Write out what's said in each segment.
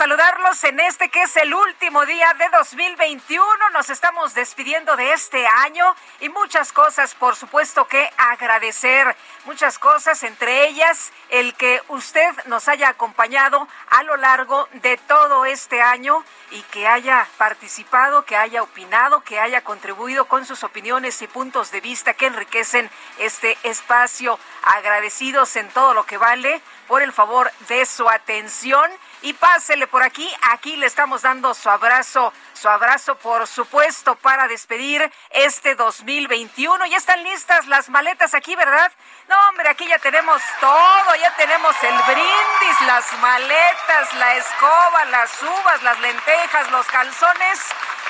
Saludarlos en este que es el último día de 2021. Nos estamos despidiendo de este año y muchas cosas, por supuesto, que agradecer. Muchas cosas, entre ellas el que usted nos haya acompañado a lo largo de todo este año y que haya participado, que haya opinado, que haya contribuido con sus opiniones y puntos de vista que enriquecen este espacio. Agradecidos en todo lo que vale por el favor de su atención y pásele por aquí. Aquí le estamos dando su abrazo, su abrazo por supuesto para despedir este 2021. Ya están listas las maletas aquí, ¿verdad? No, hombre, aquí ya tenemos todo, ya tenemos el brindis, las maletas, la escoba, las uvas, las lentejas, los calzones,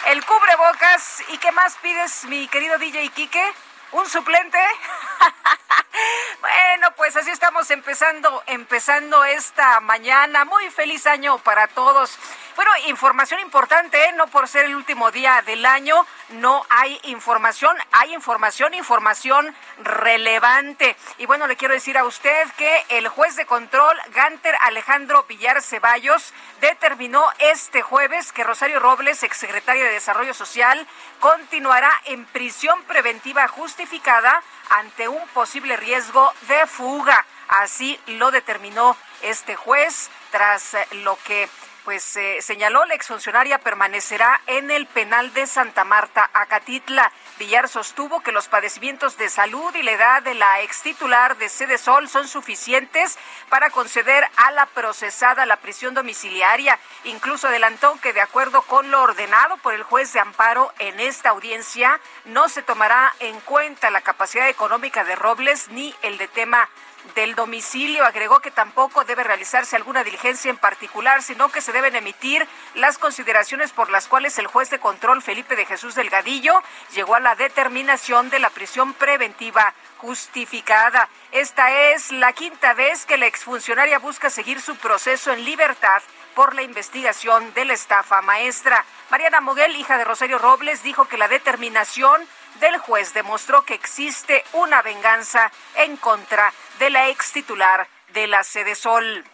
el cubrebocas. ¿Y qué más pides, mi querido DJ Quique? ¿Un suplente? bueno, pues así estamos empezando, empezando esta mañana. Muy feliz año para todos. Bueno, información importante, ¿eh? no por ser el último día del año, no hay información, hay información, información relevante. Y bueno, le quiero decir a usted que el juez de control, Ganter Alejandro Villar Ceballos, determinó este jueves que Rosario Robles, exsecretaria de Desarrollo Social, continuará en prisión preventiva justificada ante un posible riesgo de fuga. Así lo determinó este juez tras lo que pues señaló la exfuncionaria permanecerá en el penal de Santa Marta, Acatitla. Villar sostuvo que los padecimientos de salud y la edad de la ex titular de Sede Sol son suficientes para conceder a la procesada la prisión domiciliaria. Incluso adelantó que de acuerdo con lo ordenado por el juez de amparo en esta audiencia, no se tomará en cuenta la capacidad económica de Robles ni el de tema del domicilio. Agregó que tampoco debe realizarse alguna diligencia en particular, sino que se deben emitir las consideraciones por las cuales el juez de control Felipe de Jesús Delgadillo llegó a la determinación de la prisión preventiva justificada. Esta es la quinta vez que la exfuncionaria busca seguir su proceso en libertad por la investigación de la estafa maestra. Mariana Moguel, hija de Rosario Robles, dijo que la determinación del juez demostró que existe una venganza en contra de la ex titular de la Sede Sol.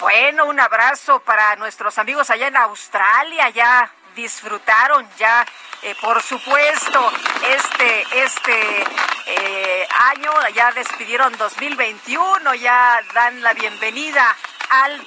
Bueno, un abrazo para nuestros amigos allá en Australia, ya disfrutaron, ya eh, por supuesto este este eh, año. Ya despidieron 2021, ya dan la bienvenida al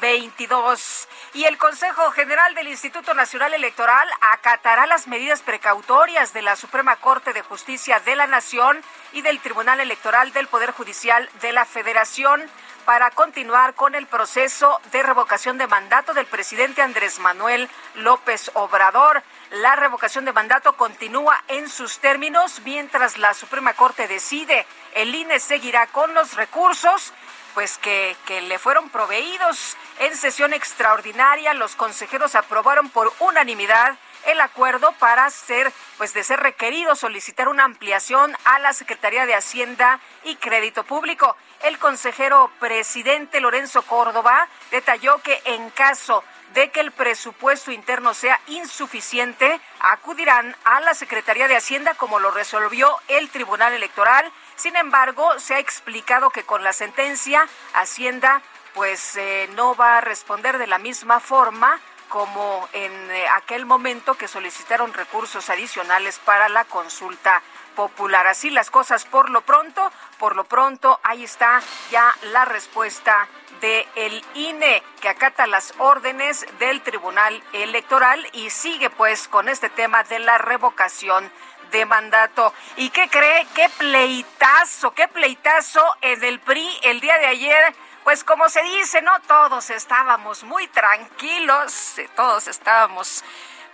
2022 y el Consejo General del Instituto Nacional Electoral acatará las medidas precautorias de la Suprema Corte de Justicia de la Nación y del Tribunal Electoral del Poder Judicial de la Federación para continuar con el proceso de revocación de mandato del presidente Andrés Manuel López Obrador. La revocación de mandato continúa en sus términos mientras la Suprema Corte decide. El INE seguirá con los recursos pues que, que, le fueron proveídos. En sesión extraordinaria, los consejeros aprobaron por unanimidad el acuerdo para ser, pues de ser requerido solicitar una ampliación a la Secretaría de Hacienda y Crédito Público. El consejero presidente Lorenzo Córdoba detalló que en caso de que el presupuesto interno sea insuficiente, acudirán a la Secretaría de Hacienda como lo resolvió el Tribunal Electoral. Sin embargo, se ha explicado que con la sentencia Hacienda pues eh, no va a responder de la misma forma como en eh, aquel momento que solicitaron recursos adicionales para la consulta popular. Así las cosas por lo pronto, por lo pronto ahí está ya la respuesta de el INE que acata las órdenes del Tribunal Electoral y sigue pues con este tema de la revocación de mandato. ¿Y qué cree? ¿Qué pleitazo? ¿Qué pleitazo en el PRI el día de ayer? Pues como se dice, ¿no? Todos estábamos muy tranquilos, todos estábamos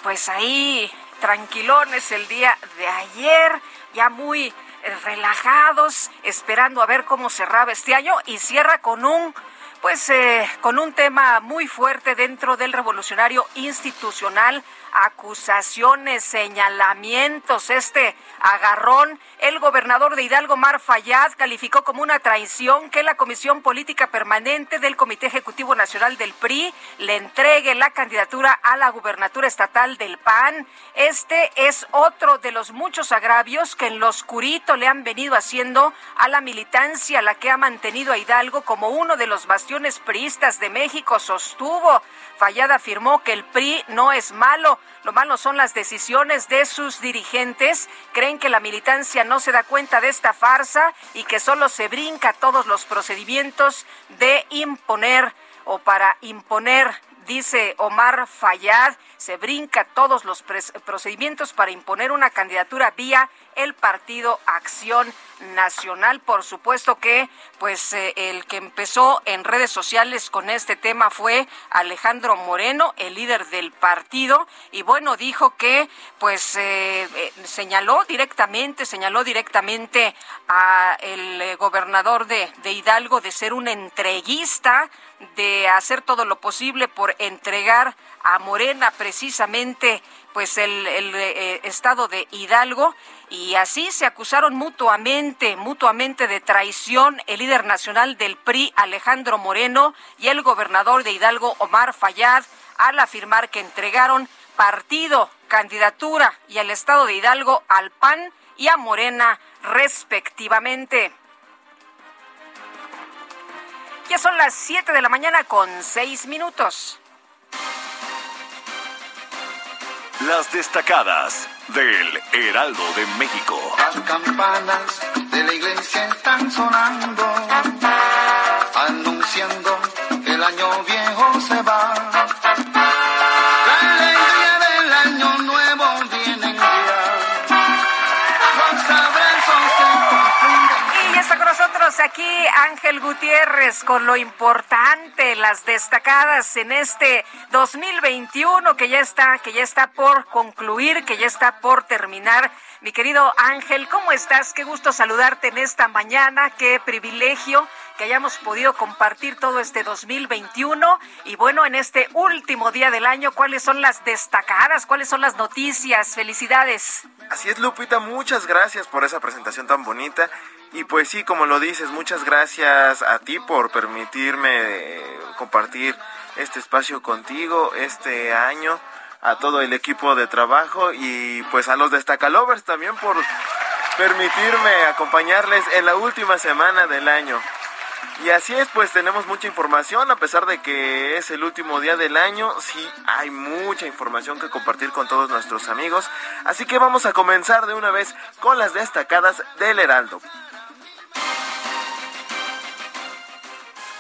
pues ahí tranquilones el día de ayer, ya muy eh, relajados, esperando a ver cómo cerraba este año y cierra con un pues eh, con un tema muy fuerte dentro del revolucionario institucional acusaciones, señalamientos, este agarrón. El gobernador de Hidalgo, Mar Fayad, calificó como una traición que la Comisión Política Permanente del Comité Ejecutivo Nacional del PRI le entregue la candidatura a la gubernatura estatal del PAN. Este es otro de los muchos agravios que en lo oscurito le han venido haciendo a la militancia, la que ha mantenido a Hidalgo como uno de los bastiones priistas de México, sostuvo. Fayad afirmó que el PRI no es malo, lo malo son las decisiones de sus dirigentes. Creen que la militancia no se da cuenta de esta farsa y que solo se brinca todos los procedimientos de imponer o para imponer dice Omar Fayad, se brinca todos los procedimientos para imponer una candidatura vía el partido Acción Nacional. Por supuesto que, pues, eh, el que empezó en redes sociales con este tema fue Alejandro Moreno, el líder del partido, y bueno, dijo que, pues, eh, eh, señaló directamente, señaló directamente a el gobernador de, de Hidalgo de ser un entreguista, de hacer todo lo posible por entregar a Morena precisamente pues el, el estado de Hidalgo y así se acusaron mutuamente, mutuamente de traición el líder nacional del PRI, Alejandro Moreno, y el gobernador de Hidalgo, Omar Fayad, al afirmar que entregaron partido, candidatura y el estado de Hidalgo al PAN y a Morena respectivamente. Ya son las 7 de la mañana con 6 minutos. Las destacadas del Heraldo de México. Las campanas de la iglesia están sonando, anunciando el año viejo se va. Aquí Ángel Gutiérrez con lo importante, las destacadas en este 2021 que ya está, que ya está por concluir, que ya está por terminar. Mi querido Ángel, ¿cómo estás? Qué gusto saludarte en esta mañana, qué privilegio que hayamos podido compartir todo este 2021 y bueno, en este último día del año, ¿cuáles son las destacadas? ¿Cuáles son las noticias? Felicidades. Así es, Lupita, muchas gracias por esa presentación tan bonita. Y pues sí, como lo dices, muchas gracias a ti por permitirme eh, compartir este espacio contigo este año, a todo el equipo de trabajo y pues a los Destacalovers también por permitirme acompañarles en la última semana del año. Y así es, pues tenemos mucha información, a pesar de que es el último día del año, sí hay mucha información que compartir con todos nuestros amigos. Así que vamos a comenzar de una vez con las destacadas del Heraldo.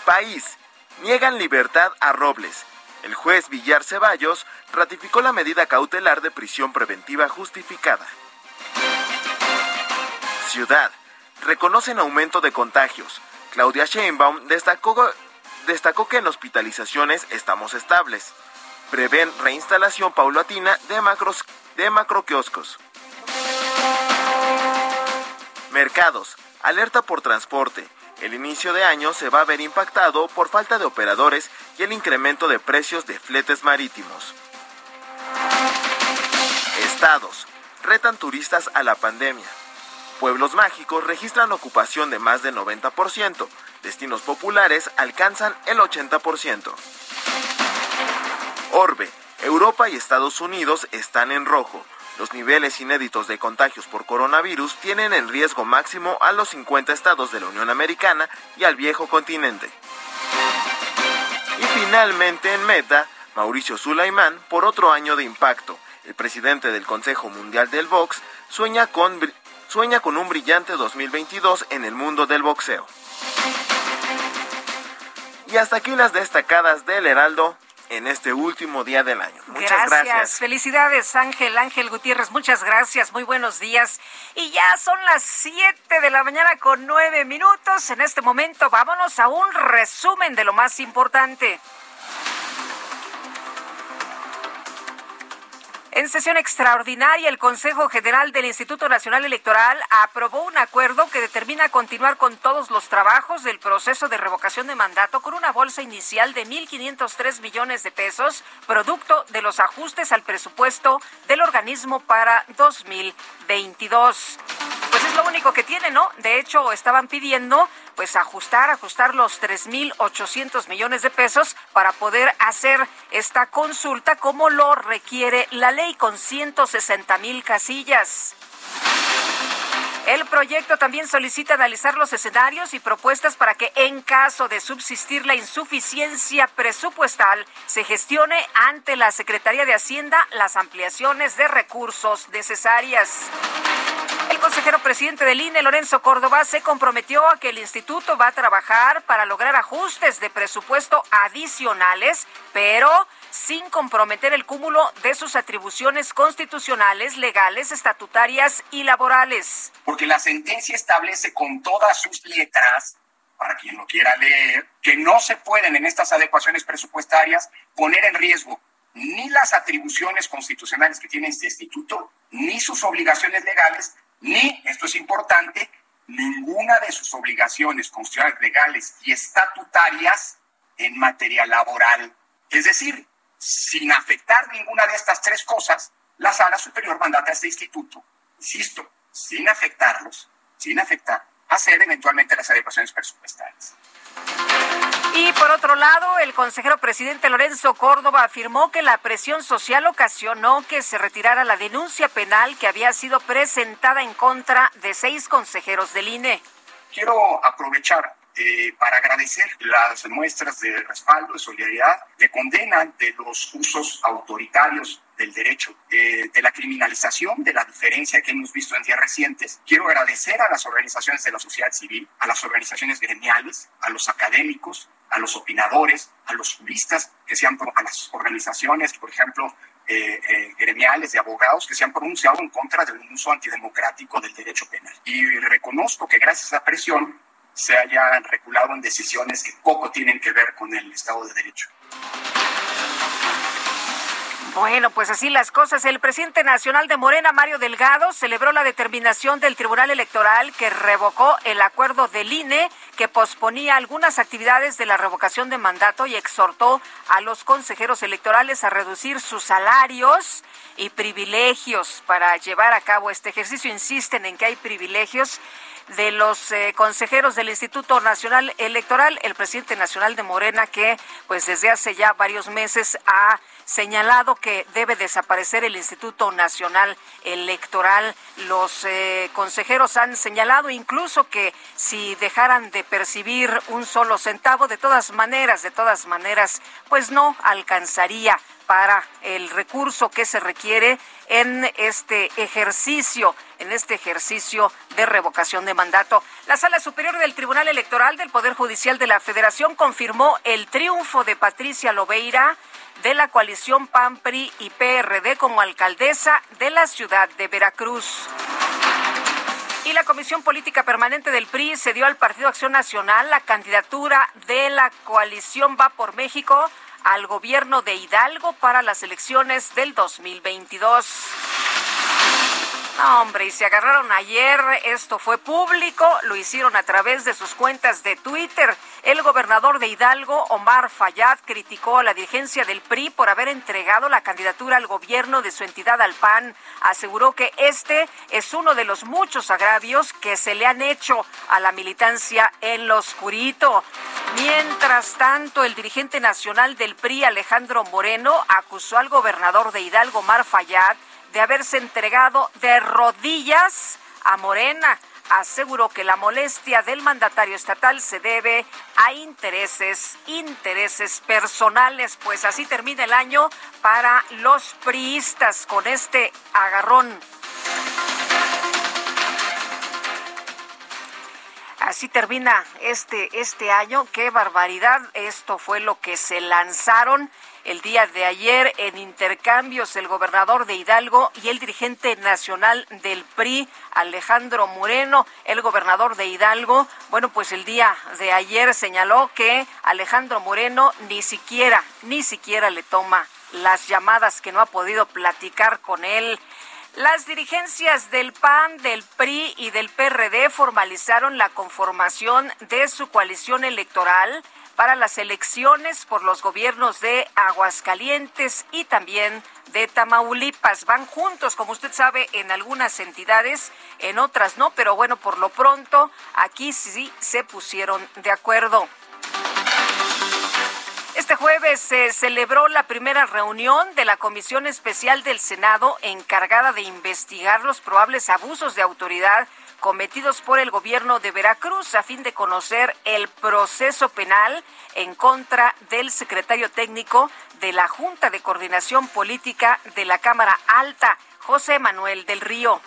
País. Niegan libertad a Robles. El juez Villar Ceballos ratificó la medida cautelar de prisión preventiva justificada. Ciudad. Reconocen aumento de contagios. Claudia Sheinbaum destacó, destacó que en hospitalizaciones estamos estables. Prevén reinstalación paulatina de, macros, de. Mercados. Alerta por transporte. El inicio de año se va a ver impactado por falta de operadores y el incremento de precios de fletes marítimos. Estados. Retan turistas a la pandemia. Pueblos mágicos registran ocupación de más del 90%. Destinos populares alcanzan el 80%. Orbe. Europa y Estados Unidos están en rojo. Los niveles inéditos de contagios por coronavirus tienen el riesgo máximo a los 50 estados de la Unión Americana y al viejo continente. Y finalmente en Meta Mauricio Sulaimán por otro año de impacto. El presidente del Consejo Mundial del Box sueña con, sueña con un brillante 2022 en el mundo del boxeo. Y hasta aquí las destacadas del Heraldo en este último día del año. Muchas gracias. Felicidades, Ángel, Ángel Gutiérrez. Muchas gracias. Muy buenos días. Y ya son las 7 de la mañana con 9 minutos. En este momento vámonos a un resumen de lo más importante. En sesión extraordinaria, el Consejo General del Instituto Nacional Electoral aprobó un acuerdo que determina continuar con todos los trabajos del proceso de revocación de mandato con una bolsa inicial de 1.503 millones de pesos, producto de los ajustes al presupuesto del organismo para 2022 pues lo único que tiene, ¿no? De hecho, estaban pidiendo pues ajustar, ajustar los 3.800 millones de pesos para poder hacer esta consulta como lo requiere la ley con 160 mil casillas. El proyecto también solicita analizar los escenarios y propuestas para que en caso de subsistir la insuficiencia presupuestal se gestione ante la Secretaría de Hacienda las ampliaciones de recursos necesarias. El consejero presidente del INE, Lorenzo Córdoba, se comprometió a que el instituto va a trabajar para lograr ajustes de presupuesto adicionales, pero sin comprometer el cúmulo de sus atribuciones constitucionales, legales, estatutarias y laborales. Porque la sentencia establece con todas sus letras para quien lo quiera leer, que no se pueden en estas adecuaciones presupuestarias poner en riesgo ni las atribuciones constitucionales que tiene este instituto, ni sus obligaciones legales, ni, esto es importante, ninguna de sus obligaciones constitucionales, legales y estatutarias en materia laboral. Es decir, sin afectar ninguna de estas tres cosas, la sala superior mandata a este instituto, insisto, sin afectarlos, sin afectar, hacer eventualmente las adecuaciones presupuestarias. Y por otro lado, el consejero presidente Lorenzo Córdoba afirmó que la presión social ocasionó que se retirara la denuncia penal que había sido presentada en contra de seis consejeros del INE. Quiero aprovechar eh, para agradecer las muestras de respaldo, de solidaridad, de condena de los usos autoritarios del derecho, eh, de la criminalización, de la diferencia que hemos visto en días recientes. Quiero agradecer a las organizaciones de la sociedad civil, a las organizaciones gremiales, a los académicos, a los opinadores, a los juristas, que sean a las organizaciones, por ejemplo, eh, eh, gremiales de abogados que se han pronunciado en contra de un uso antidemocrático del derecho penal. Y reconozco que gracias a presión se hayan reculado en decisiones que poco tienen que ver con el Estado de Derecho. Bueno, pues así las cosas. El presidente nacional de Morena, Mario Delgado, celebró la determinación del Tribunal Electoral que revocó el acuerdo del INE que posponía algunas actividades de la revocación de mandato y exhortó a los consejeros electorales a reducir sus salarios y privilegios para llevar a cabo este ejercicio. Insisten en que hay privilegios de los eh, consejeros del Instituto Nacional Electoral, el presidente nacional de Morena, que pues desde hace ya varios meses ha señalado que debe desaparecer el Instituto Nacional Electoral. Los eh, consejeros han señalado incluso que si dejaran de percibir un solo centavo, de todas maneras, de todas maneras, pues no alcanzaría para el recurso que se requiere en este ejercicio, en este ejercicio de revocación de mandato. La Sala Superior del Tribunal Electoral del Poder Judicial de la Federación confirmó el triunfo de Patricia Lobeira de la coalición PAMPRI y PRD como alcaldesa de la ciudad de Veracruz. Y la Comisión Política Permanente del PRI se dio al Partido Acción Nacional la candidatura de la coalición Va por México al gobierno de Hidalgo para las elecciones del 2022. No, hombre, y se agarraron ayer, esto fue público, lo hicieron a través de sus cuentas de Twitter. El gobernador de Hidalgo, Omar Fayad, criticó a la dirigencia del PRI por haber entregado la candidatura al gobierno de su entidad al PAN. Aseguró que este es uno de los muchos agravios que se le han hecho a la militancia en lo oscurito. Mientras tanto, el dirigente nacional del PRI, Alejandro Moreno, acusó al gobernador de Hidalgo, Omar Fayad, de haberse entregado de rodillas a Morena aseguró que la molestia del mandatario estatal se debe a intereses, intereses personales. Pues así termina el año para los priistas con este agarrón. Así termina este, este año. Qué barbaridad. Esto fue lo que se lanzaron el día de ayer en intercambios el gobernador de Hidalgo y el dirigente nacional del PRI, Alejandro Moreno, el gobernador de Hidalgo. Bueno, pues el día de ayer señaló que Alejandro Moreno ni siquiera, ni siquiera le toma las llamadas que no ha podido platicar con él. Las dirigencias del PAN, del PRI y del PRD formalizaron la conformación de su coalición electoral para las elecciones por los gobiernos de Aguascalientes y también de Tamaulipas. Van juntos, como usted sabe, en algunas entidades, en otras no, pero bueno, por lo pronto aquí sí se pusieron de acuerdo. Este jueves se celebró la primera reunión de la Comisión Especial del Senado encargada de investigar los probables abusos de autoridad cometidos por el gobierno de Veracruz a fin de conocer el proceso penal en contra del secretario técnico de la Junta de Coordinación Política de la Cámara Alta, José Manuel del Río.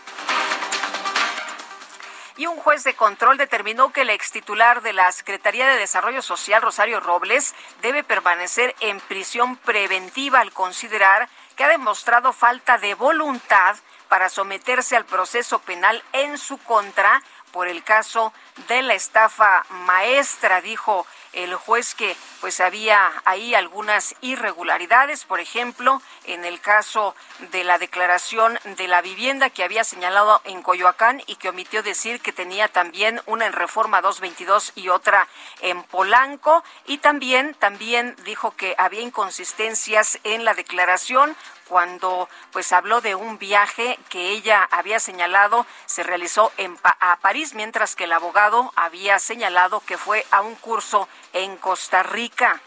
Y un juez de control determinó que el ex titular de la Secretaría de Desarrollo Social, Rosario Robles, debe permanecer en prisión preventiva al considerar que ha demostrado falta de voluntad para someterse al proceso penal en su contra por el caso de la estafa maestra, dijo el juez que pues había ahí algunas irregularidades, por ejemplo, en el caso de la declaración de la vivienda que había señalado en Coyoacán y que omitió decir que tenía también una en Reforma 222 y otra en Polanco. Y también también dijo que había inconsistencias en la declaración cuando pues habló de un viaje que ella había señalado se realizó a París, mientras que el abogado había señalado que fue a un curso en Costa Rica.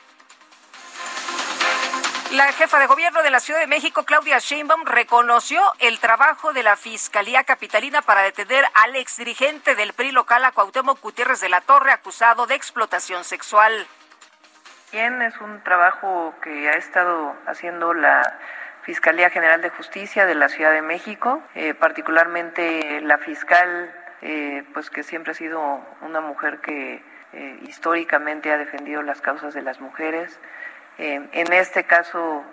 La jefa de gobierno de la Ciudad de México, Claudia Sheinbaum, reconoció el trabajo de la Fiscalía Capitalina para detener al exdirigente del PRI local, a Cuauhtémoc Gutiérrez de la Torre, acusado de explotación sexual. Bien, es un trabajo que ha estado haciendo la Fiscalía General de Justicia de la Ciudad de México, eh, particularmente la fiscal, eh, pues que siempre ha sido una mujer que eh, históricamente ha defendido las causas de las mujeres. en este caso,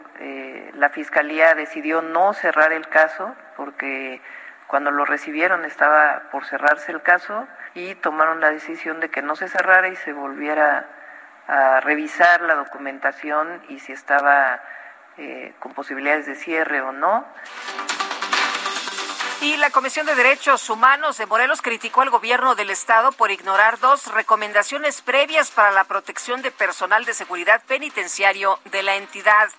la Fiscalía decidió no cerrar el caso porque cuando lo recibieron estaba por cerrarse el caso y tomaron la decisión de que no se cerrara y se volviera a revisar la documentación y si estaba eh, con posibilidades de cierre o no. Y la Comisión de Derechos Humanos de Morelos criticó al gobierno del estado por ignorar dos recomendaciones previas para la protección de personal de seguridad penitenciario de la entidad.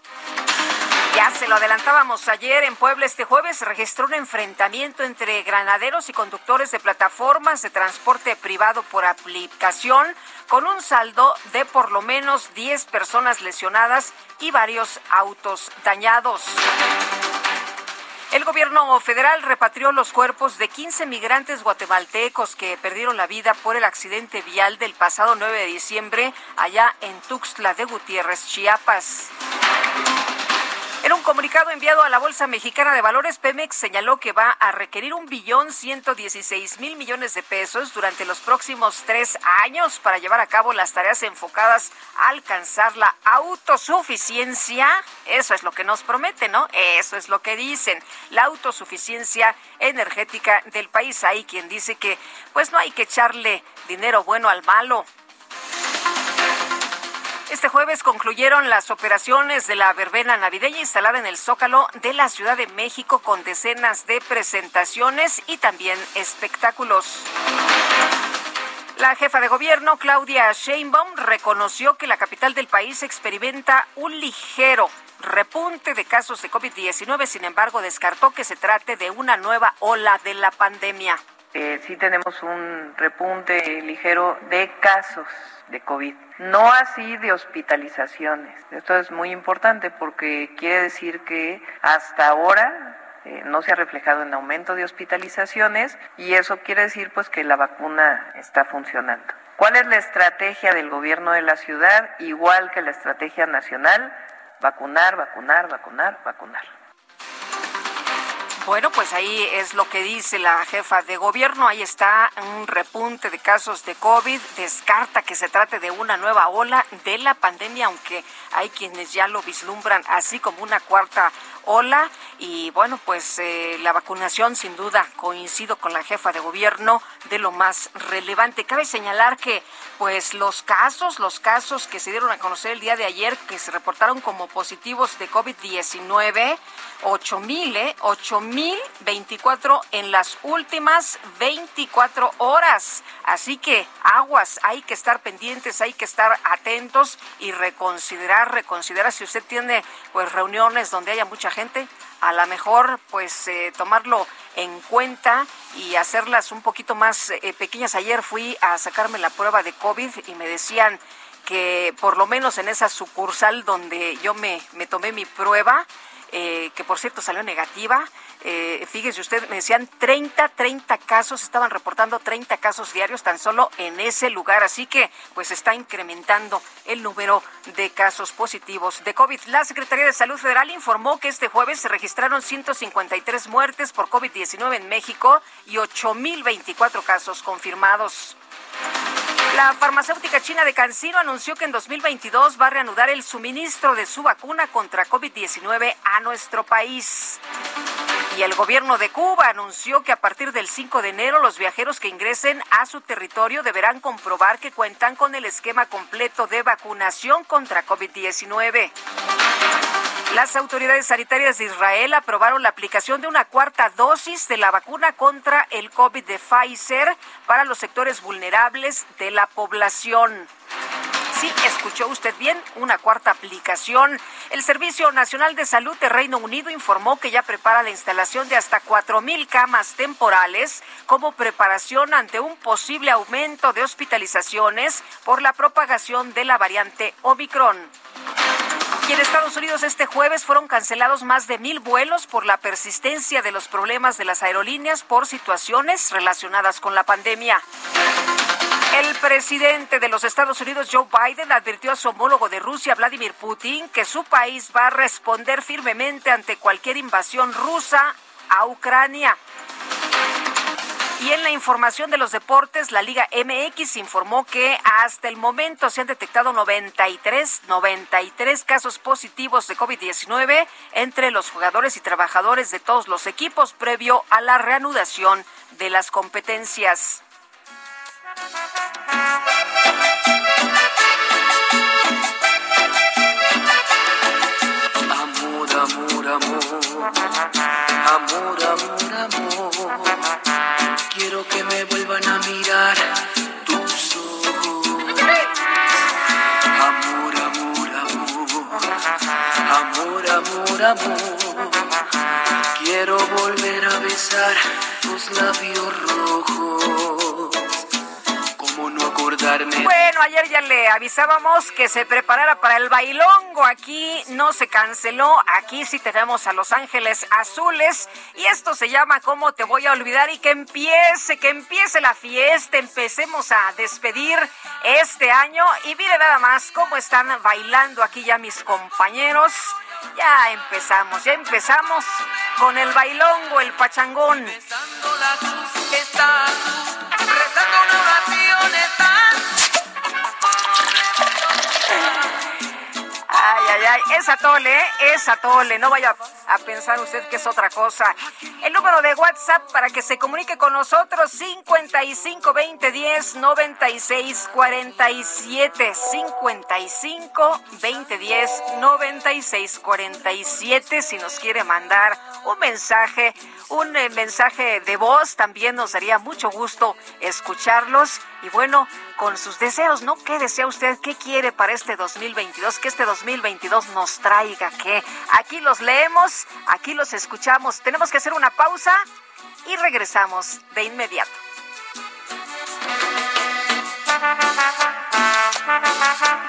Ya se lo adelantábamos ayer en Puebla este jueves registró un enfrentamiento entre granaderos y conductores de plataformas de transporte privado por aplicación con un saldo de por lo menos 10 personas lesionadas y varios autos dañados. El gobierno federal repatrió los cuerpos de 15 migrantes guatemaltecos que perdieron la vida por el accidente vial del pasado 9 de diciembre allá en Tuxtla de Gutiérrez, Chiapas. En un comunicado enviado a la Bolsa Mexicana de Valores, Pemex señaló que va a requerir un billón ciento dieciséis mil millones de pesos durante los próximos tres años para llevar a cabo las tareas enfocadas a alcanzar la autosuficiencia. Eso es lo que nos promete, ¿no? Eso es lo que dicen. La autosuficiencia energética del país. Hay quien dice que pues no hay que echarle dinero bueno al malo. Este jueves concluyeron las operaciones de la verbena navideña instalada en el Zócalo de la Ciudad de México con decenas de presentaciones y también espectáculos. La jefa de gobierno, Claudia Sheinbaum, reconoció que la capital del país experimenta un ligero repunte de casos de COVID-19, sin embargo, descartó que se trate de una nueva ola de la pandemia. Eh, sí tenemos un repunte ligero de casos de COVID, no así de hospitalizaciones. Esto es muy importante porque quiere decir que hasta ahora eh, no se ha reflejado en aumento de hospitalizaciones y eso quiere decir pues que la vacuna está funcionando. ¿Cuál es la estrategia del gobierno de la ciudad? Igual que la estrategia nacional, vacunar, vacunar, vacunar, vacunar. Bueno, pues ahí es lo que dice la jefa de gobierno. Ahí está un repunte de casos de COVID. Descarta que se trate de una nueva ola de la pandemia, aunque hay quienes ya lo vislumbran así como una cuarta ola. Y bueno, pues eh, la vacunación sin duda coincido con la jefa de gobierno de lo más relevante. Cabe señalar que pues los casos, los casos que se dieron a conocer el día de ayer, que se reportaron como positivos de COVID-19, 8 mil, ¿eh? 8 mil 24 en las últimas 24 horas. Así que aguas, hay que estar pendientes, hay que estar atentos y reconsiderar, reconsiderar si usted tiene pues reuniones donde haya mucha gente, a lo mejor pues eh, tomarlo en cuenta y hacerlas un poquito más eh, pequeñas. Ayer fui a sacarme la prueba de COVID y me decían que por lo menos en esa sucursal donde yo me, me tomé mi prueba, eh, que por cierto salió negativa. Eh, fíjese usted, me decían 30, 30 casos, estaban reportando 30 casos diarios tan solo en ese lugar, así que pues está incrementando el número de casos positivos de COVID. La Secretaría de Salud Federal informó que este jueves se registraron 153 muertes por COVID-19 en México y 8.024 casos confirmados. La farmacéutica china de CanSino anunció que en 2022 va a reanudar el suministro de su vacuna contra COVID-19 a nuestro país. Y el gobierno de Cuba anunció que a partir del 5 de enero los viajeros que ingresen a su territorio deberán comprobar que cuentan con el esquema completo de vacunación contra COVID-19. Las autoridades sanitarias de Israel aprobaron la aplicación de una cuarta dosis de la vacuna contra el COVID de Pfizer para los sectores vulnerables de la población. Sí, escuchó usted bien, una cuarta aplicación. El Servicio Nacional de Salud de Reino Unido informó que ya prepara la instalación de hasta 4.000 camas temporales como preparación ante un posible aumento de hospitalizaciones por la propagación de la variante Omicron. Y en Estados Unidos este jueves fueron cancelados más de mil vuelos por la persistencia de los problemas de las aerolíneas por situaciones relacionadas con la pandemia. El presidente de los Estados Unidos, Joe Biden, advirtió a su homólogo de Rusia, Vladimir Putin, que su país va a responder firmemente ante cualquier invasión rusa a Ucrania. Y en la información de los deportes, la Liga MX informó que hasta el momento se han detectado 93, 93 casos positivos de COVID-19 entre los jugadores y trabajadores de todos los equipos previo a la reanudación de las competencias. Amor, amor, amor, amor, amor, amor quiero que me vuelvan a mirar tus ojos. Amor, amor, amor, amor, amor, amor. Quiero volver a besar tus labios rojos no acordarme. Bueno, ayer ya le avisábamos que se preparara para el bailongo. Aquí no se canceló. Aquí sí tenemos a Los Ángeles Azules. Y esto se llama ¿Cómo te voy a olvidar? Y que empiece, que empiece la fiesta. Empecemos a despedir este año. Y mire nada más cómo están bailando aquí ya mis compañeros. Ya empezamos, ya empezamos con el bailongo, el pachangón. Es atole, es atole, no vaya a pensar usted que es otra cosa. El número de WhatsApp para que se comunique con nosotros, 55 20 10 96 47. 55 20 10 96 47. Si nos quiere mandar un mensaje, un eh, mensaje de voz, también nos daría mucho gusto escucharlos. Y bueno, con sus deseos, ¿no? ¿Qué desea usted? ¿Qué quiere para este 2022? Que este 2022 nos traiga qué. Aquí los leemos, aquí los escuchamos. Tenemos que hacer una pausa y regresamos de inmediato.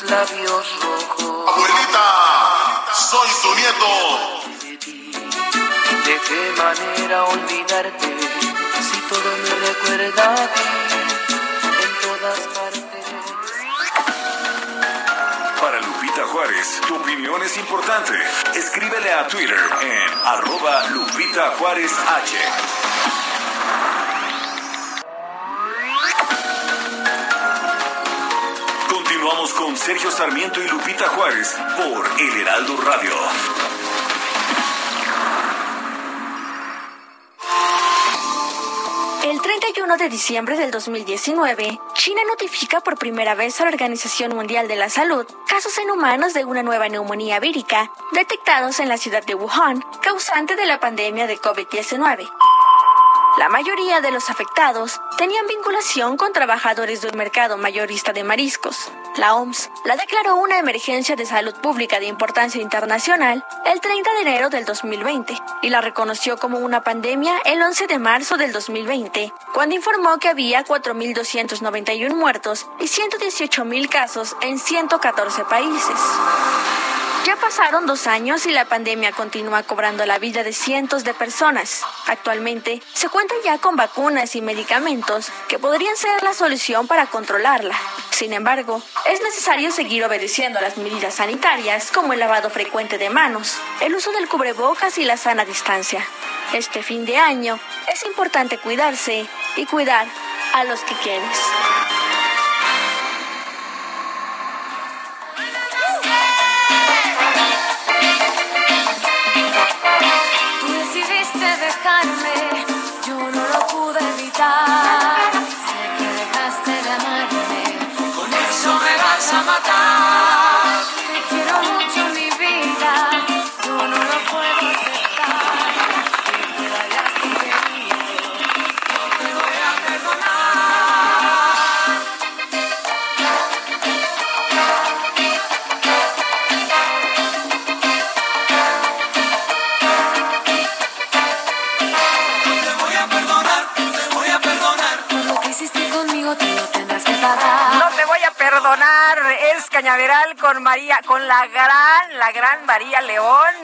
tus labios rojos. Abuelita, soy tu nieto. ¿De qué manera olvidarte si todo me recuerda a ti en todas partes? Para Lupita Juárez, tu opinión es importante. Escríbele a Twitter en arroba Lupita Juárez H. Con Sergio Sarmiento y Lupita Juárez por El Heraldo Radio. El 31 de diciembre del 2019, China notifica por primera vez a la Organización Mundial de la Salud casos en humanos de una nueva neumonía vírica detectados en la ciudad de Wuhan, causante de la pandemia de COVID-19. La mayoría de los afectados tenían vinculación con trabajadores de un mercado mayorista de mariscos. La OMS la declaró una emergencia de salud pública de importancia internacional el 30 de enero del 2020 y la reconoció como una pandemia el 11 de marzo del 2020, cuando informó que había 4.291 muertos y 118.000 casos en 114 países. Ya pasaron dos años y la pandemia continúa cobrando la vida de cientos de personas. Actualmente se cuenta ya con vacunas y medicamentos que podrían ser la solución para controlarla. Sin embargo, es necesario seguir obedeciendo las medidas sanitarias como el lavado frecuente de manos, el uso del cubrebocas y la sana distancia. Este fin de año es importante cuidarse y cuidar a los que quieres. star. Es Cañaveral con María, con la gran, la gran María León.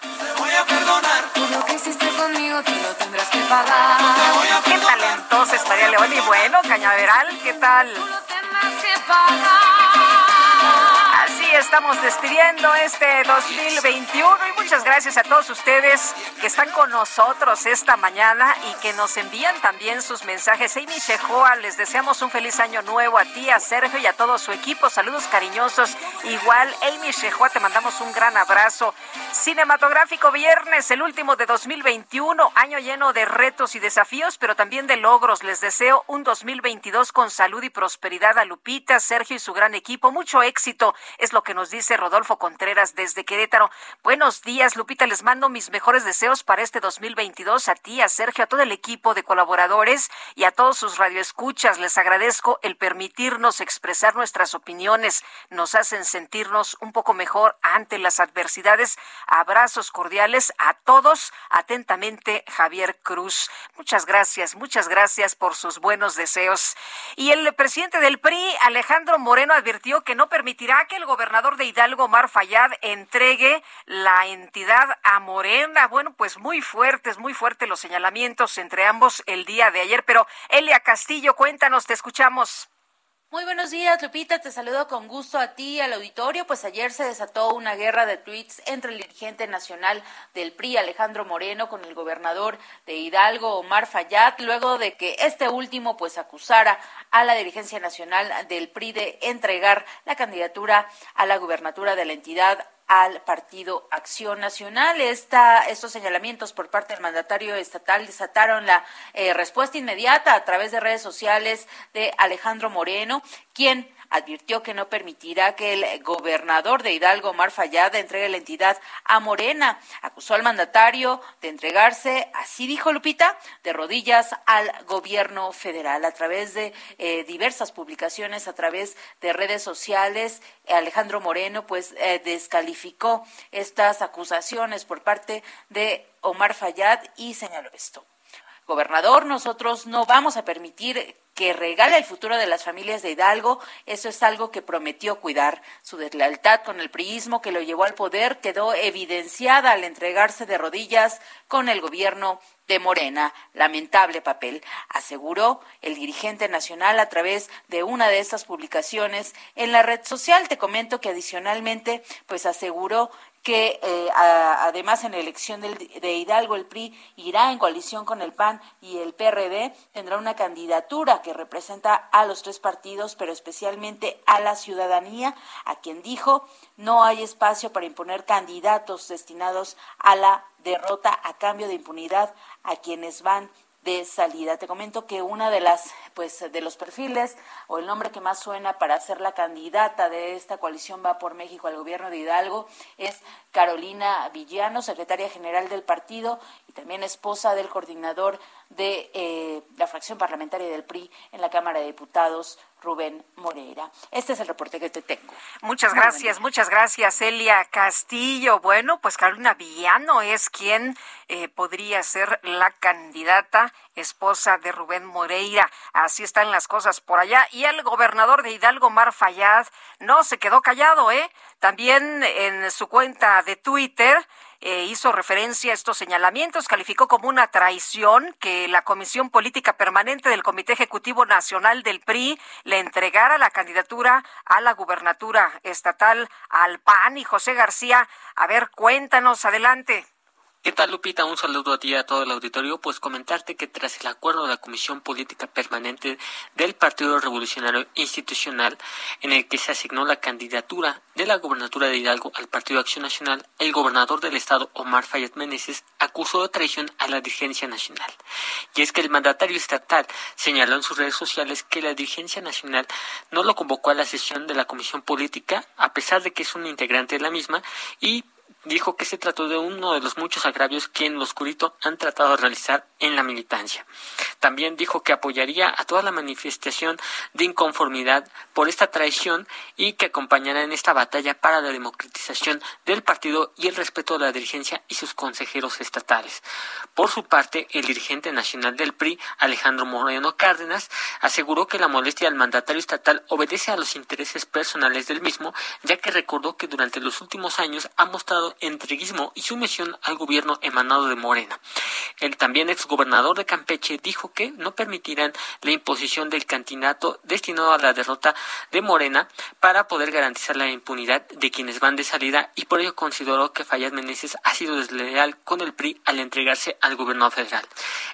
Te voy a perdonar. Por lo que hiciste conmigo, tú lo tendrás que pagar. Qué talentosa es María León y bueno, Cañaveral, ¿qué tal? Tú lo tendrás que pagar. Estamos despidiendo este 2021 y muchas gracias a todos ustedes que están con nosotros esta mañana y que nos envían también sus mensajes. Amy Shehoa, les deseamos un feliz año nuevo a ti, a Sergio y a todo su equipo. Saludos cariñosos. Igual, Amy Shehoa, te mandamos un gran abrazo. Cinematográfico Viernes, el último de 2021, año lleno de retos y desafíos, pero también de logros. Les deseo un 2022 con salud y prosperidad a Lupita, Sergio y su gran equipo. Mucho éxito, es lo que nos dice Rodolfo Contreras desde Querétaro. Buenos días, Lupita, les mando mis mejores deseos para este 2022 a ti, a Sergio, a todo el equipo de colaboradores y a todos sus radioescuchas. Les agradezco el permitirnos expresar nuestras opiniones. Nos hacen sentirnos un poco mejor ante las adversidades. Abrazos cordiales a todos. Atentamente, Javier Cruz. Muchas gracias, muchas gracias por sus buenos deseos. Y el presidente del PRI, Alejandro Moreno, advirtió que no permitirá que el gobernador de Hidalgo, Omar Fayad, entregue la entidad a Morena. Bueno, pues muy fuertes, muy fuertes los señalamientos entre ambos el día de ayer. Pero Elia Castillo, cuéntanos, te escuchamos. Muy buenos días, Lupita. Te saludo con gusto a ti y al auditorio. Pues ayer se desató una guerra de tweets entre el dirigente nacional del PRI, Alejandro Moreno, con el gobernador de Hidalgo, Omar Fayad, luego de que este último pues acusara a la dirigencia nacional del PRI de entregar la candidatura a la gubernatura de la entidad al partido Acción Nacional. Esta, estos señalamientos por parte del mandatario estatal desataron la eh, respuesta inmediata a través de redes sociales de Alejandro Moreno, quien advirtió que no permitirá que el gobernador de Hidalgo, Omar Fayad, entregue la entidad a Morena. Acusó al mandatario de entregarse, así dijo Lupita, de rodillas al gobierno federal a través de eh, diversas publicaciones, a través de redes sociales. Alejandro Moreno, pues, eh, descalificó estas acusaciones por parte de Omar Fayad y señaló esto. Gobernador, nosotros no vamos a permitir que regale el futuro de las familias de Hidalgo. Eso es algo que prometió cuidar. Su deslealtad con el priismo que lo llevó al poder quedó evidenciada al entregarse de rodillas con el gobierno de Morena. Lamentable papel, aseguró el dirigente nacional a través de una de estas publicaciones en la red social. Te comento que adicionalmente, pues aseguró que eh, además en la elección de Hidalgo el PRI irá en coalición con el PAN y el PRD, tendrá una candidatura que representa a los tres partidos, pero especialmente a la ciudadanía, a quien dijo no hay espacio para imponer candidatos destinados a la derrota a cambio de impunidad a quienes van de salida. Te comento que una de las, pues, de los perfiles o el nombre que más suena para ser la candidata de esta coalición va por México al gobierno de Hidalgo es Carolina Villano, secretaria general del partido y también esposa del coordinador de eh, la fracción parlamentaria del PRI en la Cámara de Diputados, Rubén Moreira. Este es el reporte que te tengo. Muchas gracias, muchas gracias, Elia Castillo. Bueno, pues Carolina Villano es quien eh, podría ser la candidata esposa de Rubén Moreira. Así están las cosas por allá. Y el gobernador de Hidalgo, Mar Fayad, no se quedó callado, ¿eh? También en su cuenta de Twitter eh, hizo referencia a estos señalamientos, calificó como una traición que la Comisión Política Permanente del Comité Ejecutivo Nacional del PRI le entregara la candidatura a la gubernatura estatal al PAN. Y José García, a ver, cuéntanos, adelante. ¿Qué tal, Lupita? Un saludo a ti y a todo el auditorio. Pues comentarte que tras el acuerdo de la Comisión Política Permanente del Partido Revolucionario Institucional, en el que se asignó la candidatura de la gobernatura de Hidalgo al Partido Acción Nacional, el gobernador del estado, Omar Fayet Meneses, acusó de traición a la dirigencia nacional. Y es que el mandatario estatal señaló en sus redes sociales que la dirigencia nacional no lo convocó a la sesión de la Comisión Política, a pesar de que es un integrante de la misma, y dijo que se trató de uno de los muchos agravios que en lo oscurito han tratado de realizar en la militancia. También dijo que apoyaría a toda la manifestación de inconformidad por esta traición y que acompañará en esta batalla para la democratización del partido y el respeto de la dirigencia y sus consejeros estatales. Por su parte, el dirigente nacional del PRI, Alejandro Moreno Cárdenas, aseguró que la molestia del mandatario estatal obedece a los intereses personales del mismo, ya que recordó que durante los últimos años ha mostrado entreguismo y sumisión al gobierno emanado de Morena. El también exgobernador de Campeche dijo que no permitirán la imposición del candidato destinado a la derrota de Morena para poder garantizar la impunidad de quienes van de salida y por ello consideró que Fallas Meneses ha sido desleal con el PRI al entregarse al gobierno federal.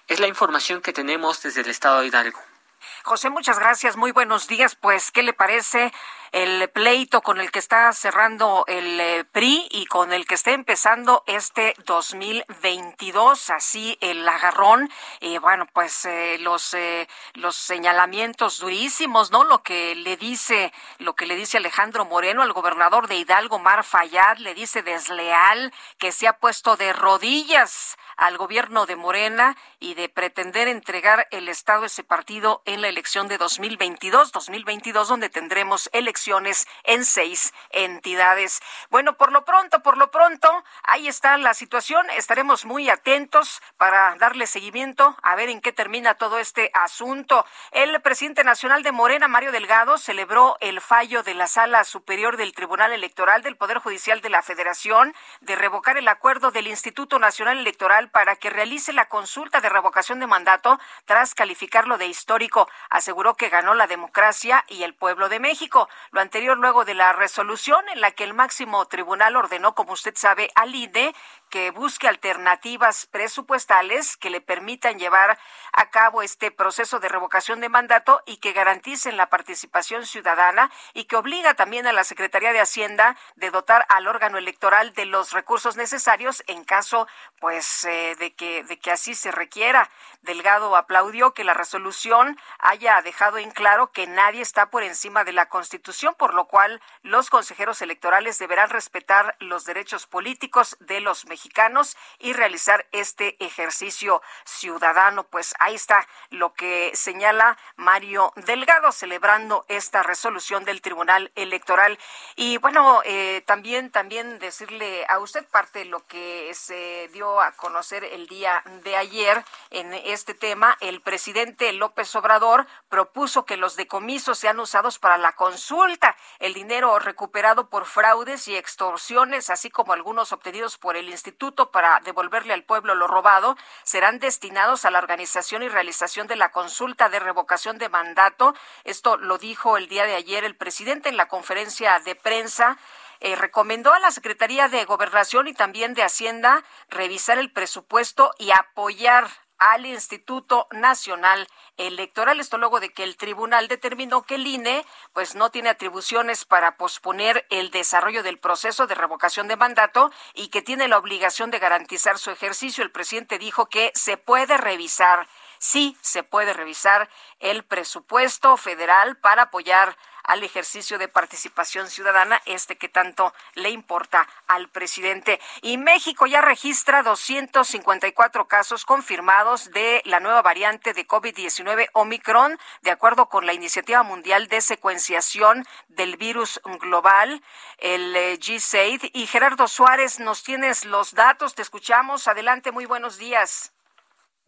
Es la información que tenemos desde el estado de Hidalgo. José, muchas gracias. Muy buenos días. Pues, ¿qué le parece el pleito con el que está cerrando el eh, PRI y con el que está empezando este 2022? Así el agarrón. Y bueno, pues eh, los eh, los señalamientos durísimos, ¿no? Lo que le dice lo que le dice Alejandro Moreno al gobernador de Hidalgo, Mar Fayad, le dice desleal que se ha puesto de rodillas al gobierno de Morena y de pretender entregar el Estado ese partido en la elección de 2022, 2022 donde tendremos elecciones en seis entidades. Bueno, por lo pronto, por lo pronto, ahí está la situación. Estaremos muy atentos para darle seguimiento a ver en qué termina todo este asunto. El presidente nacional de Morena, Mario Delgado, celebró el fallo de la Sala Superior del Tribunal Electoral del Poder Judicial de la Federación de revocar el acuerdo del Instituto Nacional Electoral para que realice la consulta de revocación de mandato tras calificarlo de histórico. Aseguró que ganó la democracia y el pueblo de México. Lo anterior luego de la resolución en la que el máximo tribunal ordenó, como usted sabe, al INE que busque alternativas presupuestales que le permitan llevar a cabo este proceso de revocación de mandato y que garanticen la participación ciudadana y que obliga también a la Secretaría de Hacienda de dotar al órgano electoral de los recursos necesarios en caso pues eh, de que de que así se requiera. Delgado aplaudió que la resolución haya dejado en claro que nadie está por encima de la Constitución, por lo cual los consejeros electorales deberán respetar los derechos políticos de los mexicanos y realizar este ejercicio ciudadano. Pues ahí está lo que señala Mario Delgado celebrando esta resolución del Tribunal Electoral. Y bueno, eh, también, también decirle a usted parte de lo que se dio a conocer el día de ayer en este tema. El presidente López Obrador propuso que los decomisos sean usados para la consulta. El dinero recuperado por fraudes y extorsiones, así como algunos obtenidos por el instituto para devolverle al pueblo lo robado, serán destinados a la organización y realización de la consulta de revocación de mandato. Esto lo dijo el día de ayer el presidente en la conferencia de prensa. Eh, recomendó a la Secretaría de Gobernación y también de Hacienda revisar el presupuesto y apoyar al Instituto Nacional Electoral. Esto luego de que el tribunal determinó que el INE pues no tiene atribuciones para posponer el desarrollo del proceso de revocación de mandato y que tiene la obligación de garantizar su ejercicio. El presidente dijo que se puede revisar, sí se puede revisar el presupuesto federal para apoyar al ejercicio de participación ciudadana, este que tanto le importa al presidente. Y México ya registra 254 casos confirmados de la nueva variante de COVID-19 Omicron, de acuerdo con la Iniciativa Mundial de Secuenciación del Virus Global, el eh, G-SAID. Y Gerardo Suárez, nos tienes los datos, te escuchamos. Adelante, muy buenos días.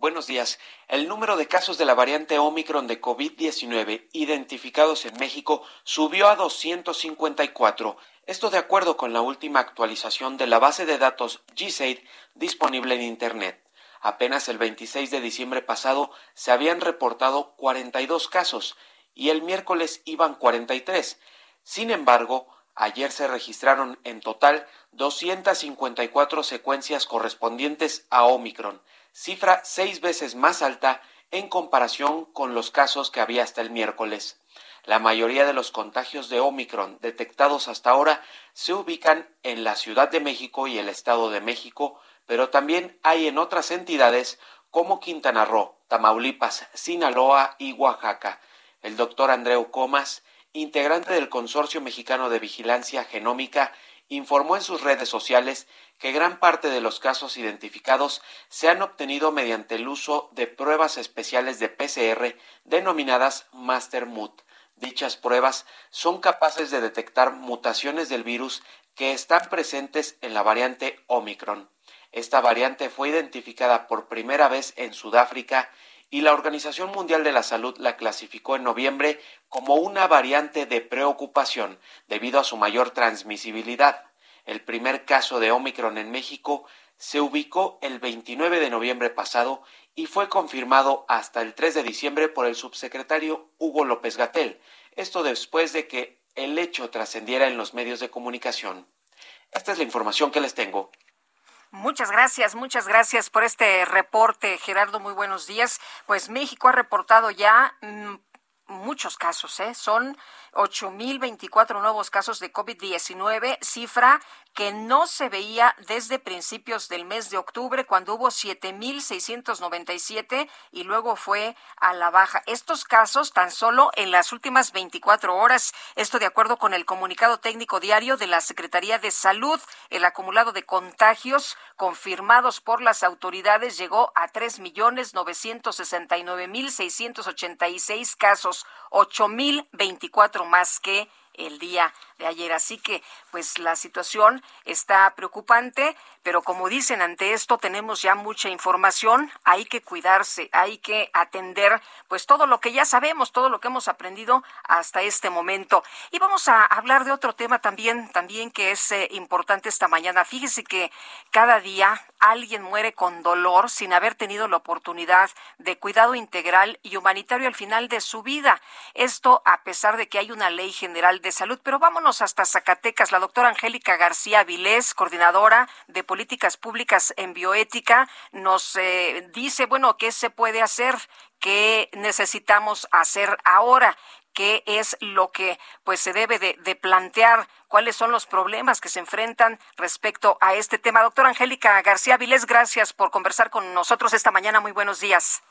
Buenos días. El número de casos de la variante Omicron de COVID-19 identificados en México subió a 254. Esto de acuerdo con la última actualización de la base de datos GSAID disponible en Internet. Apenas el 26 de diciembre pasado se habían reportado 42 casos y el miércoles iban 43. Sin embargo, ayer se registraron en total 254 secuencias correspondientes a Omicron cifra seis veces más alta en comparación con los casos que había hasta el miércoles. La mayoría de los contagios de Omicron detectados hasta ahora se ubican en la Ciudad de México y el Estado de México, pero también hay en otras entidades como Quintana Roo, Tamaulipas, Sinaloa y Oaxaca. El doctor Andreu Comas, integrante del Consorcio Mexicano de Vigilancia Genómica, informó en sus redes sociales que gran parte de los casos identificados se han obtenido mediante el uso de pruebas especiales de PCR denominadas MasterMut. Dichas pruebas son capaces de detectar mutaciones del virus que están presentes en la variante Omicron. Esta variante fue identificada por primera vez en Sudáfrica y la Organización Mundial de la Salud la clasificó en noviembre como una variante de preocupación debido a su mayor transmisibilidad. El primer caso de Omicron en México se ubicó el 29 de noviembre pasado y fue confirmado hasta el 3 de diciembre por el subsecretario Hugo López Gatel, esto después de que el hecho trascendiera en los medios de comunicación. Esta es la información que les tengo. Muchas gracias, muchas gracias por este reporte, Gerardo. Muy buenos días. Pues México ha reportado ya mm, muchos casos, ¿eh? Son 8.024 nuevos casos de COVID-19, cifra que no se veía desde principios del mes de octubre, cuando hubo 7.697 y luego fue a la baja. Estos casos tan solo en las últimas 24 horas. Esto de acuerdo con el comunicado técnico diario de la Secretaría de Salud. El acumulado de contagios confirmados por las autoridades llegó a 3.969.686 casos, 8.024 más que el día de ayer. Así que, pues la situación está preocupante, pero como dicen, ante esto tenemos ya mucha información, hay que cuidarse, hay que atender, pues todo lo que ya sabemos, todo lo que hemos aprendido hasta este momento. Y vamos a hablar de otro tema también, también que es eh, importante esta mañana. Fíjese que cada día alguien muere con dolor sin haber tenido la oportunidad de cuidado integral y humanitario al final de su vida. Esto a pesar de que hay una ley general de salud, pero hasta Zacatecas. La doctora Angélica García Vilés, coordinadora de políticas públicas en bioética, nos eh, dice, bueno, ¿qué se puede hacer? ¿Qué necesitamos hacer ahora? qué es lo que pues se debe de, de plantear, cuáles son los problemas que se enfrentan respecto a este tema. Doctora Angélica García Vilés, gracias por conversar con nosotros esta mañana. Muy buenos días.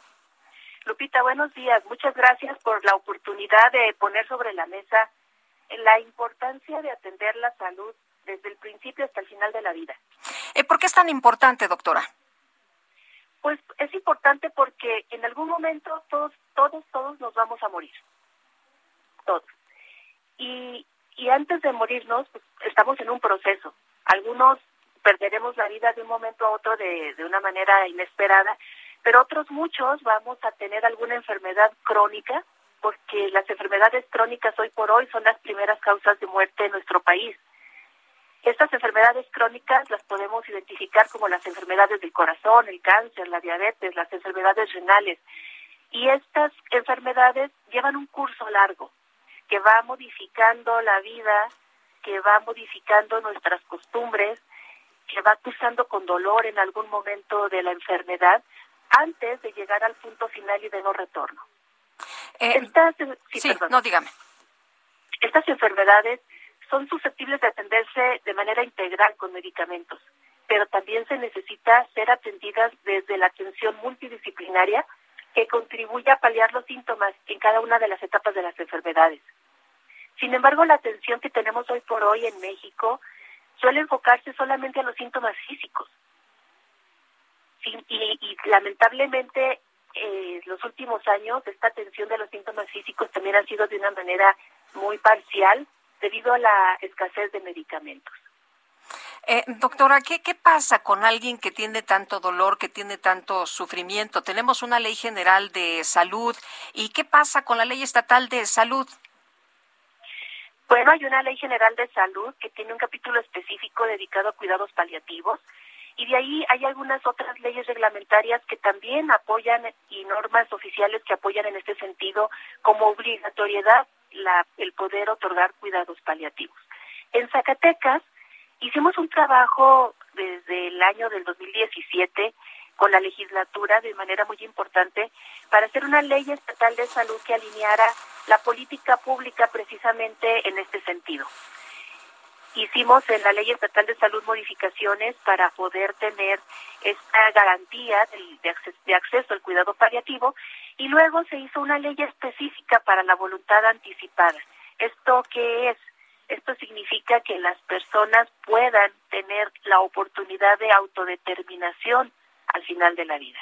Lupita, buenos días. Muchas gracias por la oportunidad de poner sobre la mesa la importancia de atender la salud desde el principio hasta el final de la vida. Eh, ¿Por qué es tan importante, doctora? Pues es importante porque en algún momento todos, todos, todos nos vamos a morir. Todos. Y, y antes de morirnos, pues, estamos en un proceso. Algunos perderemos la vida de un momento a otro de, de una manera inesperada, pero otros muchos vamos a tener alguna enfermedad crónica, porque las enfermedades crónicas hoy por hoy son las primeras causas de muerte en nuestro país. Estas enfermedades crónicas las podemos identificar como las enfermedades del corazón, el cáncer, la diabetes, las enfermedades renales. Y estas enfermedades llevan un curso largo que va modificando la vida, que va modificando nuestras costumbres, que va acusando con dolor en algún momento de la enfermedad antes de llegar al punto final y de no retorno. Eh, Estas, sí, sí, perdón. no dígame. Estas enfermedades son susceptibles de atenderse de manera integral con medicamentos, pero también se necesita ser atendidas desde la atención multidisciplinaria que contribuya a paliar los síntomas en cada una de las etapas de las enfermedades. Sin embargo, la atención que tenemos hoy por hoy en México suele enfocarse solamente a los síntomas físicos. Y, y lamentablemente, eh, los últimos años, esta atención de los síntomas físicos también ha sido de una manera muy parcial debido a la escasez de medicamentos. Eh, doctora, ¿qué, ¿qué pasa con alguien que tiene tanto dolor, que tiene tanto sufrimiento? Tenemos una ley general de salud. ¿Y qué pasa con la ley estatal de salud? Bueno, hay una ley general de salud que tiene un capítulo específico dedicado a cuidados paliativos y de ahí hay algunas otras leyes reglamentarias que también apoyan y normas oficiales que apoyan en este sentido como obligatoriedad la, el poder otorgar cuidados paliativos. En Zacatecas hicimos un trabajo desde el año del 2017 con la legislatura de manera muy importante para hacer una ley estatal de salud que alineara la política pública precisamente en este sentido. Hicimos en la ley estatal de salud modificaciones para poder tener esta garantía de, de, acceso, al cuidado paliativo y luego se hizo una ley específica para la voluntad anticipada. ¿Esto qué es? Esto significa que las personas puedan tener la oportunidad de autodeterminación al final de la vida.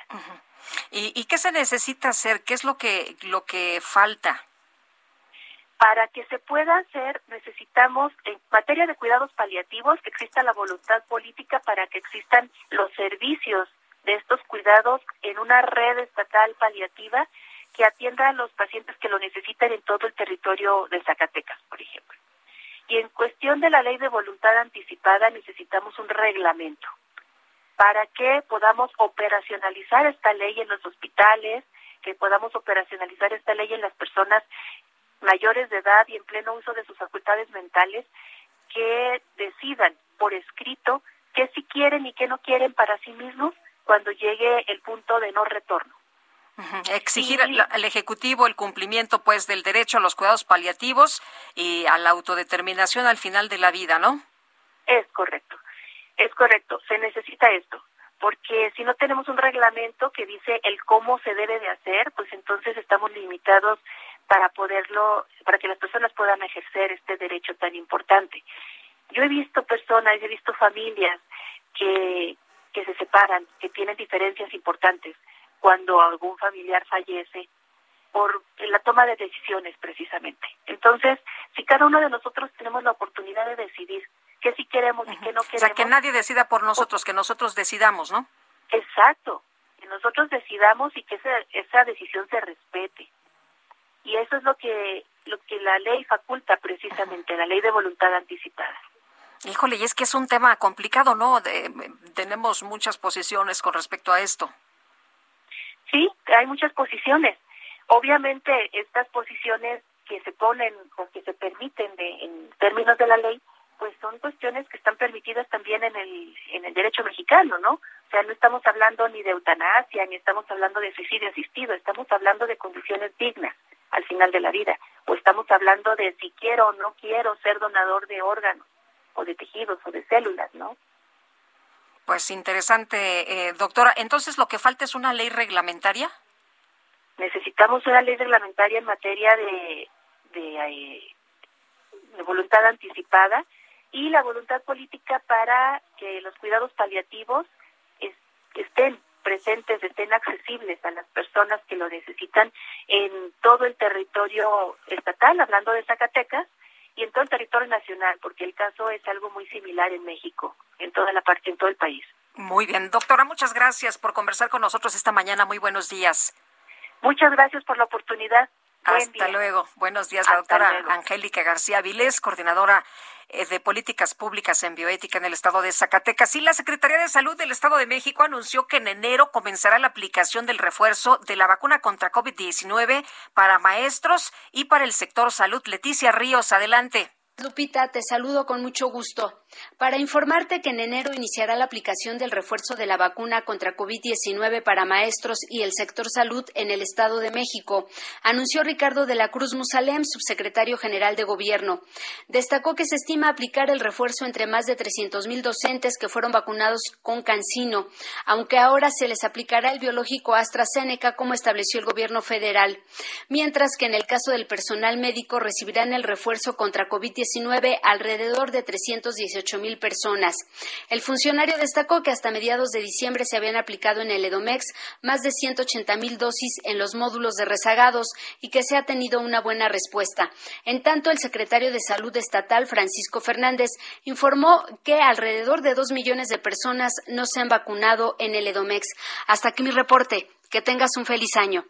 ¿Y, ¿Y, qué se necesita hacer? ¿Qué es lo que, lo que falta? Para que se pueda hacer, necesitamos, en materia de cuidados paliativos, que exista la voluntad política para que existan los servicios de estos cuidados en una red estatal paliativa que atienda a los pacientes que lo necesitan en todo el territorio de Zacatecas, por ejemplo. Y en cuestión de la ley de voluntad anticipada necesitamos un reglamento para que podamos operacionalizar esta ley en los hospitales, que podamos operacionalizar esta ley en las personas mayores de edad y en pleno uso de sus facultades mentales, que decidan por escrito qué sí quieren y qué no quieren para sí mismos cuando llegue el punto de no retorno. Uh -huh. Exigir al, al, Ejecutivo el cumplimiento pues del derecho a los cuidados paliativos y a la autodeterminación al final de la vida, ¿no? Es correcto, es correcto, se necesita esto, porque si no tenemos un reglamento que dice el cómo se debe de hacer, pues entonces estamos limitados para poderlo, para que las personas puedan ejercer este derecho tan importante. Yo he visto personas, he visto familias que, que se separan, que tienen diferencias importantes cuando algún familiar fallece por la toma de decisiones precisamente. Entonces, si cada uno de nosotros tenemos la oportunidad de decidir qué sí queremos y qué no queremos. O sea, que nadie decida por nosotros, que nosotros decidamos, ¿no? Exacto, que nosotros decidamos y que esa, esa decisión se respete. Y eso es lo que lo que la ley faculta precisamente, la ley de voluntad anticipada. Híjole, y es que es un tema complicado, ¿no? De, tenemos muchas posiciones con respecto a esto. Sí, hay muchas posiciones. Obviamente, estas posiciones que se ponen o que se permiten de, en términos de la ley, pues son cuestiones que están permitidas también en el, en el derecho mexicano, ¿no? O sea, no estamos hablando ni de eutanasia, ni estamos hablando de suicidio asistido, estamos hablando de condiciones dignas al final de la vida, o estamos hablando de si quiero o no quiero ser donador de órganos o de tejidos o de células, ¿no? Pues interesante, eh, doctora. Entonces, lo que falta es una ley reglamentaria. Necesitamos una ley reglamentaria en materia de, de, eh, de voluntad anticipada y la voluntad política para que los cuidados paliativos es- estén presentes, estén accesibles a las personas que lo necesitan en todo el territorio estatal, hablando de Zacatecas, y en todo el territorio nacional, porque el caso es algo muy similar en México, en toda la parte, en todo el país. Muy bien, doctora, muchas gracias por conversar con nosotros esta mañana. Muy buenos días. Muchas gracias por la oportunidad. Hasta luego. Buenos días, la Hasta doctora luego. Angélica García Vilés, coordinadora de políticas públicas en bioética en el estado de Zacatecas. Y la Secretaría de Salud del Estado de México anunció que en enero comenzará la aplicación del refuerzo de la vacuna contra COVID-19 para maestros y para el sector salud. Leticia Ríos, adelante. Lupita, te saludo con mucho gusto. Para informarte que en enero iniciará la aplicación del refuerzo de la vacuna contra COVID-19 para maestros y el sector salud en el Estado de México, anunció Ricardo de la Cruz Musalem, subsecretario general de Gobierno. Destacó que se estima aplicar el refuerzo entre más de 300 mil docentes que fueron vacunados con Cancino, aunque ahora se les aplicará el biológico AstraZeneca como estableció el Gobierno federal, mientras que en el caso del personal médico recibirán el refuerzo contra COVID-19 alrededor de 318 mil personas. El funcionario destacó que hasta mediados de diciembre se habían aplicado en el Edomex más de 180 mil dosis en los módulos de rezagados y que se ha tenido una buena respuesta. En tanto, el secretario de Salud Estatal, Francisco Fernández, informó que alrededor de dos millones de personas no se han vacunado en el Edomex. Hasta aquí mi reporte. Que tengas un feliz año.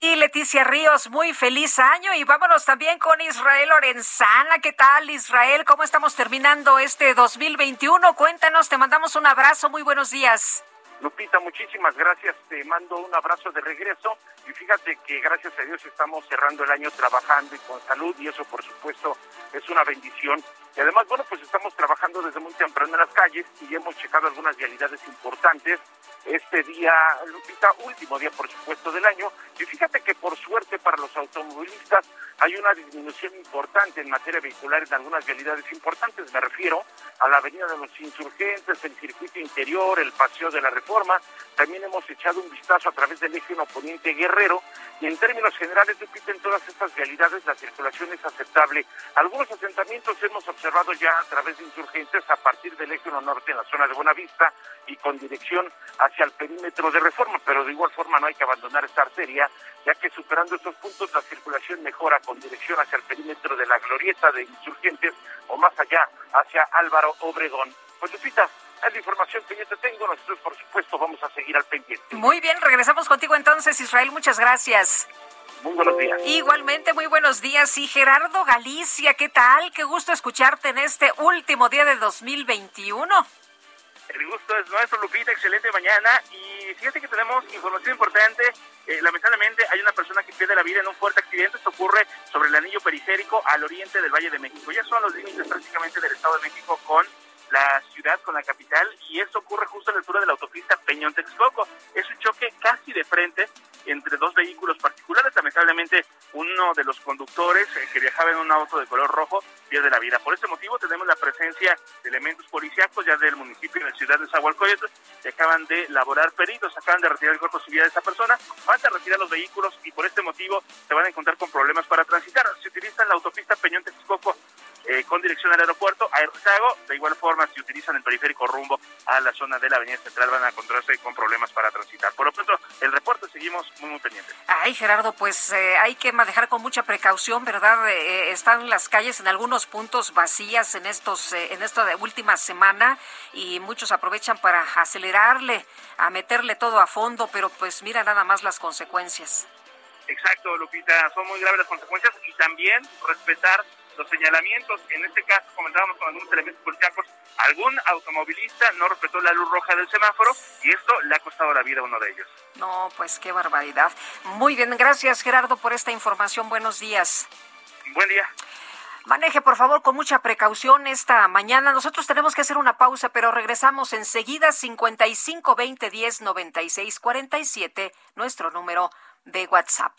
Y Leticia Ríos, muy feliz año y vámonos también con Israel Lorenzana. ¿Qué tal Israel? ¿Cómo estamos terminando este 2021? Cuéntanos, te mandamos un abrazo, muy buenos días. Lupita, muchísimas gracias. Te mando un abrazo de regreso. Y fíjate que gracias a Dios estamos cerrando el año trabajando y con salud y eso por supuesto es una bendición. Y además, bueno, pues estamos trabajando desde muy temprano en las calles y hemos checado algunas realidades importantes. Este día, Lupita, último día por supuesto del año. Y fíjate que por suerte para los automovilistas hay una disminución importante en materia vehicular en algunas realidades importantes. Me refiero a la Avenida de los Insurgentes, el circuito interior, el Paseo de la Reforma. También hemos echado un vistazo a través del eje 1 Poniente Guerrero. Y en términos generales, Lupita, en todas estas realidades la circulación es aceptable. Algunos asentamientos hemos observado ya a través de insurgentes a partir del eje 1 Norte en la zona de Buenavista y con dirección hacia el perímetro de reforma, pero de igual forma no hay que abandonar esta arteria, ya que superando estos puntos la circulación mejora con dirección hacia el perímetro de la glorieta de insurgentes o más allá hacia Álvaro Obregón. Pues Lupita, es la información que yo te tengo, nosotros por supuesto vamos a seguir al pendiente. Muy bien, regresamos contigo entonces, Israel, muchas gracias. Muy buenos días. Igualmente, muy buenos días. Y Gerardo Galicia, ¿qué tal? Qué gusto escucharte en este último día de 2021. El gusto es nuestro, Lupita. Excelente mañana. Y fíjate que tenemos información importante. Eh, lamentablemente hay una persona que pierde la vida en un fuerte accidente. Esto ocurre sobre el anillo periférico al oriente del Valle de México. Ya son los límites prácticamente del Estado de México con la ciudad, con la capital. Y esto ocurre justo a la altura de la autopista Peñón-Texcoco. Es un choque casi de frente entre dos vehículos particulares. Lamentablemente, uno de los conductores eh, que viajaba en un auto de color rojo pierde la vida. Por este motivo, tenemos la presencia de elementos policíacos ya del municipio de la ciudad de Zahualcóyotl que acaban de elaborar peritos, acaban de retirar el cuerpo civil de esa persona, falta retirar los vehículos y por este motivo se van a encontrar con problemas para transitar. Se utiliza la autopista Peñón Texcoco eh, con dirección al aeropuerto, a Erzago. De igual forma, si utilizan el periférico rumbo a la zona de la Avenida Central, van a encontrarse con problemas para transitar. Por lo pronto, el reporte seguimos muy, muy pendientes. Ay, Gerardo, pues eh, hay que manejar con mucha precaución, ¿verdad? Eh, están las calles en algunos puntos vacías en estos, eh, en esta última semana y muchos aprovechan para acelerarle, a meterle todo a fondo, pero pues mira nada más las consecuencias. Exacto, Lupita, son muy graves las consecuencias y también respetar los señalamientos. En este caso, comentábamos con algunos elementos policíacos, algún automovilista no respetó la luz roja del semáforo y esto le ha costado la vida a uno de ellos. No, pues qué barbaridad. Muy bien, gracias Gerardo por esta información. Buenos días. Buen día. Maneje, por favor, con mucha precaución esta mañana. Nosotros tenemos que hacer una pausa, pero regresamos enseguida. 55 20 10 96 47, nuestro número de WhatsApp.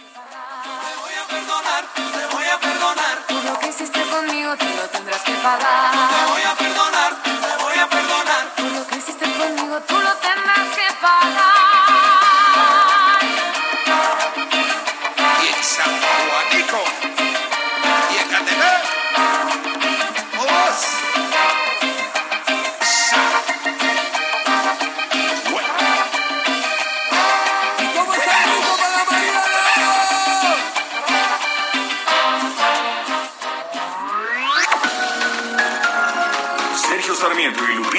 Te voy a perdonar, te voy a perdonar. Tú lo que hiciste conmigo, tú lo tendrás que pagar. Te voy a perdonar, te voy a perdonar. Tú lo que hiciste conmigo, tú lo tendrás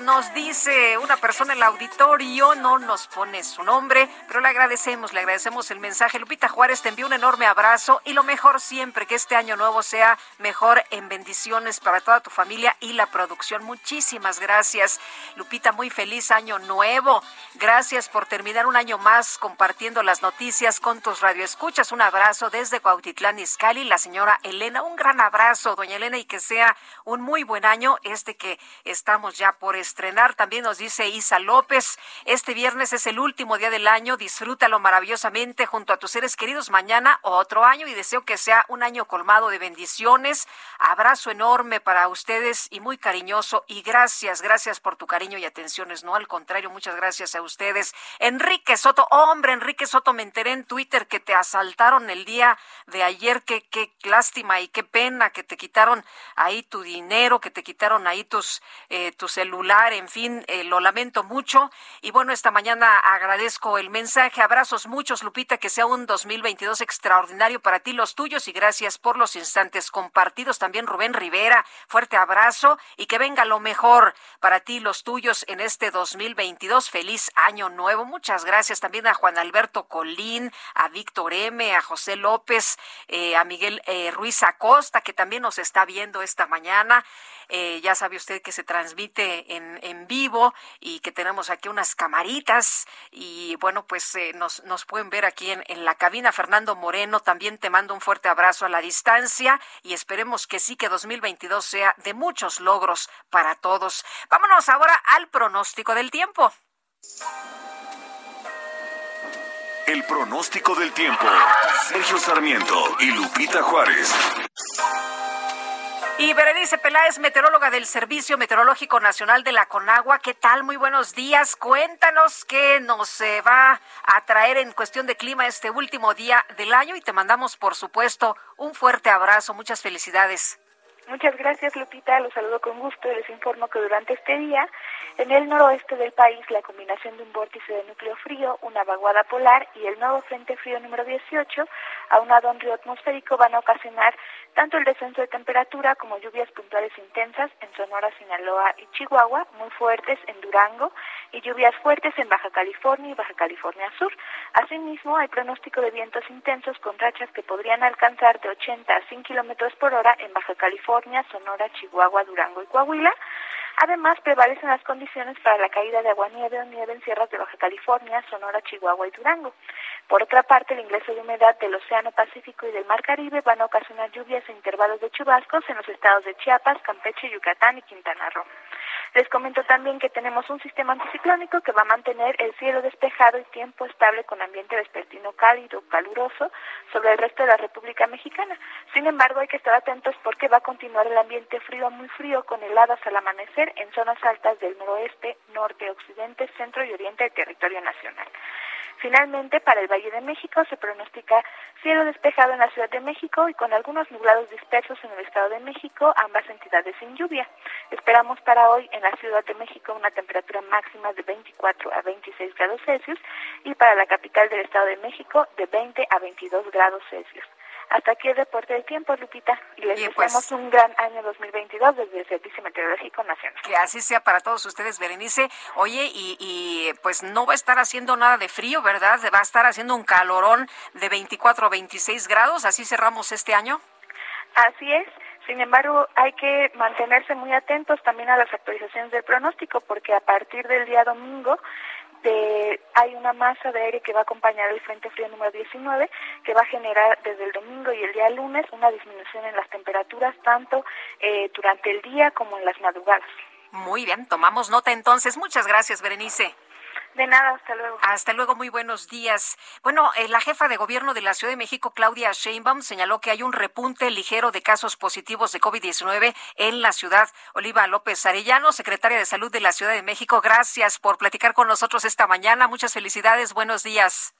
Nos dice una persona en el auditorio, no nos pone su nombre, pero le agradecemos, le agradecemos el mensaje. Lupita Juárez te envía un enorme abrazo y lo mejor siempre, que este año nuevo sea mejor en bendiciones para toda tu familia y la producción. Muchísimas gracias. Lupita, muy feliz año nuevo. Gracias por terminar un año más compartiendo las noticias con tus radioescuchas. Un abrazo desde Cuautitlán, Izcalli, la señora Elena. Un gran abrazo, doña Elena, y que sea un muy buen año este que estamos ya por estrenar. También nos dice Isa López, este viernes es el último día del año, disfrútalo maravillosamente junto a tus seres queridos mañana otro año y deseo que sea un año colmado de bendiciones. Abrazo enorme para ustedes y muy cariñoso y gracias, gracias por tu cariño y atenciones. No, al contrario, muchas gracias a ustedes. Enrique Soto, hombre, Enrique Soto, me enteré en Twitter que te asaltaron el día de ayer. Qué, qué lástima y qué pena que te quitaron ahí tu dinero, que te quitaron ahí tus, eh, tu celular, en fin, eh, lo lamento mucho. Y bueno, esta mañana agradezco el mensaje. Abrazos muchos, Lupita, que sea un 2022 extraordinario para ti, los tuyos, y gracias por los instantes compartidos. También Rubén Rivera, fuerte abrazo y que venga lo mejor para ti, los tuyos, en este 2022. Feliz año nuevo. Muchas gracias también a Juan Alberto Colín, a Víctor M., a José López, eh, a Miguel eh, Ruiz Acosta, que también nos está viendo esta mañana. Eh, ya sabe usted que se transmite en, en vivo y que tenemos aquí unas camaritas y bueno, pues eh, nos, nos pueden ver aquí en, en la cabina. Fernando Moreno, también te mando un fuerte abrazo a la distancia y esperemos que sí, que 2022 sea de muchos logros para todos. Vámonos ahora al pronóstico del tiempo. El pronóstico del tiempo. Sergio Sarmiento y Lupita Juárez. Y Berenice Peláez, meteoróloga del Servicio Meteorológico Nacional de la Conagua. ¿Qué tal? Muy buenos días. Cuéntanos qué nos eh, va a traer en cuestión de clima este último día del año y te mandamos, por supuesto, un fuerte abrazo. Muchas felicidades. Muchas gracias, Lupita. Los saludo con gusto y les informo que durante este día, en el noroeste del país, la combinación de un vórtice de núcleo frío, una vaguada polar y el nuevo frente frío número 18, aunado a un río atmosférico, van a ocasionar tanto el descenso de temperatura como lluvias puntuales intensas en Sonora, Sinaloa y Chihuahua, muy fuertes en Durango y lluvias fuertes en Baja California y Baja California Sur. Asimismo, hay pronóstico de vientos intensos con rachas que podrían alcanzar de 80 a 100 kilómetros por hora en Baja California, Sonora, Chihuahua, Durango y Coahuila. Además, prevalecen las condiciones para la caída de agua-nieve o nieve en sierras de Baja California, Sonora, Chihuahua y Durango. Por otra parte, el ingreso de humedad del Océano Pacífico y del Mar Caribe van a ocasionar lluvias e intervalos de chubascos en los estados de Chiapas, Campeche, Yucatán y Quintana Roo. Les comento también que tenemos un sistema anticiclónico que va a mantener el cielo despejado y tiempo estable con ambiente vespertino cálido, caluroso sobre el resto de la República Mexicana. Sin embargo, hay que estar atentos porque va a continuar el ambiente frío muy frío con heladas al amanecer en zonas altas del noroeste, norte, occidente, centro y oriente del territorio nacional. Finalmente, para el Valle de México se pronostica cielo despejado en la Ciudad de México y con algunos nublados dispersos en el Estado de México, ambas entidades sin lluvia. Esperamos para hoy en la Ciudad de México una temperatura máxima de 24 a 26 grados Celsius y para la capital del Estado de México de 20 a 22 grados Celsius. Hasta aquí el reporte del tiempo, Lupita, y les deseamos un gran año 2022 desde el Servicio Meteorológico Nacional. Que así sea para todos ustedes, Berenice. Oye, y, y pues no va a estar haciendo nada de frío, ¿verdad? Va a estar haciendo un calorón de 24 a 26 grados. ¿Así cerramos este año? Así es. Sin embargo, hay que mantenerse muy atentos también a las actualizaciones del pronóstico, porque a partir del día domingo de, hay una masa de aire que va a acompañar el Frente Frío número 19, que va a generar desde el domingo y el día lunes una disminución en las temperaturas, tanto eh, durante el día como en las madrugadas. Muy bien, tomamos nota entonces. Muchas gracias, Berenice. De nada, hasta luego. Hasta luego, muy buenos días. Bueno, eh, la jefa de gobierno de la Ciudad de México, Claudia Sheinbaum, señaló que hay un repunte ligero de casos positivos de COVID-19 en la ciudad. Oliva López Arellano, secretaria de Salud de la Ciudad de México, gracias por platicar con nosotros esta mañana. Muchas felicidades, buenos días.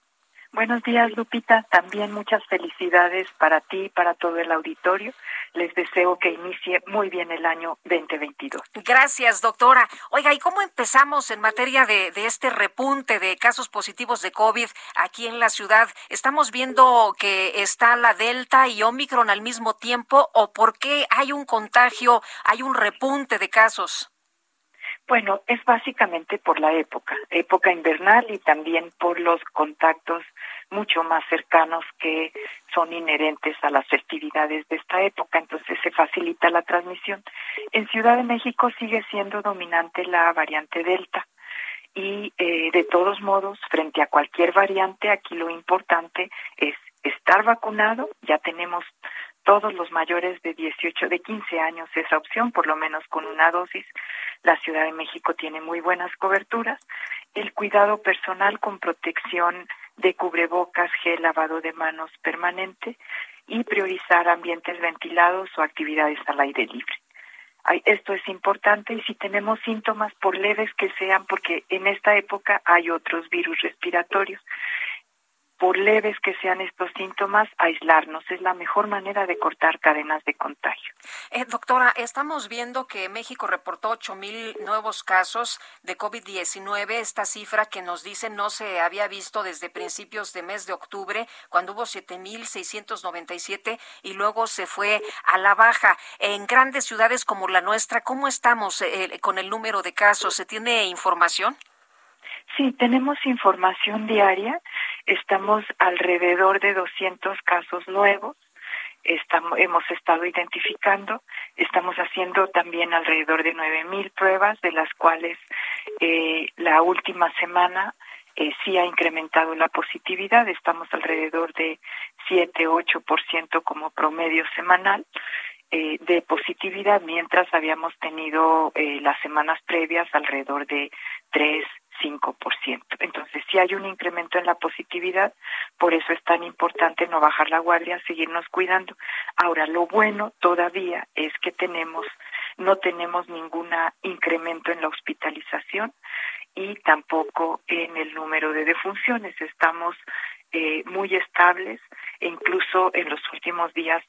Buenos días, Lupita. También muchas felicidades para ti y para todo el auditorio. Les deseo que inicie muy bien el año 2022. Gracias, doctora. Oiga, ¿y cómo empezamos en materia de, de, este repunte de casos positivos de COVID aquí en la ciudad? ¿Estamos viendo que está la Delta y Omicron al mismo tiempo o por qué hay un contagio, hay un repunte de casos? Bueno, es básicamente por la época, época invernal y también por los contactos mucho más cercanos que son inherentes a las festividades de esta época, entonces se facilita la transmisión. En Ciudad de México sigue siendo dominante la variante Delta y eh, de todos modos, frente a cualquier variante, aquí lo importante es estar vacunado, ya tenemos todos los mayores de 18, de 15 años esa opción, por lo menos con una dosis. La Ciudad de México tiene muy buenas coberturas. El cuidado personal con protección de cubrebocas, gel, lavado de manos permanente y priorizar ambientes ventilados o actividades al aire libre. Esto es importante y si tenemos síntomas, por leves que sean, porque en esta época hay otros virus respiratorios, por leves que sean estos síntomas, aislarnos. Es la mejor manera de cortar cadenas de contagio. Eh, doctora, estamos viendo que México reportó 8 mil nuevos casos de COVID-19. Esta cifra que nos dice no se había visto desde principios de mes de octubre, cuando hubo 7 mil 697 y luego se fue a la baja. En grandes ciudades como la nuestra, ¿cómo estamos eh, con el número de casos? ¿Se tiene información? Sí, tenemos información diaria. Estamos alrededor de 200 casos nuevos. Estamos, hemos estado identificando. Estamos haciendo también alrededor de 9.000 pruebas, de las cuales eh, la última semana eh, sí ha incrementado la positividad. Estamos alrededor de 7-8% como promedio semanal eh, de positividad, mientras habíamos tenido las semanas previas alrededor de 3, 5%. Entonces, si hay un incremento en la positividad, por eso es tan importante no bajar la guardia, seguirnos cuidando. Ahora, lo bueno todavía es que tenemos no tenemos ningún incremento en la hospitalización y tampoco en el número de defunciones. Estamos eh, muy estables e incluso en los últimos días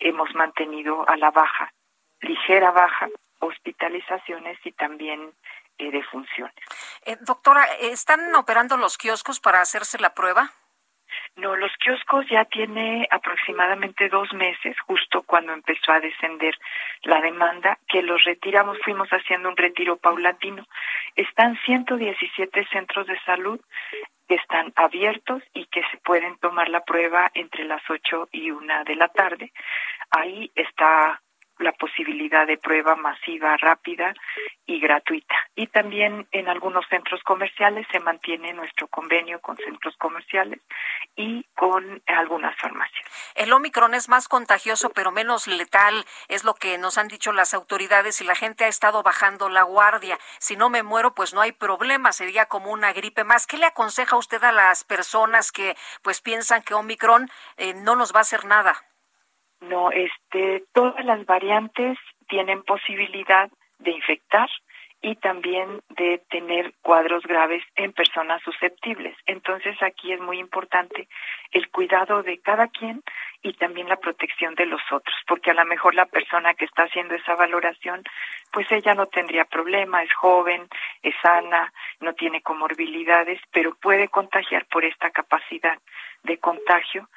hemos mantenido a la baja ligera baja, hospitalizaciones y también eh, defunciones. Eh, doctora, ¿están operando los kioscos para hacerse la prueba? No, los kioscos ya tiene aproximadamente dos meses, justo cuando empezó a descender la demanda, que los retiramos, fuimos haciendo un retiro paulatino. Están 117 centros de salud que están abiertos y que se pueden tomar la prueba entre las 8 y 1 de la tarde. Ahí está la posibilidad de prueba masiva, rápida y gratuita. Y también en algunos centros comerciales se mantiene nuestro convenio con centros comerciales y con algunas farmacias. El Omicron es más contagioso pero menos letal, es lo que nos han dicho las autoridades y la gente ha estado bajando la guardia. Si no me muero, pues no hay problema, sería como una gripe más. ¿Qué le aconseja usted a las personas que pues piensan que Omicron eh, no nos va a hacer nada? No, este, todas las variantes tienen posibilidad de infectar y también de tener cuadros graves en personas susceptibles. Entonces aquí es muy importante el cuidado de cada quien y también la protección de los otros, porque a lo mejor la persona que está haciendo esa valoración, pues ella no tendría problema, es joven, es sana, no tiene comorbilidades, pero puede contagiar por esta capacidad de contagio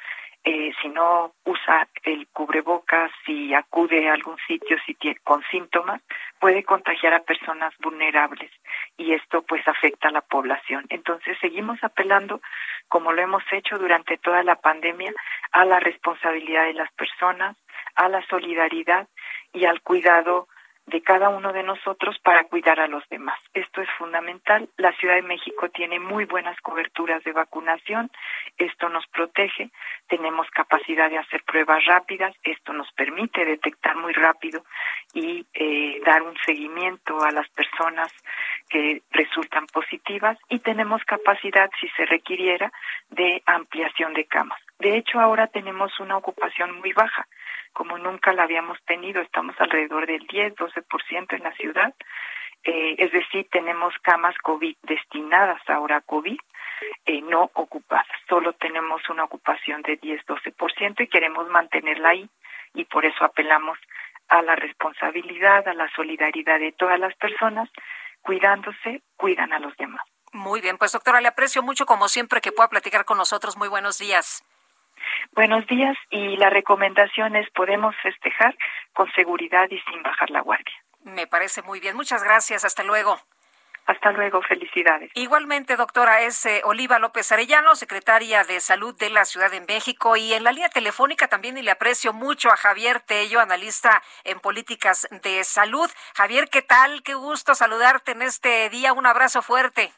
eh, si no usa el cubrebocas, si acude a algún sitio si tiene, con síntomas, puede contagiar a personas vulnerables y esto pues afecta a la población. Entonces seguimos apelando, como lo hemos hecho durante toda la pandemia, a la responsabilidad de las personas, a la solidaridad y al cuidado de cada uno de nosotros para cuidar a los demás. Esto es fundamental. La Ciudad de México tiene muy buenas coberturas de vacunación. Esto nos protege. Tenemos capacidad de hacer pruebas rápidas. Esto nos permite detectar muy rápido y eh, dar un seguimiento a las personas que resultan positivas. Y tenemos capacidad, si se requiriera, de ampliación de camas. De hecho, ahora tenemos una ocupación muy baja como nunca la habíamos tenido. Estamos alrededor del 10-12% en la ciudad. Eh, es decir, tenemos camas COVID destinadas ahora a COVID, eh, no ocupadas. Solo tenemos una ocupación de 10-12% y queremos mantenerla ahí y por eso apelamos a la responsabilidad, a la solidaridad de todas las personas. Cuidándose, cuidan a los demás. Muy bien, pues doctora, le aprecio mucho como siempre que pueda platicar con nosotros. Muy buenos días. Buenos días y la recomendación es podemos festejar con seguridad y sin bajar la guardia. Me parece muy bien. Muchas gracias. Hasta luego. Hasta luego, felicidades. Igualmente, doctora, es eh, Oliva López Arellano, secretaria de Salud de la Ciudad de México. Y en la línea telefónica también y le aprecio mucho a Javier Tello, analista en políticas de salud. Javier, ¿qué tal? Qué gusto saludarte en este día. Un abrazo fuerte.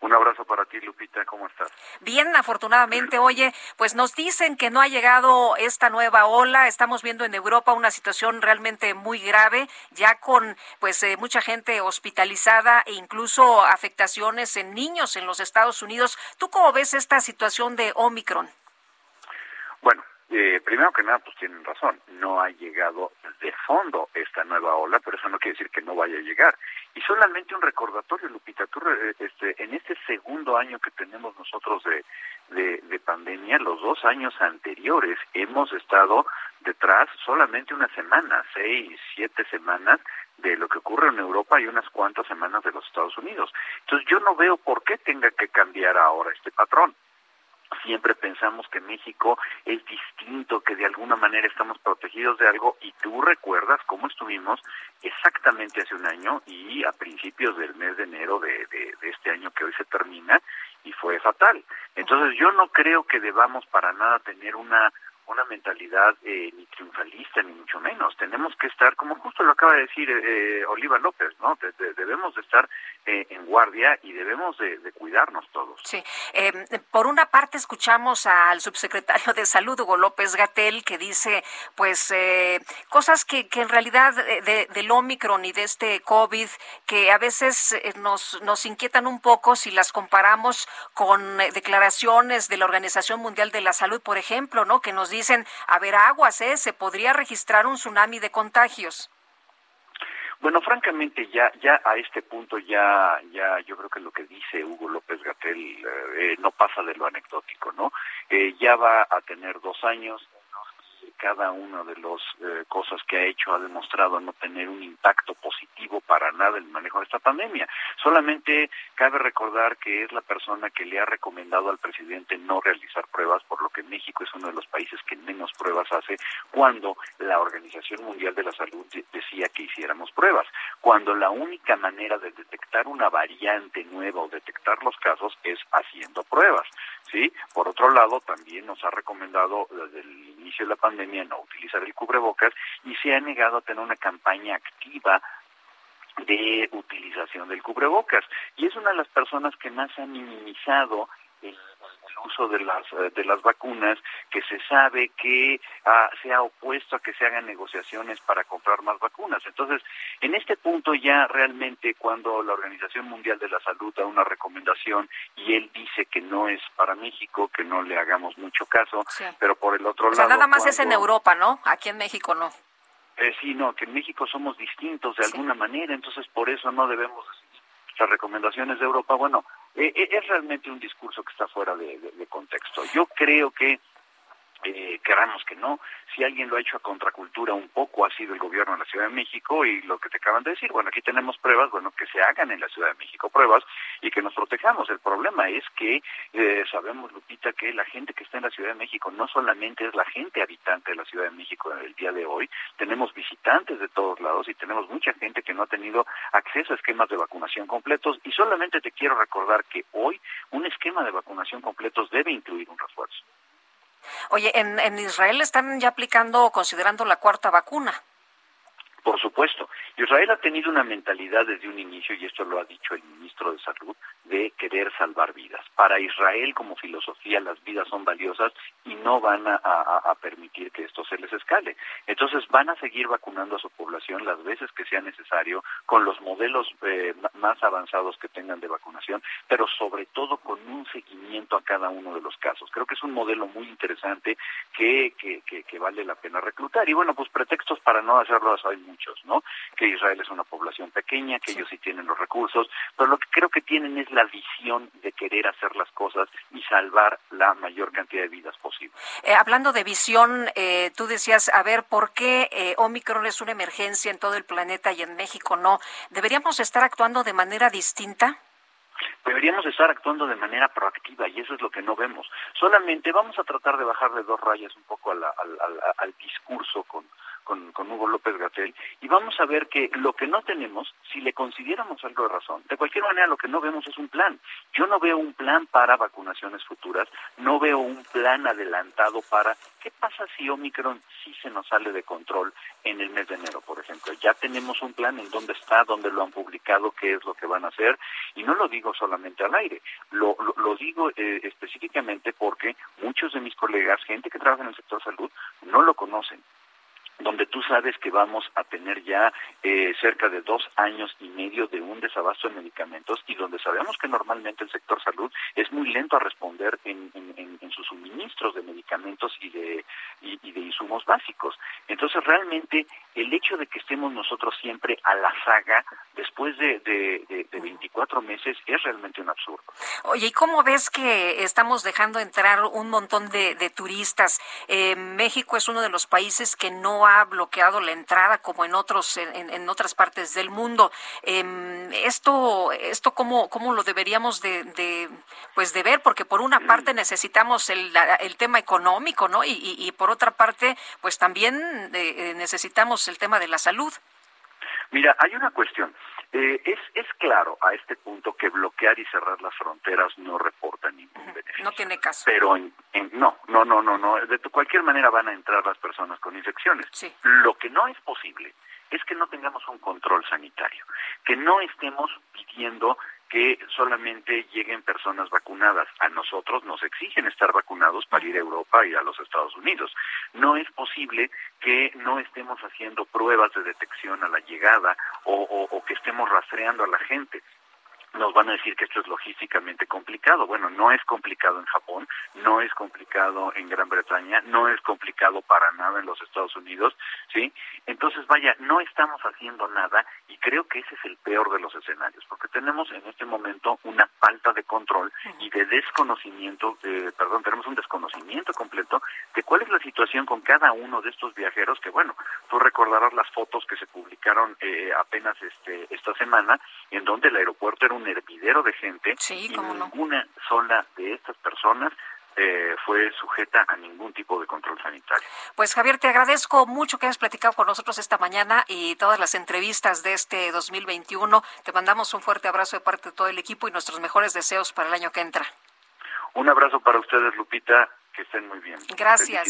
Un abrazo para ti, Lupita, ¿cómo estás? Bien, afortunadamente. Oye, pues nos dicen que no ha llegado esta nueva ola. Estamos viendo en Europa una situación realmente muy grave, ya con pues eh, mucha gente hospitalizada e incluso afectaciones en niños en los Estados Unidos. ¿Tú cómo ves esta situación de Omicron? Bueno, eh, primero que nada, pues tienen razón, no ha llegado de fondo esta nueva ola, pero eso no quiere decir que no vaya a llegar. Y solamente un recordatorio, Lupita, tú, eh, este, en este segundo año que tenemos nosotros de, de, pandemia, los dos años anteriores hemos estado detrás solamente una semana, seis, siete semanas de lo que ocurre en Europa y unas cuantas semanas de los Estados Unidos. Entonces yo no veo por qué tenga que cambiar ahora este patrón siempre pensamos que México es distinto, que de alguna manera estamos protegidos de algo y tú recuerdas cómo estuvimos exactamente hace un año y a principios del mes de enero de, de, este año que hoy se termina y fue fatal. Entonces yo no creo que debamos para nada tener una una mentalidad eh, ni triunfalista ni mucho menos. Tenemos que estar, como justo lo acaba de decir eh, Oliva López, ¿no? debemos de estar eh, en guardia y debemos de, cuidarnos todos. Sí. Em, por una parte escuchamos al subsecretario de Salud, Hugo López Gatel, que dice, pues, cosas que, que en realidad de, del Omicron y de este COVID, que a veces nos, nos inquietan un poco si las comparamos con declaraciones de la Organización Mundial de la Salud, por ejemplo, ¿no? Que nos dice dicen, a ver, aguas, ¿eh? Se podría registrar un tsunami de contagios. Bueno, francamente, ya, ya a este punto ya, ya, yo creo que lo que dice Hugo López Gatel eh, no pasa de lo anecdótico, ¿no? Eh, ya va a tener dos años cada una de las eh, cosas que ha hecho ha demostrado no tener un impacto positivo para nada en el manejo de esta pandemia. Solamente cabe recordar que es la persona que le ha recomendado al presidente no realizar pruebas, por lo que México es uno de los países que menos pruebas hace cuando la Organización Mundial de la Salud decía que hiciéramos pruebas, cuando la única manera de detectar una variante nueva o detectar los casos es haciendo pruebas. ¿Sí? Por otro lado, también nos ha recomendado desde el inicio de la pandemia no utilizar el cubrebocas y se ha negado a tener una campaña activa de utilización del cubrebocas. Y es una de las personas que más ha minimizado el, uso de las eh, de las vacunas que se sabe que ah, se ha opuesto a que se hagan negociaciones para comprar más vacunas entonces en este punto ya realmente cuando la Organización Mundial de la Salud da una recomendación y él dice que no es para México que no le hagamos mucho caso pero por el otro o sea, lado nada más es en Europa, ¿no? Aquí en México no. eh, sí, no, que en México somos distintos de alguna manera, entonces por eso no debemos las recomendaciones de Europa. Bueno, eh, eh, es realmente un discurso que está fuera de, de- de contexto. Yo creo que, eh, queramos que no, si alguien lo ha hecho a contracultura un poco ha sido el gobierno de la Ciudad de México y lo que te acaban de decir, bueno, aquí tenemos pruebas, bueno, que se hagan en la Ciudad de México pruebas y que nos protejamos. El problema es que eh, sabemos, Lupita, que la gente que está en la Ciudad de México no solamente es la gente habitante de la Ciudad de México el día de hoy, tenemos visitantes de todos lados y tenemos mucha gente que no ha tenido acceso a esquemas de vacunación completos y solamente te quiero recordar que hoy un esquema de vacunación completos debe incluir un refuerzo. Oye, en, en Israel están ya aplicando o considerando la cuarta vacuna. Por supuesto, Israel ha tenido una mentalidad desde un inicio, y esto lo ha dicho el ministro de Salud, de querer salvar vidas. Para Israel, como filosofía, las vidas son valiosas y no van a, permitir que esto se les escale. Entonces van a seguir vacunando a su población las veces que sea necesario, con los modelos eh, más avanzados que tengan de vacunación, pero sobre todo con un seguimiento a cada uno de los casos. Creo que es un modelo muy interesante que, que, que, que vale la pena reclutar. Y bueno, pues pretextos para no hacerlo hay muchos, ¿no? Que Israel es una población pequeña, que ellos sí tienen los recursos, pero lo que creo que tienen es la visión de querer hacer las cosas y salvar la mayor cantidad de vidas posible. Eh, hablando de visión, eh, tú decías, a ver, ¿por qué eh, Omicron es una emergencia en todo el planeta y en México no? ¿Deberíamos estar actuando de manera distinta? Deberíamos estar actuando de manera proactiva y eso es lo que no vemos. Solamente vamos a tratar de bajarle dos rayas un poco a la- al, al- al discurso con, con, Hugo López Gatel y vamos a ver que lo que no tenemos, si le consideramos algo de razón, de cualquier manera lo que no vemos es un plan. Yo no veo un plan para vacunaciones futuras, no veo un plan adelantado para qué pasa si Omicron sí se nos sale de control en el mes de enero, por ejemplo. Ya tenemos un plan en dónde está, dónde lo han publicado, qué es lo que van a hacer y no lo digo solamente al aire, lo, lo, lo digo eh, específicamente porque muchos de mis colegas, gente que trabaja en el sector salud, no lo conocen donde tú sabes que vamos a tener ya eh, cerca de dos años y medio de un desabasto de medicamentos y donde sabemos que normalmente el sector salud es muy lento a responder en, en- sus suministros de medicamentos y de, y, de insumos básicos. Entonces realmente el hecho de que estemos nosotros siempre a la saga después de, de, de- de 24 meses es realmente un absurdo. Oye, ¿y cómo ves que estamos dejando entrar un montón de, de turistas? Eh, México es uno de los países que no ha bloqueado la entrada como en otros en, en otras partes del mundo. Em, esto esto cómo cómo lo deberíamos de, de, pues de ver porque por una parte necesitamos el, el tema económico, ¿no? Y, y- y por otra parte pues también eh, eh, necesitamos el tema de la salud. Mira, hay una cuestión. Eh, es, es claro a este punto que bloquear y cerrar las fronteras no reporta ningún beneficio. No tiene caso. Pero en, en- no, no, no, no, no. De cualquier manera van a entrar las personas con infecciones. Sí. Lo que no es posible es que no tengamos un control sanitario, que no estemos pidiendo que solamente lleguen personas vacunadas. A nosotros nos exigen estar vacunados para ir a Europa y a los Estados Unidos. No es posible que no estemos haciendo pruebas de detección a la llegada o, que estemos rastreando a la gente nos van a decir que esto es logísticamente complicado. Bueno, no es complicado en Japón, no es complicado en Gran Bretaña, no es complicado para nada en los Estados Unidos, ¿sí? En- Entonces, vaya, no estamos haciendo nada y creo que ese es el peor de los escenarios, porque tenemos en este momento una falta de control y de desconocimiento, de, perdón, tenemos un desconocimiento completo de cuál es la situación con cada uno de estos viajeros, que bueno, tú recordarás las fotos que se publicaron eh, apenas este esta semana, en donde el aeropuerto era un hervidero de gente y ninguna sola de estas personas eh, fue sujeta a ningún tipo de control sanitario. Pues Javier, te agradezco mucho que hayas platicado con nosotros esta mañana y todas las entrevistas de este 2021. Te mandamos un fuerte abrazo de parte de todo el equipo y nuestros mejores deseos para el año que entra. Un abrazo para ustedes, Lupita que estén muy bien. Gracias.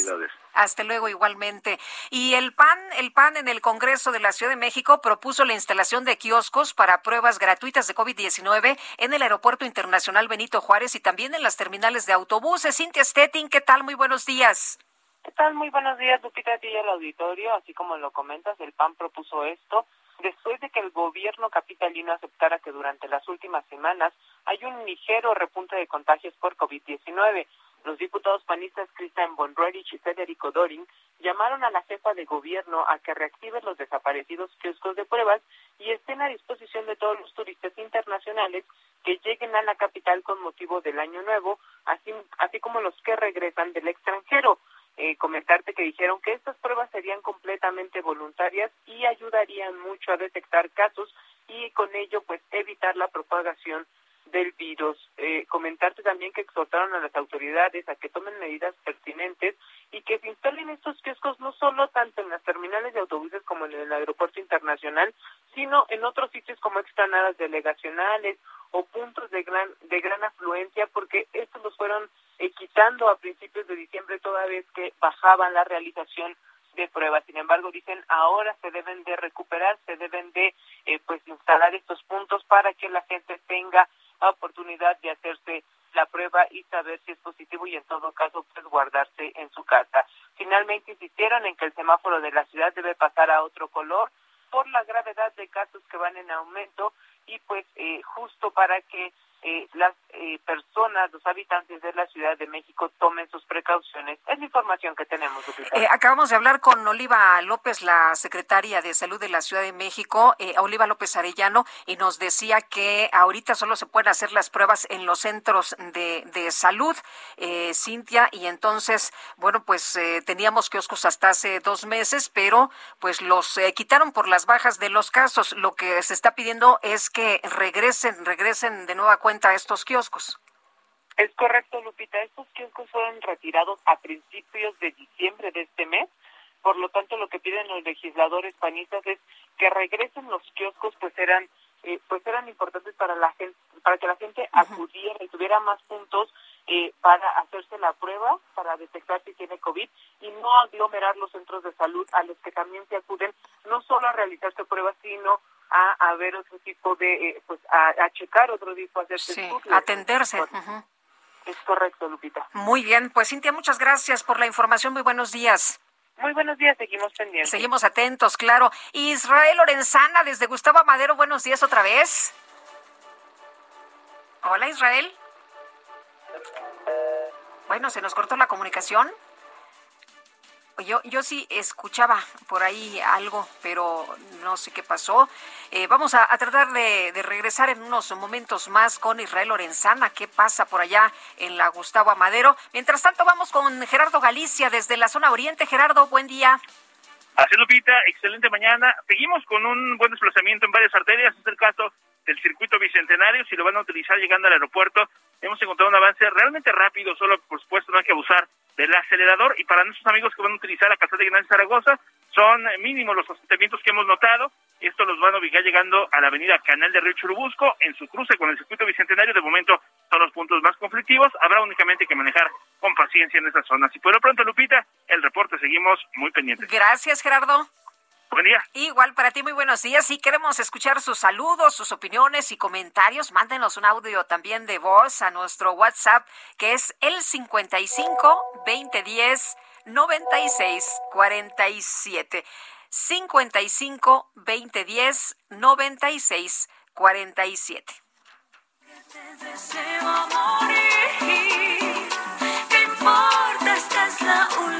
Hasta luego igualmente. Y el PAN, el PAN en el Congreso de la Ciudad de México propuso la instalación de kioscos para pruebas gratuitas de COVID-19 en el Aeropuerto Internacional Benito Juárez y también en las terminales de autobuses. Cintia Stettin, ¿qué tal? Muy buenos días. ¿Qué tal? Muy buenos días, Lupita, a ti y al auditorio. Así como lo comentas, el PAN propuso esto después de que el gobierno capitalino aceptara que durante las últimas semanas hay un ligero repunte de contagios por COVID-19. Los diputados panistas Cristian Bonrerich y Federico Doring llamaron a la jefa de gobierno a que reactive los desaparecidos kioscos de pruebas y estén a disposición de todos los turistas internacionales que lleguen a la capital con motivo del Año Nuevo, así, así como los que regresan del extranjero. Eh, comentarte que dijeron que estas pruebas serían completamente voluntarias y ayudarían mucho a detectar casos y con ello pues evitar la propagación del virus. Eh, comentarte también que exhortaron a las autoridades a que tomen medidas pertinentes y que se instalen estos kioscos no solo tanto en las terminales de autobuses como en el aeropuerto internacional, sino en otros sitios como explanadas delegacionales o puntos de gran de gran afluencia, porque estos los fueron eh, quitando a principios de diciembre toda vez que bajaban la realización de pruebas. Sin embargo, dicen ahora se deben de recuperar, se deben de eh, pues instalar estos puntos para que la gente tenga oportunidad de hacerse la prueba y saber si es positivo y en todo caso pues guardarse en su casa. Finalmente insistieron en que el semáforo de la ciudad debe pasar a otro color por la gravedad de casos que van en aumento y pues eh, justo para que eh, las eh, personas, los habitantes de la Ciudad de México tomen sus precauciones. Es la información que tenemos. Eh, acabamos de hablar con Oliva López, la secretaria de Salud de la Ciudad de México, eh, Oliva López Arellano, y nos decía que ahorita solo se pueden hacer las pruebas en los centros de, de salud, eh, Cintia, y entonces, bueno, pues teníamos kioscos hasta hace dos meses, pero pues los quitaron por las bajas de los casos. Lo que se está pidiendo es que regresen, regresen de nueva cuenta a estos kioscos. Es correcto, Lupita. Estos kioscos fueron retirados a principios de diciembre de este mes. Por lo tanto, lo que piden los legisladores panistas es que regresen los kioscos, pues eran, eh, pues eran importantes para la gente, para que la gente acudiera y tuviera más puntos eh, para hacerse la prueba, para detectar si tiene COVID y no aglomerar los centros de salud a los que también se acuden, no solo a realizarse pruebas, sino a, a ver otro tipo de, eh, pues a, a, checar otro tipo, a hacerse sí, atenderse. Es correcto, Lupita. Muy bien, pues Cintia, muchas gracias por la información. Muy buenos días. Muy buenos días, seguimos pendientes. Seguimos atentos, claro. Israel Lorenzana, desde Gustavo Madero, buenos días otra vez. Hola, Israel. Bueno, se nos cortó la comunicación. Yo, yo sí escuchaba por ahí algo, pero no sé qué pasó. Eh, vamos a, a tratar de, de, regresar en unos momentos más con Israel Lorenzana. ¿Qué pasa por allá en la Gustavo Amadero? Mientras tanto, vamos con Gerardo Galicia desde la zona oriente. Gerardo, buen día. Así Lupita, excelente mañana. Seguimos con un buen desplazamiento en varias arterias. Es el caso del circuito bicentenario. Si lo van a utilizar llegando al aeropuerto, hemos encontrado un avance realmente rápido. Solo, por supuesto, no hay que abusar del acelerador y para nuestros amigos que van a utilizar la calzada de Ignacio Zaragoza son mínimos los asentamientos que hemos notado y esto los van a ubicar llegando a la avenida Canal de Río Churubusco en su cruce con el circuito bicentenario de momento son los puntos más conflictivos habrá únicamente que manejar con paciencia en esa zona. Si por lo pronto Lupita el reporte seguimos muy pendientes gracias Gerardo Buen día. Igual para ti, muy buenos días. Si queremos escuchar sus saludos, sus opiniones y comentarios, mándenos un audio también de voz a nuestro WhatsApp, que es el 55 2010 96 47. 55 2010 96 47. Te deseo morir, no importa, esta es la última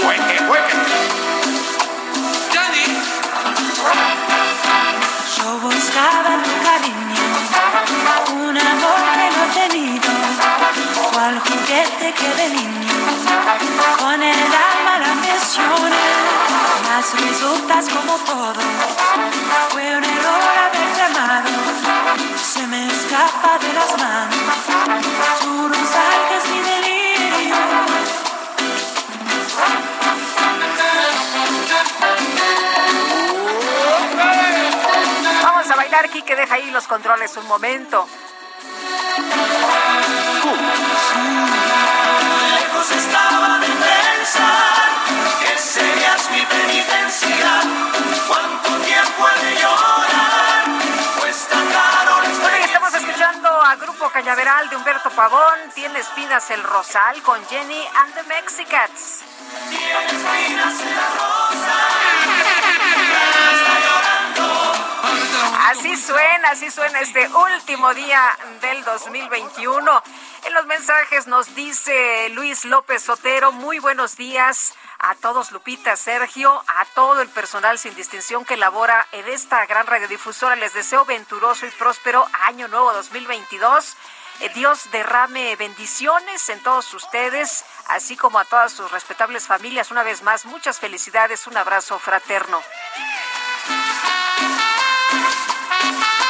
Juegue, juegue. Yo buscaba tu cariño, un amor que no he tenido, cual juguete que de niño, con el alma la presioné, mas resultas como todo, fue un error haberte amado, se me escapa de las manos, tú no salgas mi delirio. Bailar, Kike, deja ahí los controles un momento. Lejos estaba de pensar que serías mi penitencia. Cuánto tiempo he de llorar, caro la Bueno, y estamos escuchando a Grupo Cañaveral de Humberto Pavón, Tiene espinas el rosal con Jenny and the Mexicats. Tiene espinas en la rosa. Está llorando. Así suena, así suena este último día del 2021. En los mensajes nos dice Luis López Sotero, muy buenos días a todos, Lupita, Sergio, a todo el personal sin distinción que labora en esta gran radiodifusora. Les deseo venturoso y próspero año nuevo 2022. Eh, Dios derrame bendiciones en todos ustedes, así como a todas sus respetables familias. Una vez más, muchas felicidades, un abrazo fraterno. Bye.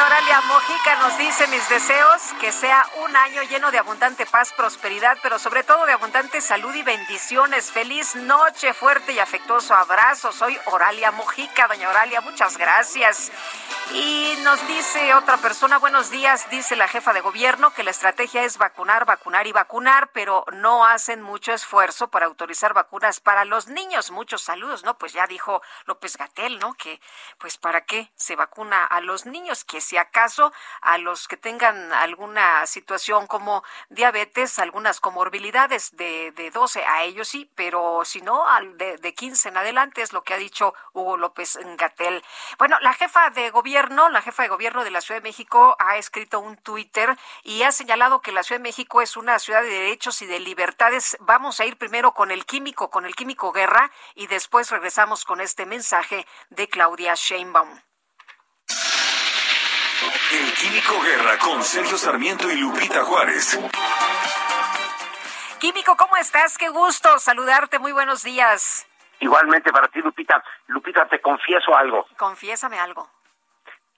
Oralia Mojica nos dice mis deseos que sea un año lleno de abundante paz, prosperidad, pero sobre todo de abundante salud y bendiciones. Feliz noche, fuerte y afectuoso abrazo. Soy Oralia Mojica, doña Oralia, muchas gracias. Y nos dice otra persona, buenos días, dice la jefa de gobierno que la estrategia es vacunar, vacunar y vacunar, pero no hacen mucho esfuerzo para autorizar vacunas para los niños. Muchos saludos, ¿no? Pues ya dijo López Gatel, ¿no? Que pues para qué se vacuna a los niños, que si acaso a los que tengan alguna situación como diabetes, algunas comorbilidades de, de 12, a ellos sí, pero si no, al de, de 15 en adelante es lo que ha dicho Hugo López Gatel. Bueno, la jefa de gobierno, la jefa de gobierno de la Ciudad de México ha escrito un Twitter y ha señalado que la Ciudad de México es una ciudad de derechos y de libertades. Vamos a ir primero con el químico, con el químico Guerra y después regresamos con este mensaje de Claudia Sheinbaum. El Químico Guerra con Sergio Sarmiento y Lupita Juárez. Químico, ¿cómo estás? Qué gusto saludarte. Muy buenos días. Igualmente para ti, Lupita. Lupita, te confieso algo. Confiésame algo.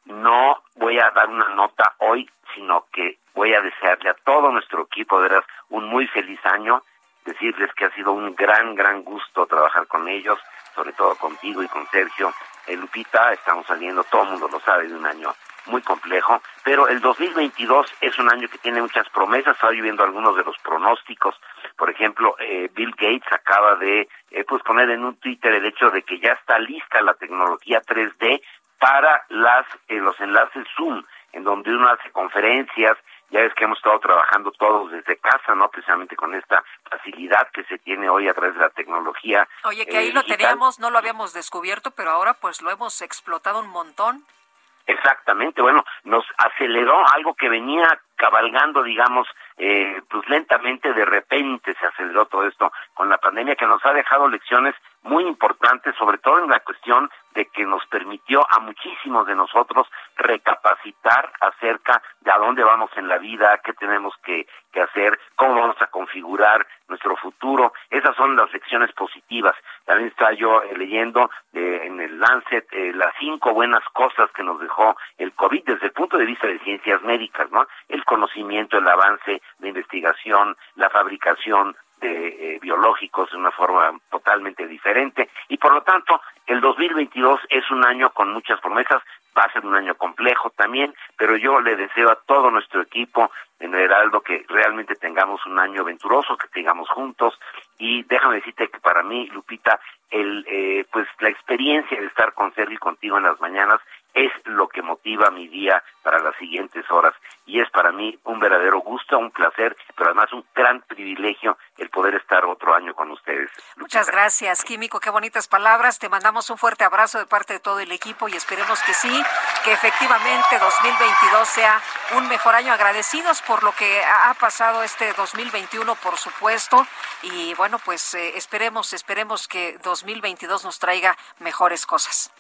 No voy a dar una nota hoy, sino que voy a desearle a todo nuestro equipo, de verdad, un muy feliz año. Decirles que ha sido un gran, gran gusto trabajar con ellos, sobre todo contigo y con Sergio. Eh, Lupita, estamos saliendo, todo el mundo lo sabe, de un año muy complejo, pero el 2022 es un año que tiene muchas promesas, estaba viendo algunos de los pronósticos, por ejemplo, eh, Bill Gates acaba de eh, pues poner en un Twitter el hecho de que ya está lista la tecnología 3D para las eh, los enlaces Zoom, en donde uno hace conferencias, ya ves que hemos estado trabajando todos desde casa, ¿no? Precisamente con esta facilidad que se tiene hoy a través de la tecnología. Oye, que ahí eh, lo digital. teníamos, no lo habíamos descubierto, pero ahora pues lo hemos explotado un montón. Exactamente, bueno, nos aceleró algo que venía cabalgando, digamos, eh, pues lentamente, de repente se aceleró todo esto con la pandemia que nos ha dejado lecciones muy importante, sobre todo en la cuestión de que nos permitió a muchísimos de nosotros recapacitar acerca de a dónde vamos en la vida, qué tenemos que, que hacer, cómo vamos a configurar nuestro futuro. Esas son las lecciones positivas. También estaba yo eh, leyendo eh, en el Lancet eh, las cinco buenas cosas que nos dejó el COVID desde el punto de vista de ciencias médicas, ¿no? El conocimiento, el avance, la investigación, la fabricación de biológicos de una forma totalmente diferente. Y por lo tanto el 2022 es un año con muchas promesas va a ser un año complejo también, pero yo le deseo a todo nuestro equipo en Heraldo que realmente tengamos un año aventuroso, que tengamos juntos. Y déjame decirte que para mí, Lupita, el eh, pues la experiencia de estar con Sergio y contigo en las mañanas es lo que motiva mi día para las siguientes horas y es para mí un verdadero gusto, un placer, pero además un gran privilegio el poder estar otro año con ustedes. Muchas gracias, Químico, qué bonitas palabras. Te mandamos un fuerte abrazo de parte de todo el equipo y esperemos que sí, que efectivamente 2022 sea un mejor año. Agradecidos por lo que ha pasado este 2021, por supuesto, y bueno, pues eh, esperemos, esperemos que 2022 nos traiga mejores cosas.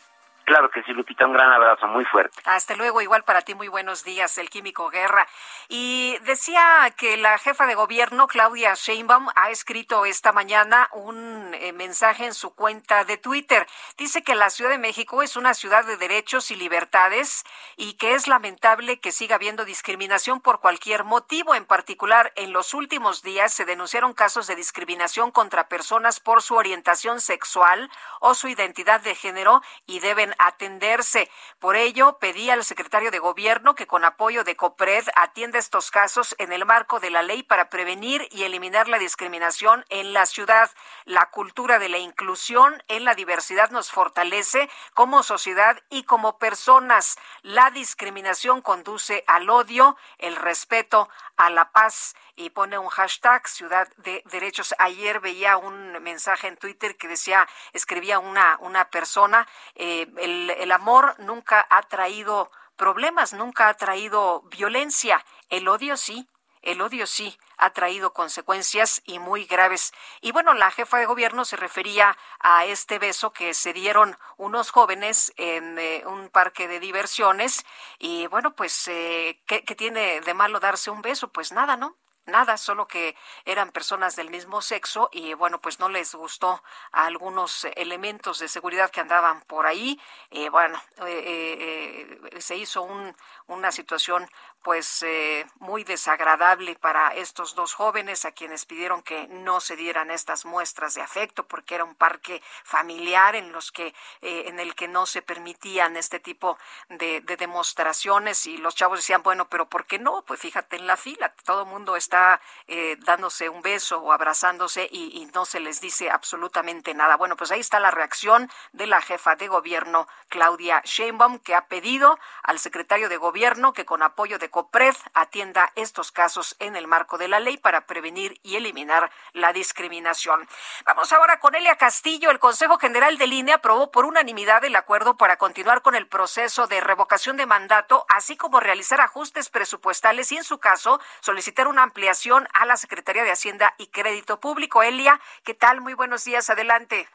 Claro que sí, Lupita, un gran abrazo muy fuerte. Hasta luego, igual para ti, muy buenos días, el Químico Guerra. Y decía que la jefa de gobierno, Claudia Sheinbaum, ha escrito esta mañana un eh, mensaje en su cuenta de Twitter. Dice que la Ciudad de México es una ciudad de derechos y libertades y que es lamentable que siga habiendo discriminación por cualquier motivo. En particular, en los últimos días se denunciaron casos de discriminación contra personas por su orientación sexual o su identidad de género y deben atenderse. Por ello, pedí al secretario de Gobierno que con apoyo de COPRED atienda estos casos en el marco de la ley para prevenir y eliminar la discriminación en la ciudad. La cultura de la inclusión en la diversidad nos fortalece como sociedad y como personas. La discriminación conduce al odio, el respeto a la paz y pone un hashtag Ciudad de Derechos. Ayer veía un mensaje en Twitter que decía, escribía una, una persona, eh, el, el amor nunca ha traído problemas, nunca ha traído violencia, el odio sí. El odio sí ha traído consecuencias y muy graves. Y bueno, la jefa de gobierno se refería a este beso que se dieron unos jóvenes en eh, un parque de diversiones. Y bueno, pues, eh, ¿qué, ¿qué tiene de malo darse un beso? Pues nada, ¿no? Nada, solo que eran personas del mismo sexo y bueno, pues no les gustó a algunos elementos de seguridad que andaban por ahí. Eh, bueno, eh, eh, se hizo un, una situación pues eh, muy desagradable para estos dos jóvenes a quienes pidieron que no se dieran estas muestras de afecto porque era un parque familiar en los que eh, en el que no se permitían este tipo de, de, demostraciones y los chavos decían bueno pero por qué no pues fíjate en la fila todo el mundo está eh, dándose un beso o abrazándose y, y no se les dice absolutamente nada. Bueno pues ahí está la reacción de la jefa de gobierno Claudia Sheinbaum que ha pedido al secretario de gobierno que con apoyo de COPRED atienda estos casos en el marco de la ley para prevenir y eliminar la discriminación. Vamos ahora con Elia Castillo. El Consejo General de Línea aprobó por unanimidad el acuerdo para continuar con el proceso de revocación de mandato, así como realizar ajustes presupuestales y, en su caso, solicitar una ampliación a la Secretaría de Hacienda y Crédito Público. Elia, ¿qué tal? Muy buenos días. Adelante.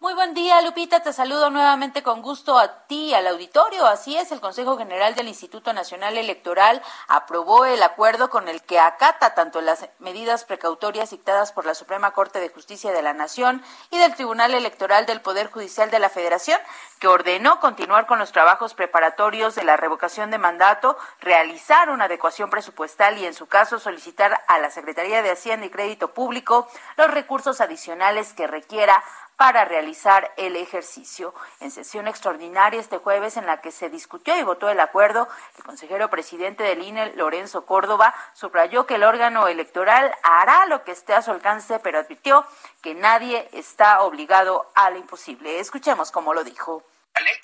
Muy buen día, Lupita. Te saludo nuevamente con gusto a ti, al auditorio. Así es, el Consejo General del Instituto Nacional Electoral aprobó el acuerdo con el que acata tanto las medidas precautorias dictadas por la Suprema Corte de Justicia de la Nación y del Tribunal Electoral del Poder Judicial de la Federación, que ordenó continuar con los trabajos preparatorios de la revocación de mandato, realizar una adecuación presupuestal y, en su caso, solicitar a la Secretaría de Hacienda y Crédito Público los recursos adicionales que requiera para realizar el ejercicio. En sesión extraordinaria este jueves en la que se discutió y votó el acuerdo, el consejero presidente del INE, Lorenzo Córdoba, subrayó que el órgano electoral hará lo que esté a su alcance, pero advirtió que nadie está obligado a lo imposible. Escuchemos cómo lo dijo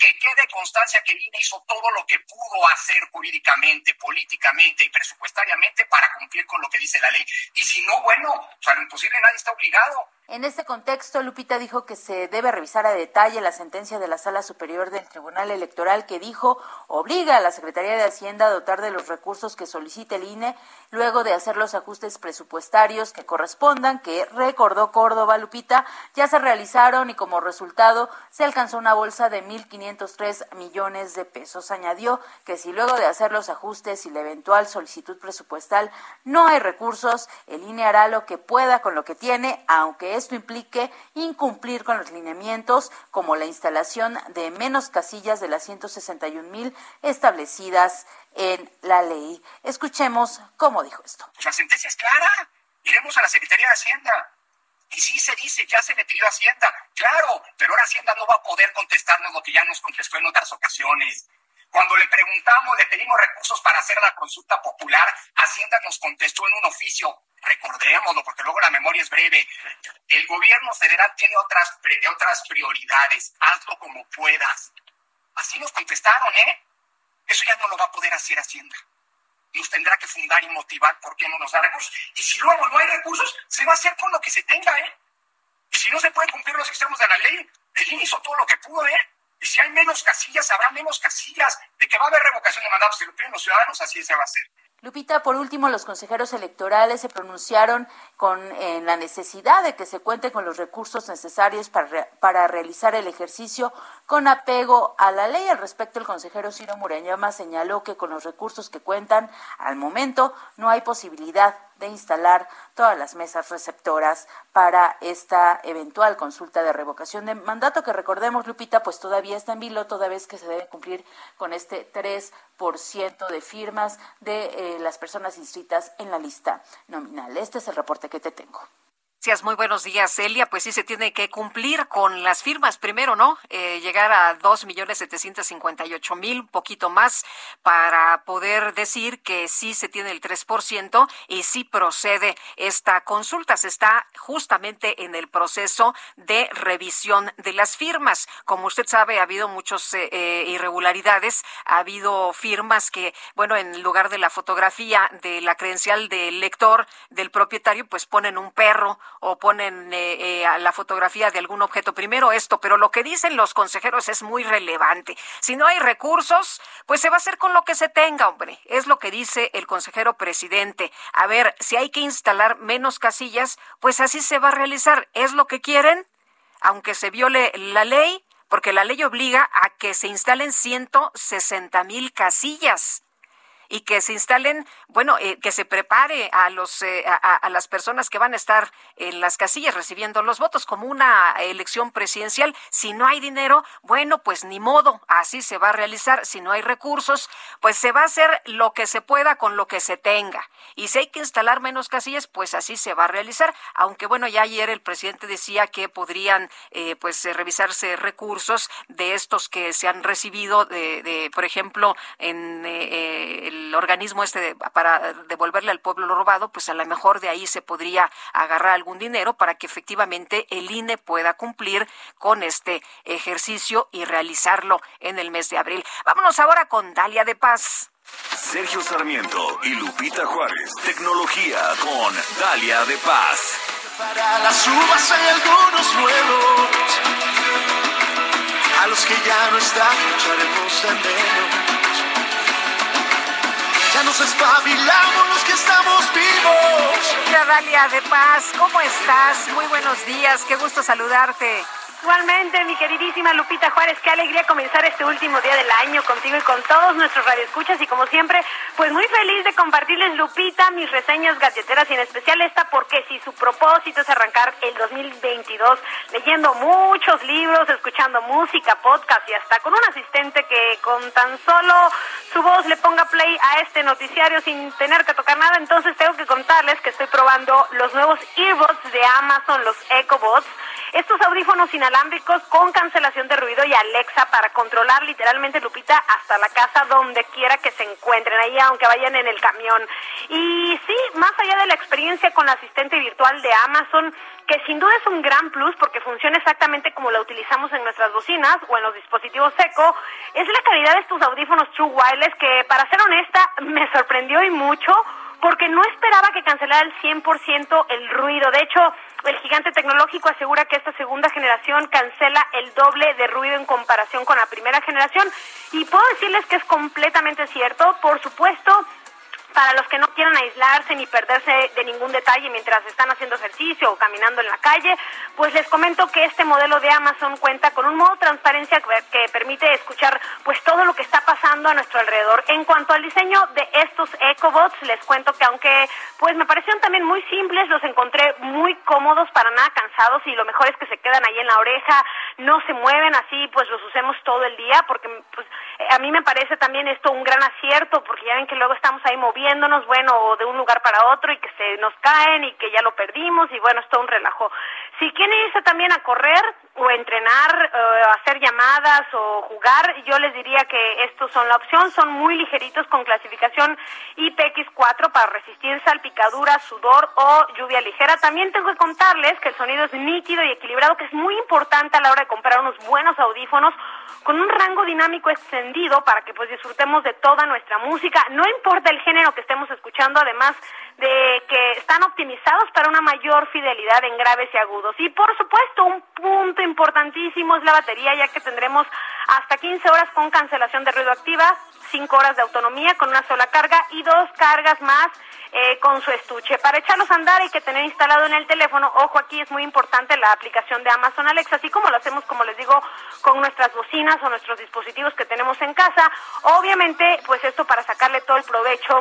que quede constancia que el INE hizo todo lo que pudo hacer jurídicamente, políticamente y presupuestariamente para cumplir con lo que dice la ley. Y si no, bueno, o sea, lo imposible nadie está obligado. En este contexto, Lupita dijo que se debe revisar a detalle la sentencia de la Sala Superior del Tribunal Electoral que dijo obliga a la Secretaría de Hacienda a dotar de los recursos que solicite el INE luego de hacer los ajustes presupuestarios que correspondan, que recordó Córdoba, Lupita, ya se realizaron y como resultado se alcanzó una bolsa de 1.503 millones de pesos. Añadió que si luego de hacer los ajustes y la eventual solicitud presupuestal no hay recursos, el INE hará lo que pueda con lo que tiene, aunque esto implique incumplir con los lineamientos como la instalación de menos casillas de las 161 mil establecidas en la ley. Escuchemos cómo dijo esto. La sentencia es clara. Iremos a la Secretaría de Hacienda. Y sí se dice, ya se le pidió a Hacienda. Claro, pero ahora Hacienda no va a poder contestarnos lo que ya nos contestó en otras ocasiones. Cuando le preguntamos, le pedimos recursos para hacer la consulta popular, Hacienda nos contestó en un oficio. Recordémoslo, porque luego la memoria es breve. El gobierno federal tiene otras, otras prioridades. Hazlo como puedas. Así nos contestaron, ¿eh? Eso ya no lo va a poder hacer Hacienda. Nos tendrá que fundar y motivar por qué no nos da recursos. Y si luego no hay recursos, se va a hacer con lo que se tenga, ¿eh? Y si no se pueden cumplir los extremos de la ley, el hizo todo lo que pudo, ¿eh? Y si hay menos casillas, habrá menos casillas. De que va a haber revocación de mandatos, si lo los ciudadanos, así se va a hacer. Lupita, por último, los consejeros electorales se pronunciaron con en la necesidad de que se cuente con los recursos necesarios para, para realizar el ejercicio con apego a la ley. Al respecto, el consejero Ciro Murayama señaló que con los recursos que cuentan al momento no hay posibilidad de instalar todas las mesas receptoras para esta eventual consulta de revocación de mandato que recordemos, Lupita, pues todavía está en vilo, toda vez que se debe cumplir con este 3% de firmas de eh, las personas inscritas en la lista nominal. Este es el reporte que te tengo. Gracias, muy buenos días, Celia. Pues sí se tiene que cumplir con las firmas primero, ¿no? Eh, llegar a dos millones setecientos cincuenta y ocho mil, poquito más, para poder decir que sí se tiene el tres por ciento y sí procede esta consulta. Se está justamente en el proceso de revisión de las firmas. Como usted sabe, ha habido muchas eh, eh, irregularidades, ha habido firmas que, bueno, en lugar de la fotografía de la credencial del lector, del propietario, pues ponen un perro o ponen eh, eh, la fotografía de algún objeto. Primero esto, pero lo que dicen los consejeros es muy relevante. Si no hay recursos, pues se va a hacer con lo que se tenga, hombre. Es lo que dice el consejero presidente. A ver, si hay que instalar menos casillas, pues así se va a realizar. ¿Es lo que quieren? Aunque se viole la ley, porque la ley obliga a que se instalen 160 mil casillas y que se instalen, bueno, eh, que se prepare a los eh, a, las personas que van a estar en las casillas recibiendo los votos como una elección presidencial. Si no hay dinero, bueno, pues ni modo, así se va a realizar. Si no hay recursos, pues se va a hacer lo que se pueda con lo que se tenga. Y si hay que instalar menos casillas, pues así se va a realizar. Aunque bueno, ya ayer el presidente decía que podrían, eh, pues, revisarse recursos de estos que se han recibido, de, de por ejemplo, en el el organismo este para devolverle al pueblo lo robado, pues a lo mejor de ahí se podría agarrar algún dinero para que efectivamente el INE pueda cumplir con este ejercicio y realizarlo en el mes de abril. Vámonos ahora con Dalia de Paz. Sergio Sarmiento y Lupita Juárez. Tecnología con Dalia de Paz. Para las uvas hay algunos nuevos. A los que ya no están, echaremos de menos ya nos espabilamos los que estamos vivos. Dalia de Paz, ¿cómo estás? Muy buenos días, qué gusto saludarte. Igualmente, mi queridísima Lupita Juárez, qué alegría comenzar este último día del año contigo y con todos nuestros radioescuchas. Y como siempre, pues muy feliz de compartirles Lupita mis reseñas galleteras y en especial esta porque si su propósito es arrancar el 2022 leyendo muchos libros, escuchando música, podcast y hasta con un asistente que con tan solo su voz le ponga play a este noticiario sin tener que tocar nada, entonces tengo que contarles que estoy probando los nuevos earbuds de Amazon, los EcoBots. Estos audífonos inalámbricos con cancelación de ruido y Alexa para controlar literalmente Lupita hasta la casa donde quiera que se encuentren, ahí aunque vayan en el camión. Y sí, más allá de la experiencia con la asistente virtual de Amazon, que sin duda es un gran plus porque funciona exactamente como la utilizamos en nuestras bocinas o en los dispositivos seco, es la calidad de estos audífonos True Wireless que, para ser honesta, me sorprendió y mucho porque no esperaba que cancelara el 100% el ruido. De hecho, el gigante tecnológico asegura que esta segunda generación cancela el doble de ruido en comparación con la primera generación y puedo decirles que es completamente cierto. Por supuesto, para los que no quieran aislarse ni perderse de ningún detalle mientras están haciendo ejercicio o caminando en la calle, pues les comento que este modelo de Amazon cuenta con un modo transparencia que permite escuchar pues todo lo que está pasando a nuestro alrededor. En cuanto al diseño de estos EcoBots, les cuento que aunque pues me parecieron también muy simples, los encontré muy cómodos, para nada cansados y lo mejor es que se quedan ahí en la oreja, no se mueven así, pues los usemos todo el día porque pues a mí me parece también esto un gran acierto porque ya ven que luego estamos ahí moviendo moviéndonos, bueno, de un lugar para otro y que se nos caen y que ya lo perdimos y bueno, es todo un relajo. Si quieren irse también a correr o entrenar, eh, hacer llamadas o jugar, yo les diría que estos son la opción, son muy ligeritos con clasificación IPX4 para resistir salpicadura, sudor o lluvia ligera. También tengo que contarles que el sonido es nítido y equilibrado, que es muy importante a la hora de comprar unos buenos audífonos con un rango dinámico extendido para que pues disfrutemos de toda nuestra música, no importa el género que estemos escuchando, además de que están optimizados para una mayor fidelidad en graves y agudos. Y por supuesto, un punto importantísimo es la batería, ya que tendremos hasta 15 horas con cancelación de ruido activa, 5 horas de autonomía con una sola carga y dos cargas más eh, con su estuche. Para echarlos a andar hay que tener instalado en el teléfono, ojo aquí es muy importante la aplicación de Amazon Alexa, así como lo hacemos, como les digo, con nuestras bocinas o nuestros dispositivos que tenemos en casa. Obviamente, pues esto para sacarle todo el provecho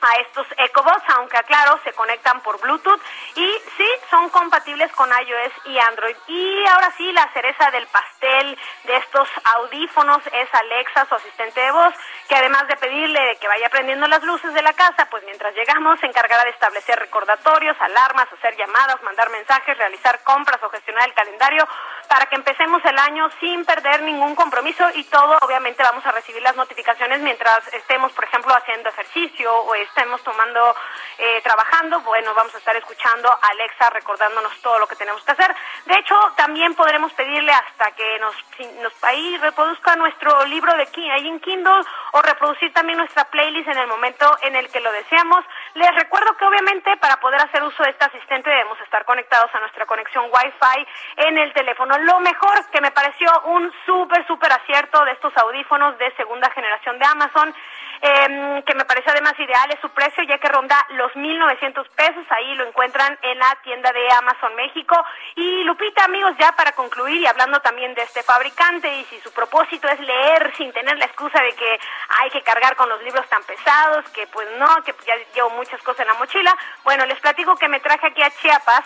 a estos EcoBots, aunque aclaro, se conectan por Bluetooth y sí, son compatibles con iOS y Android. Y ahora sí, la cereza del pastel de estos audífonos es Alexa, su asistente de voz, que además de pedirle que vaya prendiendo las luces de la casa, pues mientras llegamos se encargará de establecer recordatorios, alarmas, hacer llamadas, mandar mensajes, realizar compras o gestionar el calendario para que empecemos el año sin perder ningún compromiso y todo, obviamente vamos a recibir las notificaciones mientras estemos, por ejemplo, haciendo ejercicio o estemos tomando, eh, trabajando, bueno, vamos a estar escuchando a Alexa recordándonos todo lo que tenemos que hacer. De hecho, también podremos pedirle hasta que nos, nos ahí reproduzca nuestro libro de ahí en Kindle o reproducir también nuestra playlist en el momento en el que lo deseamos. Les recuerdo que obviamente para poder hacer uso de este asistente debemos estar conectados a nuestra conexión Wi-Fi en el teléfono. Lo mejor que me pareció un súper, súper acierto de estos audífonos de segunda generación de Amazon, eh, que me parece además ideal es su precio, ya que ronda los 1.900 pesos. Ahí lo encuentran en la tienda de Amazon México. Y Lupita, amigos, ya para concluir y hablando también de este fabricante y si su propósito es leer sin tener la excusa de que hay que cargar con los libros tan pesados, que pues no, que ya llevo muchas cosas en la mochila. Bueno, les platico que me traje aquí a Chiapas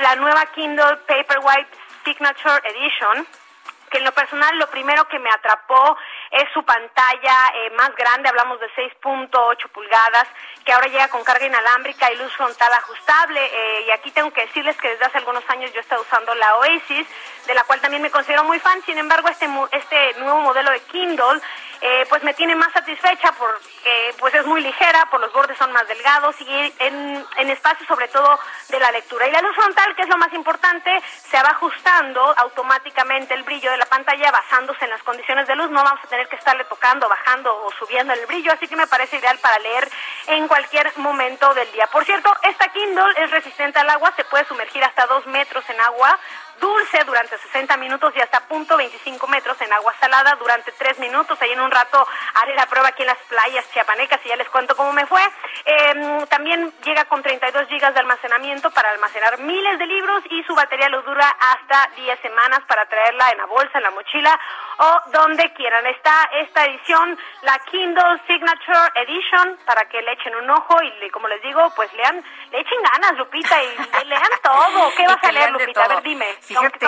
la nueva Kindle Paperwhite Signature Edition que en lo personal lo primero que me atrapó es su pantalla eh, más grande, hablamos de 6.8 pulgadas, que ahora llega con carga inalámbrica y luz frontal ajustable. Eh, y aquí tengo que decirles que desde hace algunos años yo he usando la Oasis, de la cual también me considero muy fan. Sin embargo, este, este nuevo modelo de Kindle eh, pues me tiene más satisfecha porque pues es muy ligera, por los bordes son más delgados y en, en espacio sobre todo de la lectura. Y la luz frontal, que es lo más importante, se va ajustando automáticamente el brillo de la pantalla basándose en las condiciones de luz. No vamos a tener que estarle tocando, bajando o subiendo el brillo, así que me parece ideal para leer en cualquier momento del día. Por cierto, esta Kindle es resistente al agua, se puede sumergir hasta dos metros en agua dulce durante 60 minutos y hasta punto 25 metros en agua salada durante 3 minutos. Ahí en un rato haré la prueba aquí en las playas chiapanecas y ya les cuento cómo me fue. Eh, también llega con 32 gigas de almacenamiento para almacenar miles de libros y su batería lo dura hasta 10 semanas para traerla en la bolsa, en la mochila o donde quieran. Está esta edición, la Kindle Signature Edition, para que le echen un ojo y como les digo, pues lean, le echen ganas, Lupita, y lean todo. ¿Qué vas a leer, Lupita? A ver, dime. Fíjate.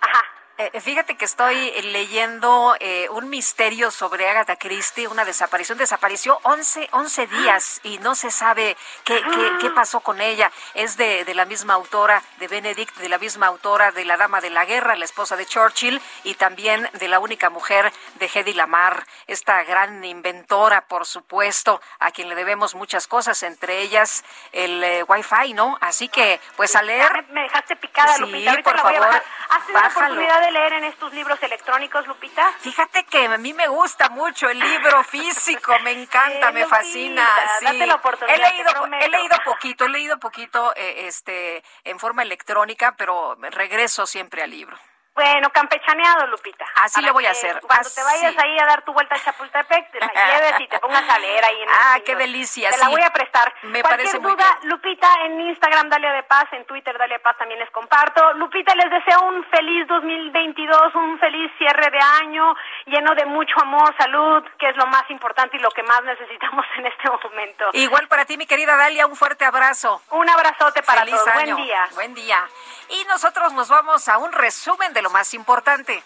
Ajá. Eh, fíjate que estoy leyendo eh, un misterio sobre Agatha Christie, una desaparición. Desapareció 11, 11 días y no se sabe qué, qué, qué pasó con ella. Es de, de, la misma autora de Benedict, de la misma autora de La Dama de la Guerra, la esposa de Churchill, y también de la única mujer de Hedy Lamar, esta gran inventora, por supuesto, a quien le debemos muchas cosas, entre ellas el eh, Wi-Fi, ¿no? Así que, pues a leer. Me, me, dejaste picada, sí, Lupita. por favor, ¿Has tenido la oportunidad de leer en estos libros electrónicos, Lupita? Fíjate que a mí me gusta mucho el libro físico, me encanta, me fascina. Sí. Date la oportunidad, leído, he leído poquito, he leído poquito, eh, este, en forma electrónica, pero regreso siempre al libro. Bueno, campechaneado, Lupita. Así le voy a hacer, Cuando te vayas ahí a dar tu vuelta a Chapultepec, te la lleves y te pongas a leer ahí en el Ah, qué delicia, Te la voy a prestar. Me Cualquier parece muy duda, Lupita, en Instagram, Dalia de Paz, en Twitter, Dalia de Paz, también les comparto. Lupita, les deseo un feliz 2022, un feliz cierre de año, lleno de mucho amor, salud, que es lo más importante y lo que más necesitamos en este momento. Igual para ti, mi querida Dalia, un fuerte abrazo. Un abrazote para Feliz todos. año. Buen día. Buen día. Y nosotros nos vamos a un resumen de más importante.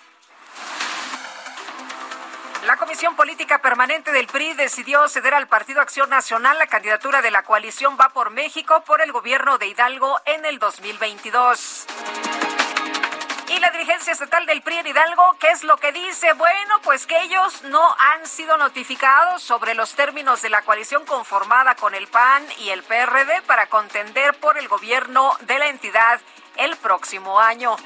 La Comisión Política Permanente del PRI decidió ceder al Partido Acción Nacional la candidatura de la coalición Va por México por el gobierno de Hidalgo en el 2022. Y la dirigencia estatal del PRI en Hidalgo, ¿qué es lo que dice? Bueno, pues que ellos no han sido notificados sobre los términos de la coalición conformada con el PAN y el PRD para contender por el gobierno de la entidad el próximo año.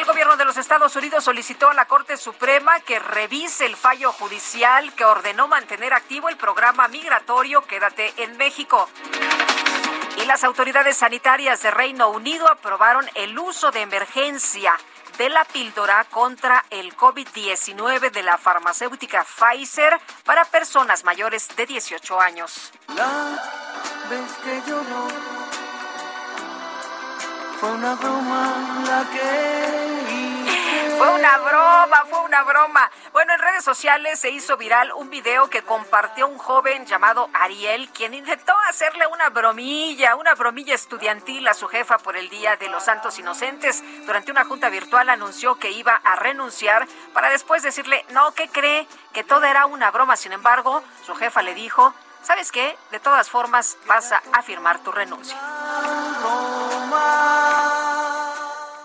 El gobierno de los Estados Unidos solicitó a la Corte Suprema que revise el fallo judicial que ordenó mantener activo el programa migratorio Quédate en México. Y las autoridades sanitarias de Reino Unido aprobaron el uso de emergencia de la píldora contra el COVID-19 de la farmacéutica Pfizer para personas mayores de 18 años. La vez que fue una broma la que. Fue una broma, fue una broma. Bueno, en redes sociales se hizo viral un video que compartió un joven llamado Ariel, quien intentó hacerle una bromilla, una bromilla estudiantil a su jefa por el Día de los Santos Inocentes. Durante una junta virtual anunció que iba a renunciar para después decirle, no, ¿qué cree? Que todo era una broma. Sin embargo, su jefa le dijo, ¿sabes qué? De todas formas, vas a firmar tu renuncia.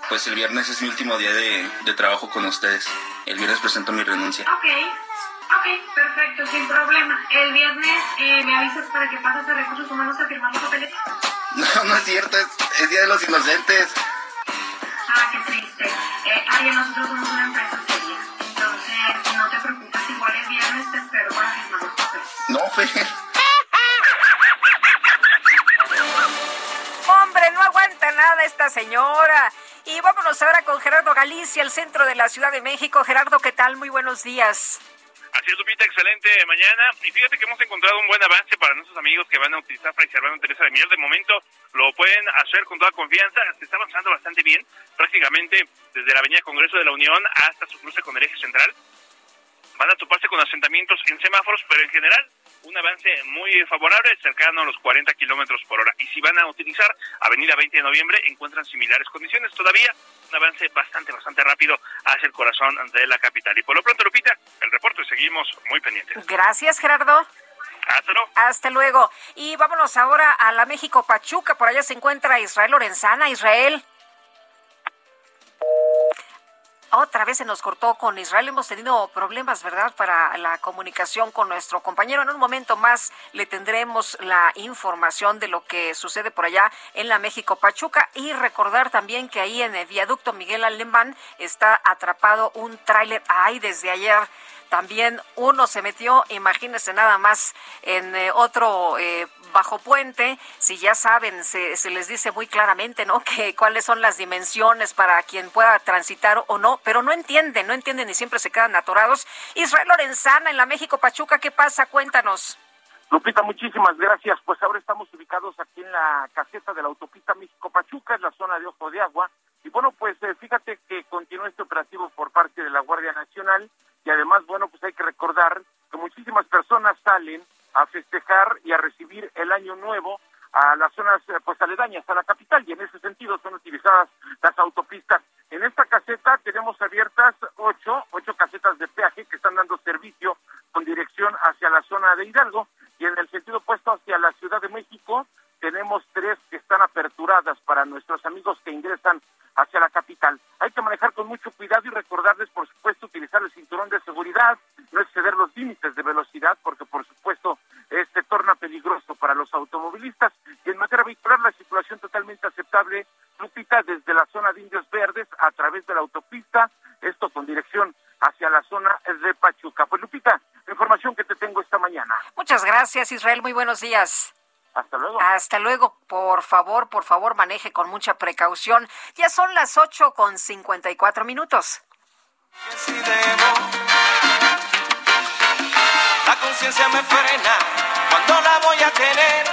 Pues el viernes es mi último día de, de trabajo con ustedes. El viernes presento mi renuncia. Ok, ok, perfecto, sin problema. El viernes eh, me avisas para que pases a Recursos Humanos a firmar los papeles. No, no es cierto, es, es Día de los Inocentes. Ah, qué triste. Eh, Ariel, nosotros somos una empresa seria. Entonces, no te preocupes, igual el viernes te espero para firmar los papeles. No, Fer. Aguanta nada esta señora. Y vámonos ahora con Gerardo Galicia, el centro de la Ciudad de México. Gerardo, ¿qué tal? Muy buenos días. Así es, Lupita, excelente mañana. Y fíjate que hemos encontrado un buen avance para nuestros amigos que van a utilizar Fray Servando Teresa de Mier. De momento lo pueden hacer con toda confianza. Se está avanzando bastante bien, prácticamente desde la Avenida Congreso de la Unión hasta su cruce con el eje central. Van a toparse con asentamientos en semáforos, pero en general un avance muy favorable, cercano a los 40 kilómetros por hora. Y si van a utilizar Avenida 20 de Noviembre, encuentran similares condiciones. Todavía un avance bastante, bastante rápido hacia el corazón de la capital. Y por lo pronto, Lupita, el reporte seguimos muy pendientes. Gracias, Gerardo. Hasta luego. Hasta luego. Y vámonos ahora a la México Pachuca. Por allá se encuentra Israel Lorenzana. Israel. Otra vez se nos cortó con Israel. Hemos tenido problemas, ¿verdad?, para la comunicación con nuestro compañero. En un momento más le tendremos la información de lo que sucede por allá en la México Pachuca. Y recordar también que ahí en el viaducto Miguel Alemán está atrapado un tráiler. Ay, desde ayer también uno se metió, imagínense nada más, en eh, otro eh, bajo puente. Si ya saben, se, se, les dice muy claramente, ¿no? Que cuáles son las dimensiones para quien pueda transitar o no, pero no entienden, no entienden y siempre se quedan atorados. Israel Lorenzana en la México Pachuca, ¿qué pasa? Cuéntanos. Lupita, muchísimas gracias. Pues ahora estamos ubicados aquí en la caseta de la autopista México-Pachuca, en la zona de Ojo de Agua. Y bueno, pues eh, fíjate que continúa este operativo por parte de la Guardia Nacional y además, bueno, pues hay que recordar que muchísimas personas salen a festejar y a recibir el año nuevo a las zonas eh, pues aledañas a la capital y en ese sentido son utilizadas las autopistas. En esta caseta tenemos abiertas ocho, ocho casetas de peaje que están dando servicio con dirección hacia la zona de Hidalgo y en el sentido opuesto hacia la Ciudad de México tenemos tres que están aperturadas para nuestros amigos que ingresan hacia la capital. Hay que manejar con mucho cuidado y recordarles, por supuesto, utilizar el cinturón de seguridad, no exceder los límites de velocidad, porque por supuesto este torna peligroso para los automovilistas. Y en materia vehicular, la circulación totalmente aceptable, Lupita, desde la zona de Indios Verdes a través de la autopista, esto con dirección hacia la zona de Pachuca. Pues Lupita, la información que te tengo esta mañana. Muchas gracias, Israel. Muy buenos días. Hasta luego. Hasta luego. Por favor, por favor, maneje con mucha precaución. Ya son las 8 con 54 minutos. La conciencia me frena cuando la voy a tener.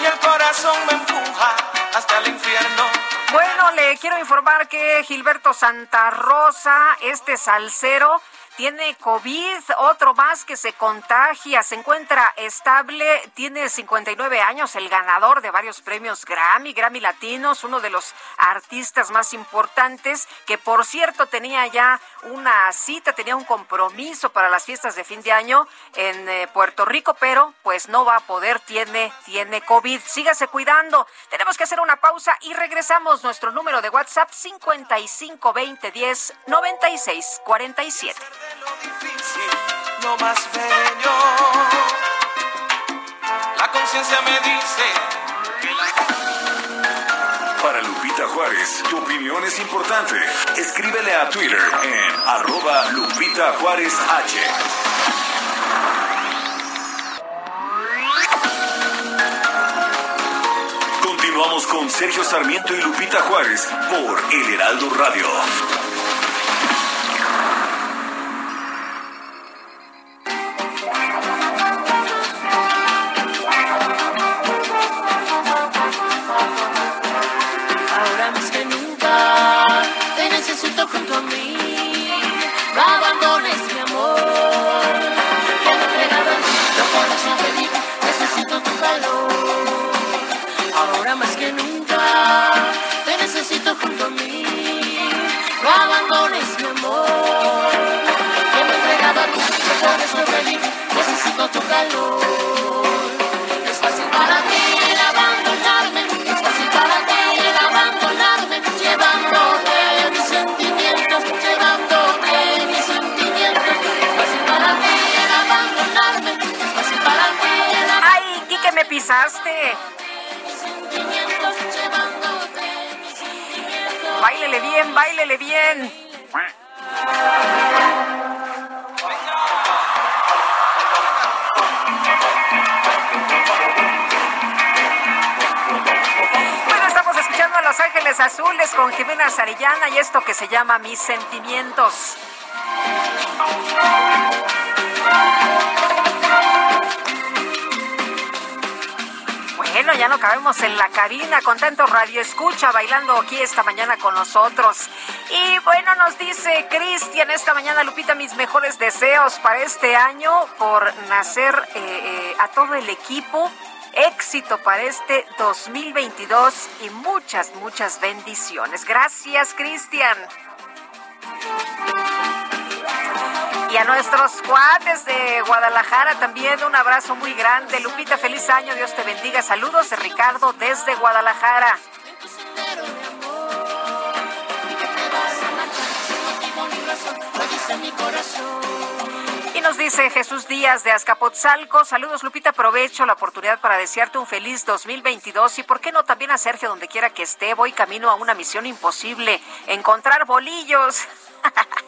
Y el corazón me empuja hasta el infierno. Bueno, le quiero informar que Gilberto Santa Rosa, este salsero, tiene COVID, otro más que se contagia, se encuentra estable, tiene 59 años, el ganador de varios premios Grammy, Grammy Latinos, uno de los artistas más importantes, que por cierto tenía ya una cita, tenía un compromiso para las fiestas de fin de año en eh, Puerto Rico, pero pues no va a poder, tiene, tiene COVID. Sígase cuidando. Tenemos que hacer una pausa y regresamos. Nuestro número de WhatsApp 55 20 10 96 47. Lo más bello. La conciencia me dice. Para Lupita Juárez, tu opinión es importante. Escríbele a Twitter en arroba Lupita Juárez H. Continuamos con Sergio Sarmiento y Lupita Juárez por El Heraldo Radio. Pisaste! sentimientos. Llevándote mis sentimientos. Báilele bien, báilele bien. Azules con Jimena Sarillana y esto que se llama Mis Sentimientos. Bueno, ya no cabemos en la cabina con tanto radio escucha bailando aquí esta mañana con nosotros. Y bueno, nos dice Cristian esta mañana, Lupita, mis mejores deseos para este año por nacer eh, eh, a todo el equipo. Éxito para este 2022 y muchas, muchas bendiciones. Gracias, Cristian. Y a nuestros cuates de Guadalajara también un abrazo muy grande. Lupita, feliz año, Dios te bendiga. Saludos de Ricardo desde Guadalajara. Y nos dice Jesús Díaz de Azcapotzalco, saludos Lupita, aprovecho la oportunidad para desearte un feliz 2022 y por qué no también a Sergio donde quiera que esté, voy camino a una misión imposible, encontrar bolillos.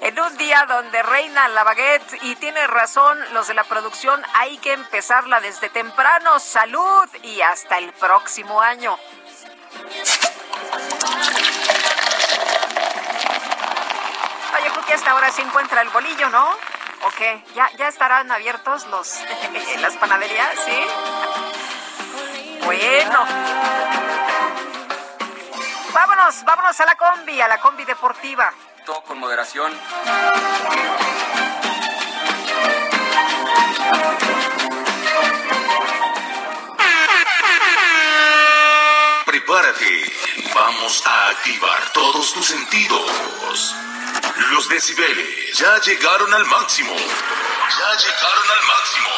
En un día donde reina la baguette y tiene razón los de la producción, hay que empezarla desde temprano. Salud y hasta el próximo año. Oye, creo que hasta ahora se encuentra el bolillo, ¿no? ¿O qué? ¿Ya, ya estarán abiertos los las panaderías? ¿Sí? Bueno. Vámonos, vámonos a la combi, a la combi deportiva. Todo con moderación. Prepárate. Vamos a activar todos tus sentidos. Los decibeles ya llegaron al máximo. Ya llegaron al máximo.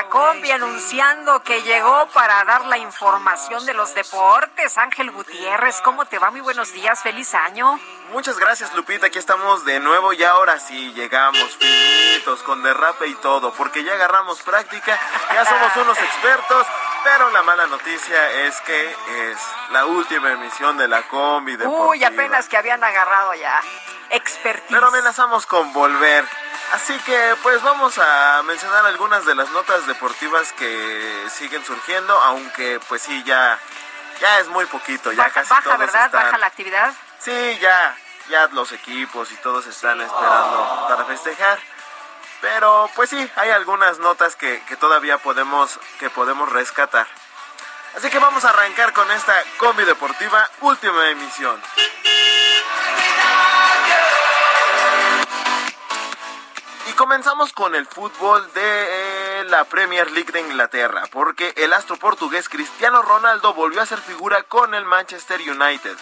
La combi anunciando que llegó para dar la información de los deportes. Ángel Gutiérrez, ¿cómo te va? Muy buenos días, feliz año. Muchas gracias, Lupita. Aquí estamos de nuevo y ahora sí llegamos finitos con derrape y todo, porque ya agarramos práctica, ya somos unos expertos. Pero la mala noticia es que es la última emisión de la combi deportiva. Uy, apenas que habían agarrado ya expertise. Pero amenazamos con volver. Así que pues vamos a mencionar algunas de las notas deportivas que siguen surgiendo, aunque pues sí, ya, ya es muy poquito, ya baja, casi baja todos ¿verdad? están- Baja la actividad. Sí, ya, ya los equipos y todos están esperando para festejar. Pero pues sí, hay algunas notas que, todavía podemos, que podemos rescatar. Así que vamos a arrancar con esta combi deportiva, última emisión. Y comenzamos con el fútbol de eh, la Premier League de Inglaterra, porque el astro portugués Cristiano Ronaldo volvió a ser figura con el Manchester United,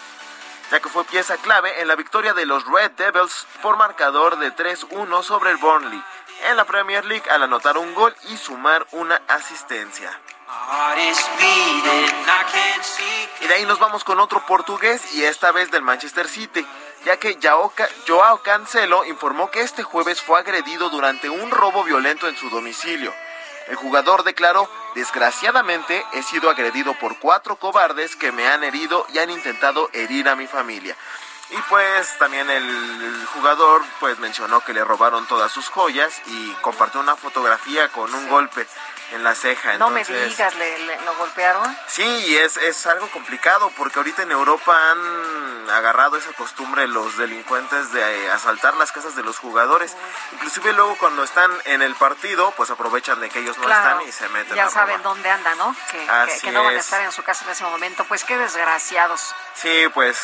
ya que fue pieza clave en la victoria de los Red Devils por marcador de 3-1 sobre el Burnley en la Premier League al anotar un gol y sumar una asistencia. Y de ahí nos vamos con otro portugués y esta vez del Manchester City, ya que Joao Ca- Joao Cancelo informó que este jueves fue agredido durante un robo violento en su domicilio. El jugador declaró, desgraciadamente he sido agredido por cuatro cobardes que me han herido y han intentado herir a mi familia. Y pues también el jugador pues mencionó que le robaron todas sus joyas y compartió una fotografía con un golpe en la ceja. No me digas, ¿le, le- lo golpearon? Sí, es, es algo complicado porque ahorita en Europa han agarrado esa costumbre los delincuentes de asaltar las casas de los jugadores. Inclusive luego cuando están en el partido, pues aprovechan de que ellos no Claro, están y se meten ya a saben robar. dónde andan, ¿no? Que, que- no van a es. estar en su casa en ese momento. Pues qué desgraciados. Sí, pues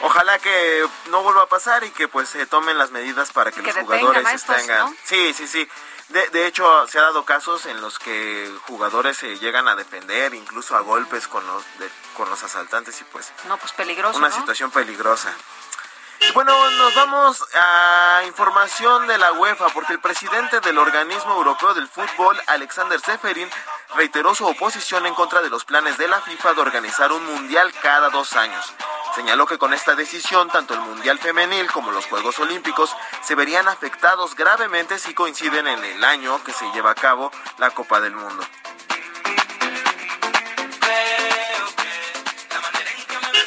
ojalá que no vuelva a pasar y que pues se tomen las medidas para que, Que los jugadores a estos, tengan... ¿no? Sí, sí, sí. De, de hecho, se ha dado casos en los que jugadores se llegan a defender, incluso a golpes con los, de- con los asaltantes y pues No, pues peligroso, una ¿no? situación peligrosa. Bueno, nos vamos a información de la UEFA, porque el presidente del organismo europeo del fútbol, Alexander Seferin, reiteró su oposición en contra de los planes de la FIFA de organizar un mundial cada dos años. Señaló que con esta decisión, tanto el mundial femenil como los Juegos Olímpicos se verían afectados gravemente si coinciden en el año que se lleva a cabo la Copa del Mundo.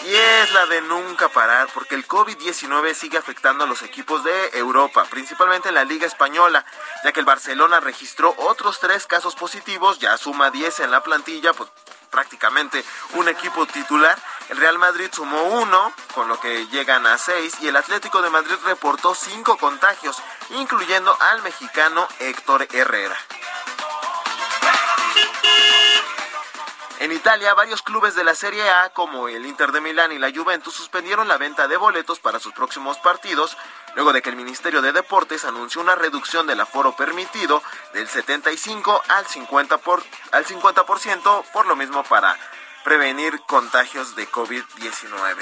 Y es la de nunca parar, porque el COVID-19 sigue afectando a los equipos de Europa, principalmente en la Liga Española, ya que el Barcelona registró otros tres casos positivos, ya suma 10 en la plantilla, pues prácticamente un equipo titular. El Real Madrid sumó uno, con lo que llegan a seis, y el Atlético de Madrid reportó cinco contagios, incluyendo al mexicano Héctor Herrera. En Italia, varios clubes de la Serie A, como el Inter de Milán y la Juventus, suspendieron la venta de boletos para sus próximos partidos, luego de que el Ministerio de Deportes anunció una reducción del aforo permitido del 75 al 50%, por, al 50% por lo mismo para prevenir contagios de COVID-19.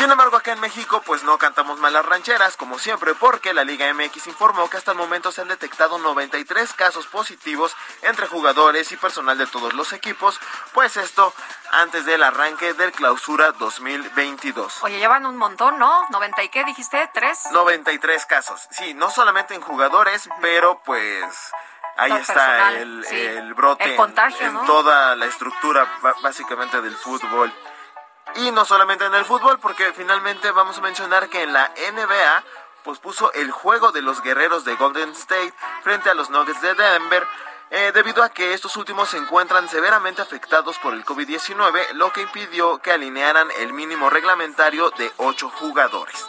Sin embargo, acá en México, pues no cantamos malas rancheras, como siempre, porque la Liga MX informó que hasta el momento se han detectado 93 casos positivos entre jugadores y personal de todos los equipos, pues esto antes del arranque del clausura 2022. Oye, llevan un montón, ¿no? ¿90 y qué dijiste? ¿Tres? 93 casos, sí, no solamente en jugadores, pero pues ahí está personal, el, sí. el brote El en- contagio, en, ¿no? toda la estructura básicamente del fútbol. Y no solamente en el fútbol, porque finalmente vamos a mencionar que en la NBA pospuso el juego de los guerreros de Golden State frente a los Nuggets de Denver. eh, debido a que estos últimos se encuentran severamente afectados por el COVID-19, lo que impidió que alinearan el mínimo reglamentario de 8 jugadores.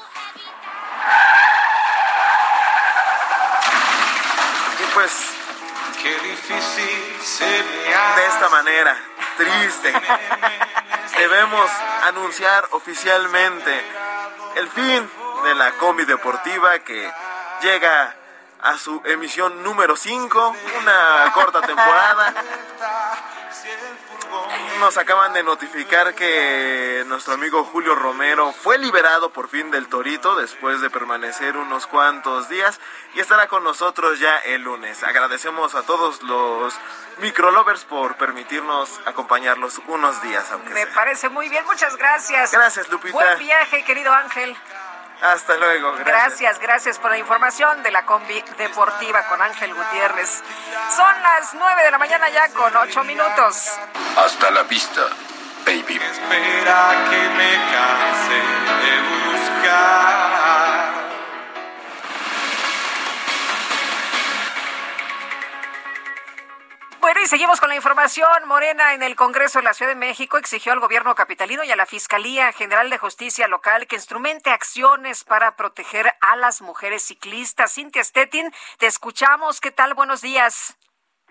Y pues Qué difícil se me de esta manera, triste, debemos anunciar oficialmente el fin de la combi deportiva que llega a su emisión número 5, una corta temporada. Nos acaban de notificar que nuestro amigo Julio Romero fue liberado por fin del Torito después de permanecer unos cuantos días y estará con nosotros ya el lunes. Agradecemos a todos los microlovers por permitirnos acompañarlos unos días. Aunque Me parece muy bien, muchas gracias. Gracias, Lupita. Buen viaje, querido Ángel. Hasta luego. Gracias. gracias, gracias por la información de la combi deportiva con Ángel Gutiérrez. Son las nueve de la mañana ya con ocho minutos. Hasta la vista, baby. Espera que me canse de buscar. Bueno, y seguimos con la información. Morena en el Congreso de la Ciudad de México exigió al gobierno capitalino y a la Fiscalía General de Justicia Local que instrumente acciones para proteger a las mujeres ciclistas. Cintia Stettin, te escuchamos. ¿Qué tal? Buenos días.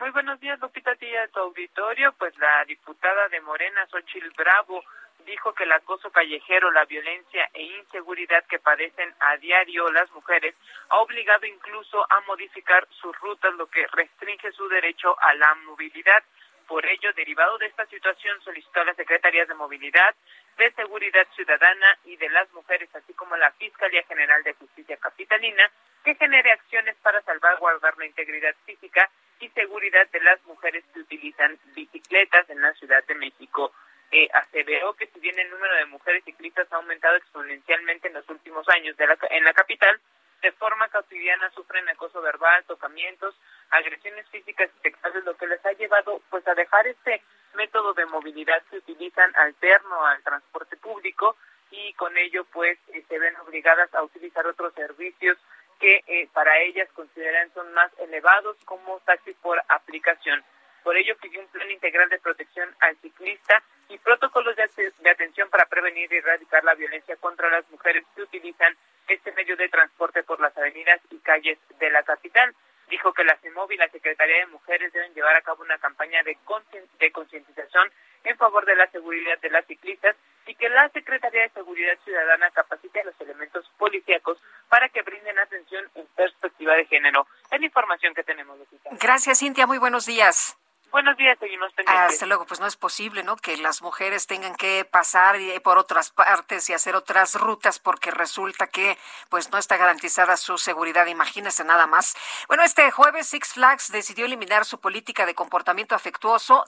Muy buenos días, Lupita Tilla de tu auditorio. Pues la diputada de Morena, Xochil Bravo, dijo que el acoso callejero, la violencia e inseguridad que padecen a diario las mujeres ha obligado incluso a modificar sus rutas, lo que restringe su derecho a la movilidad. Por ello, derivado de esta situación, solicitó a las Secretarías de Movilidad, de Seguridad Ciudadana y de las Mujeres, así como la Fiscalía General de Justicia Capitalina, que genere acciones para salvaguardar la integridad física y seguridad de las mujeres que utilizan bicicletas en la Ciudad de México eh, aseveró que si bien el número de mujeres ciclistas ha aumentado exponencialmente en los últimos años de la, en la capital, de forma cotidiana sufren acoso verbal, tocamientos, agresiones físicas y sexuales, lo que les ha llevado pues a dejar este método de movilidad que utilizan alterno al transporte público y con ello pues eh, se ven obligadas a utilizar otros servicios que eh, para ellas consideran son más elevados como taxis por aplicación. Por ello pidió un plan integral de protección al ciclista y protocolos de, atención para prevenir y erradicar la violencia contra las mujeres que utilizan este medio de transporte por las avenidas y calles de la capital. Dijo que la CEMOV y la Secretaría de Mujeres deben llevar a cabo una campaña de, concientización en favor de la seguridad de las ciclistas y que la Secretaría de Seguridad Ciudadana capacite a los elementos policíacos para que brinden atención en perspectiva de género. Es la información que tenemos, Lucita. Gracias, Cintia. Muy buenos días. Buenos días, seguimos pendientes. Hasta luego, pues no es posible, ¿no? Que las mujeres tengan que pasar por otras partes y hacer otras rutas porque resulta que pues no está garantizada su seguridad. Imagínese nada más. Bueno, este jueves Six Flags decidió eliminar su política de comportamiento afectuoso.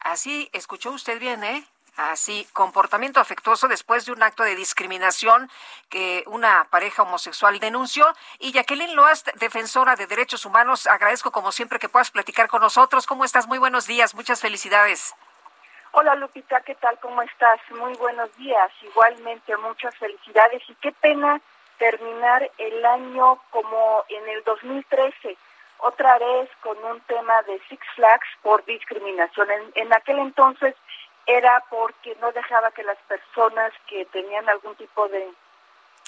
Así, escuchó usted bien, ¿eh? Así, comportamiento afectuoso después de un acto de discriminación que una pareja homosexual denunció. Y Jacqueline Loast, defensora de derechos humanos, agradezco como siempre que puedas platicar con nosotros. ¿Cómo estás? Muy buenos días, muchas felicidades. Hola Lupita, ¿qué tal? ¿Cómo estás? Muy buenos días. Igualmente, muchas felicidades y qué pena terminar el año como en el 2013 otra vez con un tema de Six Flags por discriminación. En, en aquel entonces era porque no dejaba que las personas que tenían algún tipo de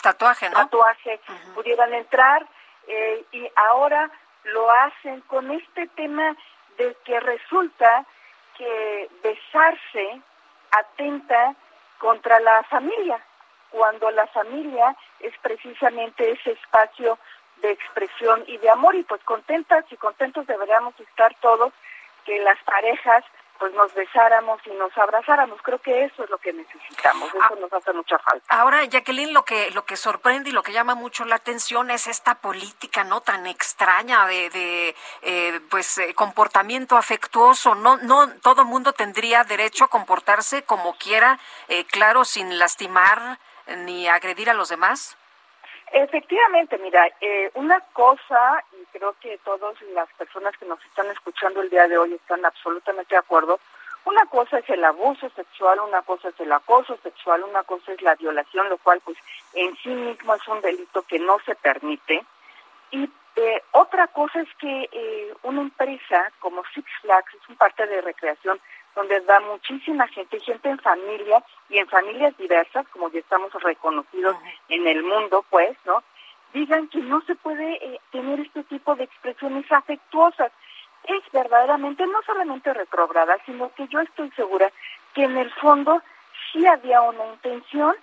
tatuaje, ¿no? tatuaje uh -huh. pudieran entrar eh, y ahora lo hacen con este tema de que resulta que besarse atenta contra la familia, cuando la familia es precisamente ese espacio de expresión y de amor y pues contentas y contentos deberíamos estar todos que las parejas pues nos besáramos y nos abrazáramos. Creo que eso es lo que necesitamos, eso ah, nos hace mucha falta. Ahora, Jacqueline, lo que lo que sorprende y lo que llama mucho la atención es esta política no tan extraña de, de eh, pues eh, comportamiento afectuoso. No no todo mundo tendría derecho a comportarse como quiera, eh, claro, sin lastimar ni agredir a los demás. Efectivamente, mira, eh, una cosa, y creo que todas las personas que nos están escuchando el día de hoy están absolutamente de acuerdo, una cosa es el abuso sexual, una cosa es el acoso sexual, una cosa es la violación, lo cual pues en sí mismo es un delito que no se permite. Y eh, otra cosa es que eh, una empresa como Six Flags es un parque de recreación donde da muchísima gente, gente en familia y en familias diversas, como ya estamos reconocidos en el mundo, pues, ¿no? Digan que no se puede eh, tener este tipo de expresiones afectuosas. Es verdaderamente no solamente retrograda, sino que yo estoy segura que en el fondo sí había una intención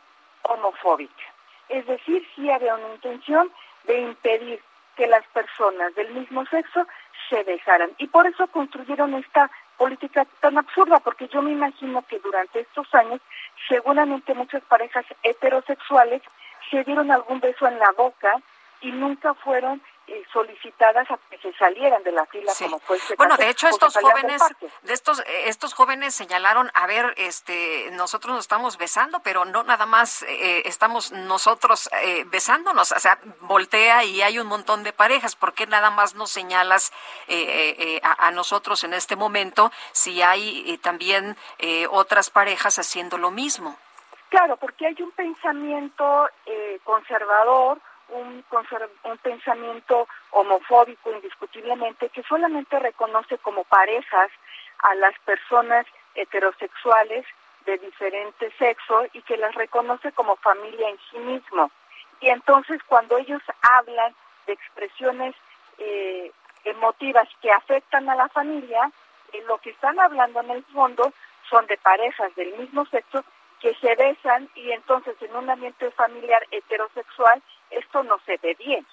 homofóbica. Es decir, sí había una intención de impedir que las personas del mismo sexo se besaran. Y por eso construyeron esta política tan absurda, porque yo me imagino que durante estos años seguramente muchas parejas heterosexuales se dieron algún beso en la boca y nunca fueron solicitadas a que se salieran de la fila como fue este bueno caso, de hecho estos jóvenes de estos eh, estos jóvenes señalaron a ver este nosotros nos estamos besando pero no nada más eh, estamos nosotros eh, besándonos o sea voltea y hay un montón de parejas ¿por qué nada más nos señalas eh, eh, eh, a, a nosotros en este momento si hay eh, también eh, otras parejas haciendo lo mismo Claro, porque hay un pensamiento eh, conservador, un, un pensamiento homofóbico indiscutiblemente que solamente reconoce como parejas a las personas heterosexuales de diferente sexo y que las reconoce como familia en sí mismo. Y entonces cuando ellos hablan de expresiones eh, emotivas que afectan a la familia, eh, lo que están hablando en el fondo son de parejas del mismo sexo que se besan y entonces en un ambiente familiar heterosexual esto no se ve bien.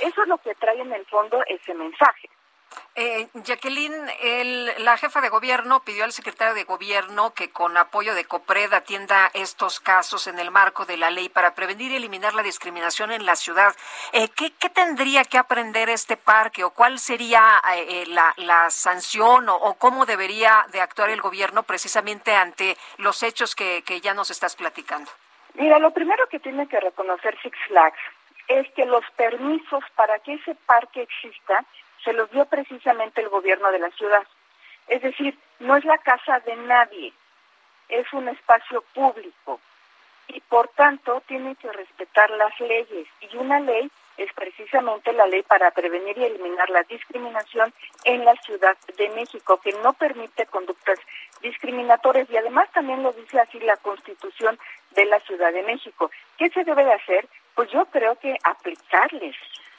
Eso es lo que trae en el fondo ese mensaje. Eh, Jacqueline, el- la jefa de gobierno pidió al secretario de gobierno que con apoyo de COPRED atienda estos casos en el marco de la ley para prevenir y eliminar la discriminación en la ciudad. Eh, ¿qué, tendría que aprender este parque o cuál sería eh, eh, la, sanción o, cómo debería de actuar el gobierno precisamente ante los hechos que ya nos estás platicando? Mira, lo primero que tiene que reconocer Six Flags es que los permisos para que ese parque exista se los dio precisamente el gobierno de la ciudad. Es decir, no es la casa de nadie, es un espacio público y por tanto tiene que respetar las leyes y una ley es precisamente la ley para prevenir y eliminar la discriminación en la Ciudad de México, que no permite conductas discriminatorias y además también lo dice así la Constitución de la Ciudad de México. ¿Qué se debe de hacer? Pues yo creo que aplicarles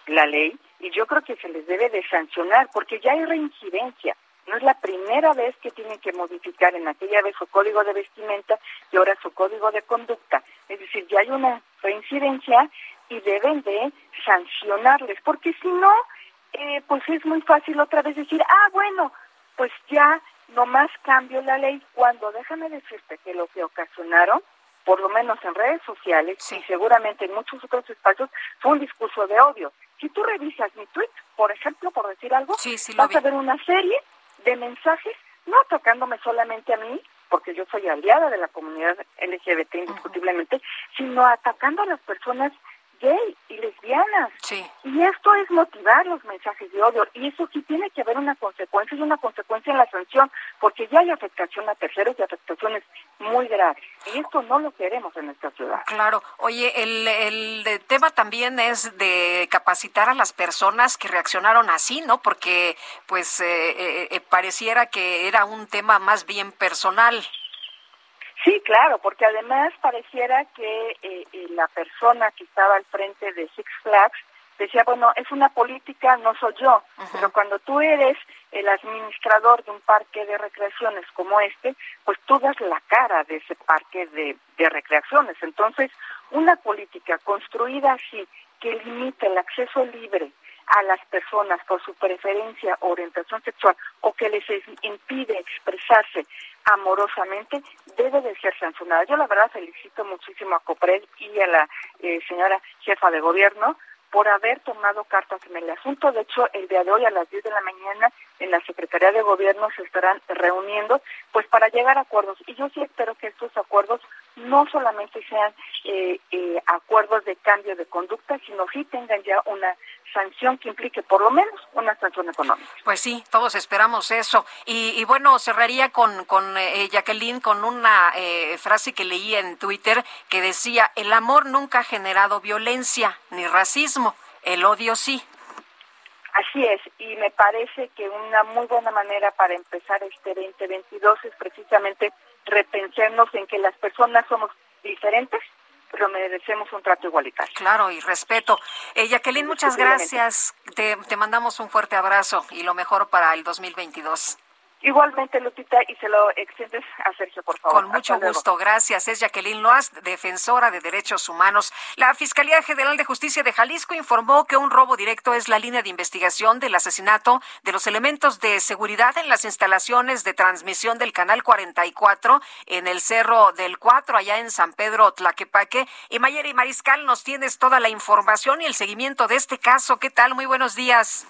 la ley y yo creo que se les debe de sancionar porque ya hay reincidencia. No es la primera vez que tienen que modificar en aquella vez su código de vestimenta y ahora su código de conducta. Es decir, ya hay una reincidencia y deben de sancionarles, porque si no, eh, pues es muy fácil otra vez decir, ah, bueno, pues ya nomás cambio la ley, cuando déjame decirte que lo que ocasionaron, por lo menos en redes sociales y seguramente en muchos otros espacios, fue un discurso de odio. Si tú revisas mi tweet, por ejemplo, por decir algo, lo vas vi. a ver una serie de mensajes, no atacándome solamente a mí, porque yo soy aliada de la comunidad LGBT indiscutiblemente, sino atacando a las personas gay y lesbianas. Y esto es motivar los mensajes de odio. Y eso sí tiene que haber una consecuencia y una consecuencia en la sanción, porque ya hay afectación a terceros y afectaciones muy graves. Y esto no lo queremos en esta ciudad. Claro. Oye, el, el tema también es de capacitar a las personas que reaccionaron así, ¿no? Porque, pues, eh, eh, eh, pareciera que era un tema más bien personal. Sí, claro, porque además pareciera que eh, eh, la persona que estaba al frente de Six Flags decía, bueno, es una política, no soy yo, pero cuando tú eres el administrador de un parque de recreaciones como este, pues tú das la cara de ese parque de, de recreaciones. Entonces, una política construida así, que limita el acceso libre a las personas por su preferencia o orientación sexual o que les es- impide expresarse amorosamente debe de ser sancionada. Yo la verdad felicito muchísimo a Copred y a la eh, señora jefa de gobierno por haber tomado cartas en el asunto. De hecho, el día de hoy a las 10 de la mañana en la Secretaría de Gobierno se estarán reuniendo pues para llegar a acuerdos. Y yo sí espero que estos acuerdos no solamente sean eh, eh, acuerdos de cambio de conducta, sino sí tengan ya una sanción que implique por lo menos una sanción económica. Pues sí, todos esperamos eso. Y, y bueno, cerraría con, con eh, Jacqueline con una eh, frase que leí en Twitter que decía, el amor nunca ha generado violencia ni racismo, el odio sí. Así es, y me parece que una muy buena manera para empezar este 2022 es precisamente repensarnos en que las personas somos diferentes, pero merecemos un trato igualitario. Claro, y respeto. Eh, Jacqueline, muchas gracias. Te, te mandamos un fuerte abrazo y lo mejor para el 2022. Igualmente, Lupita, y se lo extiendes a Sergio, por favor. Con mucho gusto, gracias. Es Jacqueline Loas, defensora de derechos humanos. La Fiscalía General de Justicia de Jalisco informó que un robo directo es la línea de investigación del asesinato de los elementos de seguridad en las instalaciones de transmisión del Canal 44 en el Cerro del Cuatro, allá en San Pedro Tlaquepaque. Y Mayeri Mariscal, nos tienes toda la información y el seguimiento de este caso. ¿Qué tal? Muy buenos días.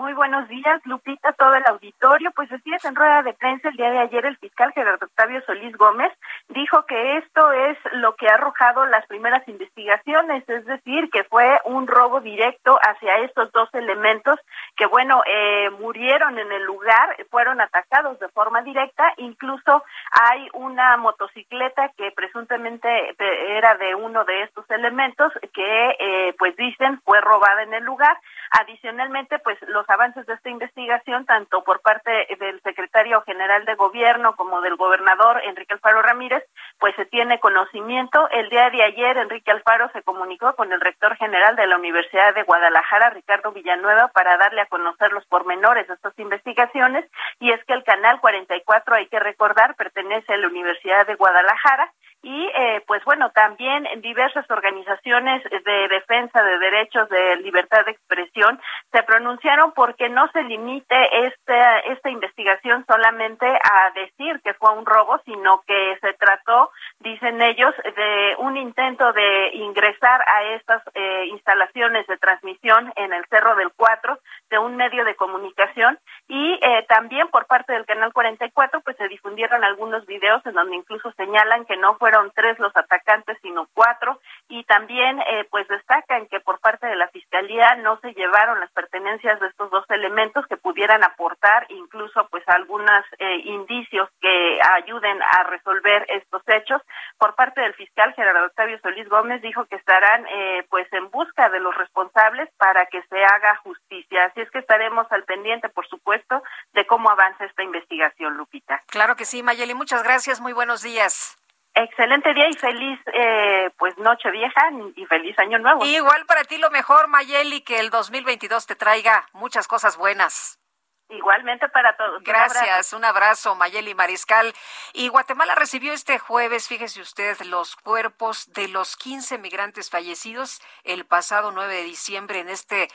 Muy buenos días, Lupita, todo el auditorio. Pues así en rueda de prensa el día de ayer el fiscal Gerardo Octavio Solís Gómez dijo que esto es lo que ha arrojado las primeras investigaciones, es decir, que fue un robo directo hacia estos dos elementos que, bueno, eh, murieron en el lugar, fueron atacados de forma directa, incluso hay una motocicleta que presuntamente era de uno de estos elementos que, eh, pues dicen, fue robada en el lugar. Adicionalmente, pues los avances de esta investigación, tanto por parte del secretario general de gobierno como del gobernador Enrique Alfaro Ramírez, pues se tiene conocimiento. El día de ayer, Enrique Alfaro se comunicó con el rector general de la Universidad de Guadalajara, Ricardo Villanueva, para darle a conocer los pormenores de estas investigaciones. Y es que el canal 44, hay que recordar, pertenece a la Universidad de Guadalajara y eh, pues bueno también diversas organizaciones de defensa de derechos de libertad de expresión se pronunciaron porque no se limite esta esta investigación solamente a decir que fue un robo sino que se trató dicen ellos de un intento de ingresar a estas eh, instalaciones de transmisión en el Cerro del Cuatro de un medio de comunicación. Y eh, también por parte del canal 44 pues se difundieron algunos videos en donde incluso señalan que no fue fueron tres los atacantes, sino cuatro, y también eh, pues destacan que por parte de la Fiscalía no se llevaron las pertenencias de estos dos elementos que pudieran aportar incluso pues algunos eh, indicios que ayuden a resolver estos hechos. Por parte del fiscal Gerardo Octavio Solís Gómez dijo que estarán eh, pues en busca de los responsables para que se haga justicia. Así es que estaremos al pendiente, por supuesto, de cómo avanza esta investigación, Lupita. Claro que sí, Mayeli, muchas gracias, muy buenos días. Excelente día y feliz eh, pues noche vieja y feliz año nuevo. Igual para ti lo mejor, Mayeli, que el 2022 te traiga muchas cosas buenas. Igualmente para todos. Gracias, un abrazo. Mayeli Mariscal. Y Guatemala recibió este jueves, fíjese usted, los cuerpos de los 15 migrantes fallecidos el pasado 9 de diciembre en este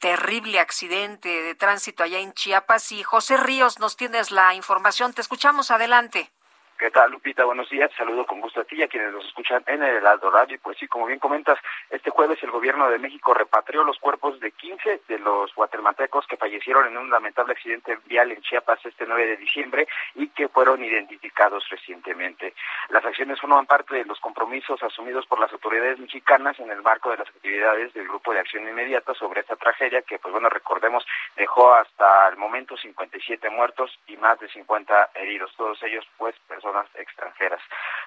terrible accidente de tránsito allá en Chiapas. Y José Ríos, nos tienes la información. Te escuchamos adelante. ¿Qué tal, Lupita? Buenos días. Saludo con gusto a ti y a quienes nos escuchan en el Heraldo Radio. Pues sí, como bien comentas, este jueves el gobierno de México repatrió los cuerpos de 15 de los guatemaltecos que fallecieron en un lamentable accidente vial en Chiapas este 9 de diciembre y que fueron identificados recientemente. Las acciones forman parte de los compromisos asumidos por las autoridades mexicanas en el marco de las actividades del Grupo de Acción Inmediata sobre esta tragedia que, pues bueno, recordemos, dejó hasta el momento 57 muertos y más de 50 heridos. Todos ellos, pues, personas extranjeras.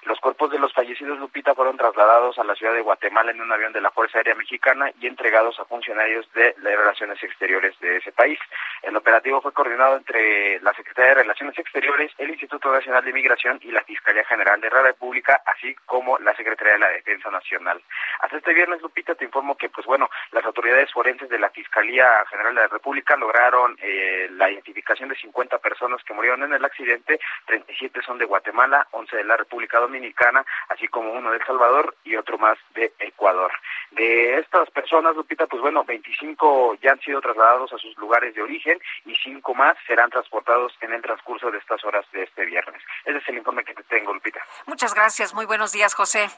Los cuerpos de los fallecidos Lupita fueron trasladados a la ciudad de Guatemala en un avión de la Fuerza Aérea Mexicana y entregados a funcionarios de las Relaciones Exteriores de ese país. El operativo fue coordinado entre la Secretaría de Relaciones Exteriores, el Instituto Nacional de Migración y la Fiscalía General de la República, así como la Secretaría de la Defensa Nacional. Hasta este viernes, Lupita, te informo que, pues bueno, las autoridades forenses de la Fiscalía General de la República lograron eh, la identificación de 50 personas que murieron en el accidente, 37 son de Guatemala Guatemala, 11 de la República Dominicana, así como uno de El Salvador y otro más de Ecuador. De estas personas, Lupita, pues bueno, 25 ya han sido trasladados a sus lugares de origen y cinco más serán transportados en el transcurso de estas horas de este viernes. Ese es el informe que te tengo, Lupita. Muchas gracias. Muy buenos días, José.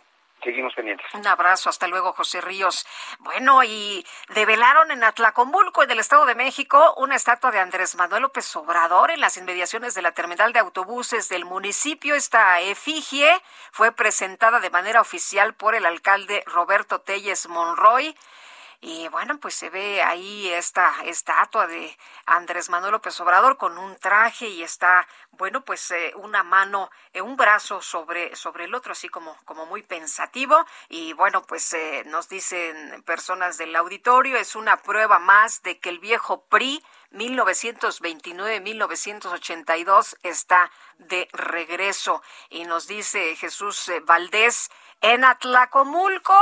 Seguimos pendientes. Un abrazo, hasta luego, José Ríos. Bueno, y develaron en Atlacomulco, en el Estado de México, una estatua de Andrés Manuel López Obrador en las inmediaciones de la terminal de autobuses del municipio. Esta efigie fue presentada de manera oficial por el alcalde Roberto Telles Monroy. Y bueno, pues se ve ahí esta estatua de Andrés Manuel López Obrador con un traje y está, bueno, pues eh, una mano, eh, un brazo sobre, sobre el otro, así como, como muy pensativo. Y bueno, pues eh, nos dicen personas del auditorio, es una prueba más de que el viejo PRI 1929-1982 está de regreso. Y nos dice Jesús Valdés, en Atlacomulco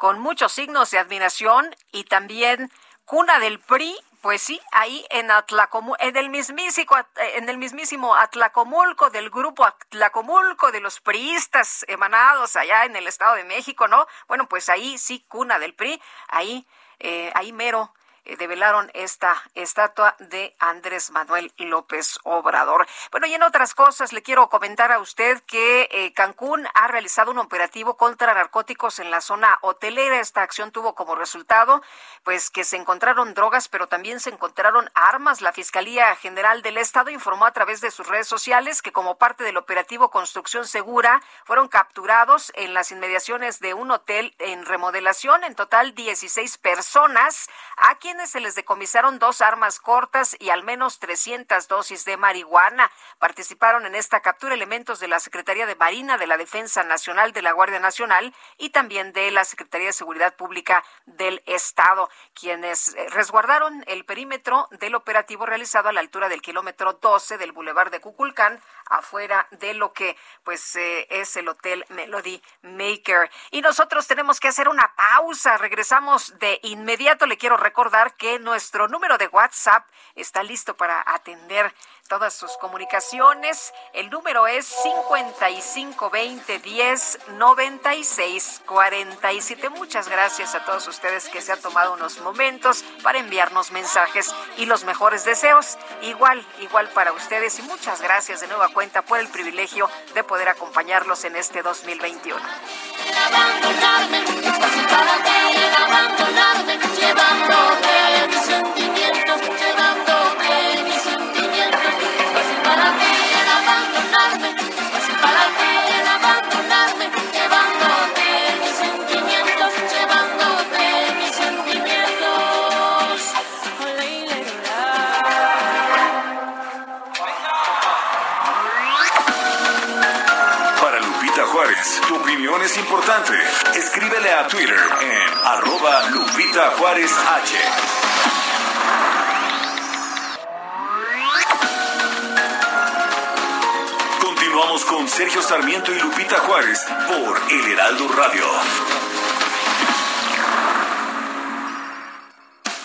con muchos signos de admiración y también cuna del PRI, Pues sí, ahí en Atlacomulco, en el mismísimo, en el mismísimo Atlacomulco del grupo Atlacomulco de los priistas emanados allá en el Estado de México, ¿no? Bueno, pues ahí sí, cuna del PRI, ahí, eh, ahí mero eh, develaron esta estatua de Andrés Manuel López Obrador. Bueno, y en otras cosas le quiero comentar a usted que eh, Cancún ha realizado un operativo contra narcóticos en la zona hotelera. Esta acción tuvo como resultado pues que se encontraron drogas, pero también se encontraron armas. La Fiscalía General del Estado informó a través de sus redes sociales que como parte del operativo Construcción Segura fueron capturados en las inmediaciones de un hotel en remodelación, en total 16 personas, a quienes se les decomisaron dos armas cortas y al menos 300 dosis de marihuana. Participaron en esta captura elementos de la Secretaría de Marina, de la Defensa Nacional, de la Guardia Nacional y también de la Secretaría de Seguridad Pública del Estado, quienes eh, resguardaron el perímetro del operativo realizado a la altura del kilómetro 12 del Boulevard de Cuculcán, afuera de lo que pues eh, es el Hotel Melody Maker. Y nosotros tenemos que hacer una pausa. Regresamos de inmediato. Le quiero recordar que nuestro número de WhatsApp está listo para atender todas sus comunicaciones. El número es 5520 10 96 47. Muchas gracias a todos ustedes que se han tomado unos momentos para enviarnos mensajes y los mejores deseos. Igual, igual para ustedes y muchas gracias de nueva cuenta por el privilegio de poder acompañarlos en este 2021. Para es importante. Escríbele a Twitter en arroba Lupita Juárez H. Continuamos con Sergio Sarmiento y Lupita Juárez por El Heraldo Radio.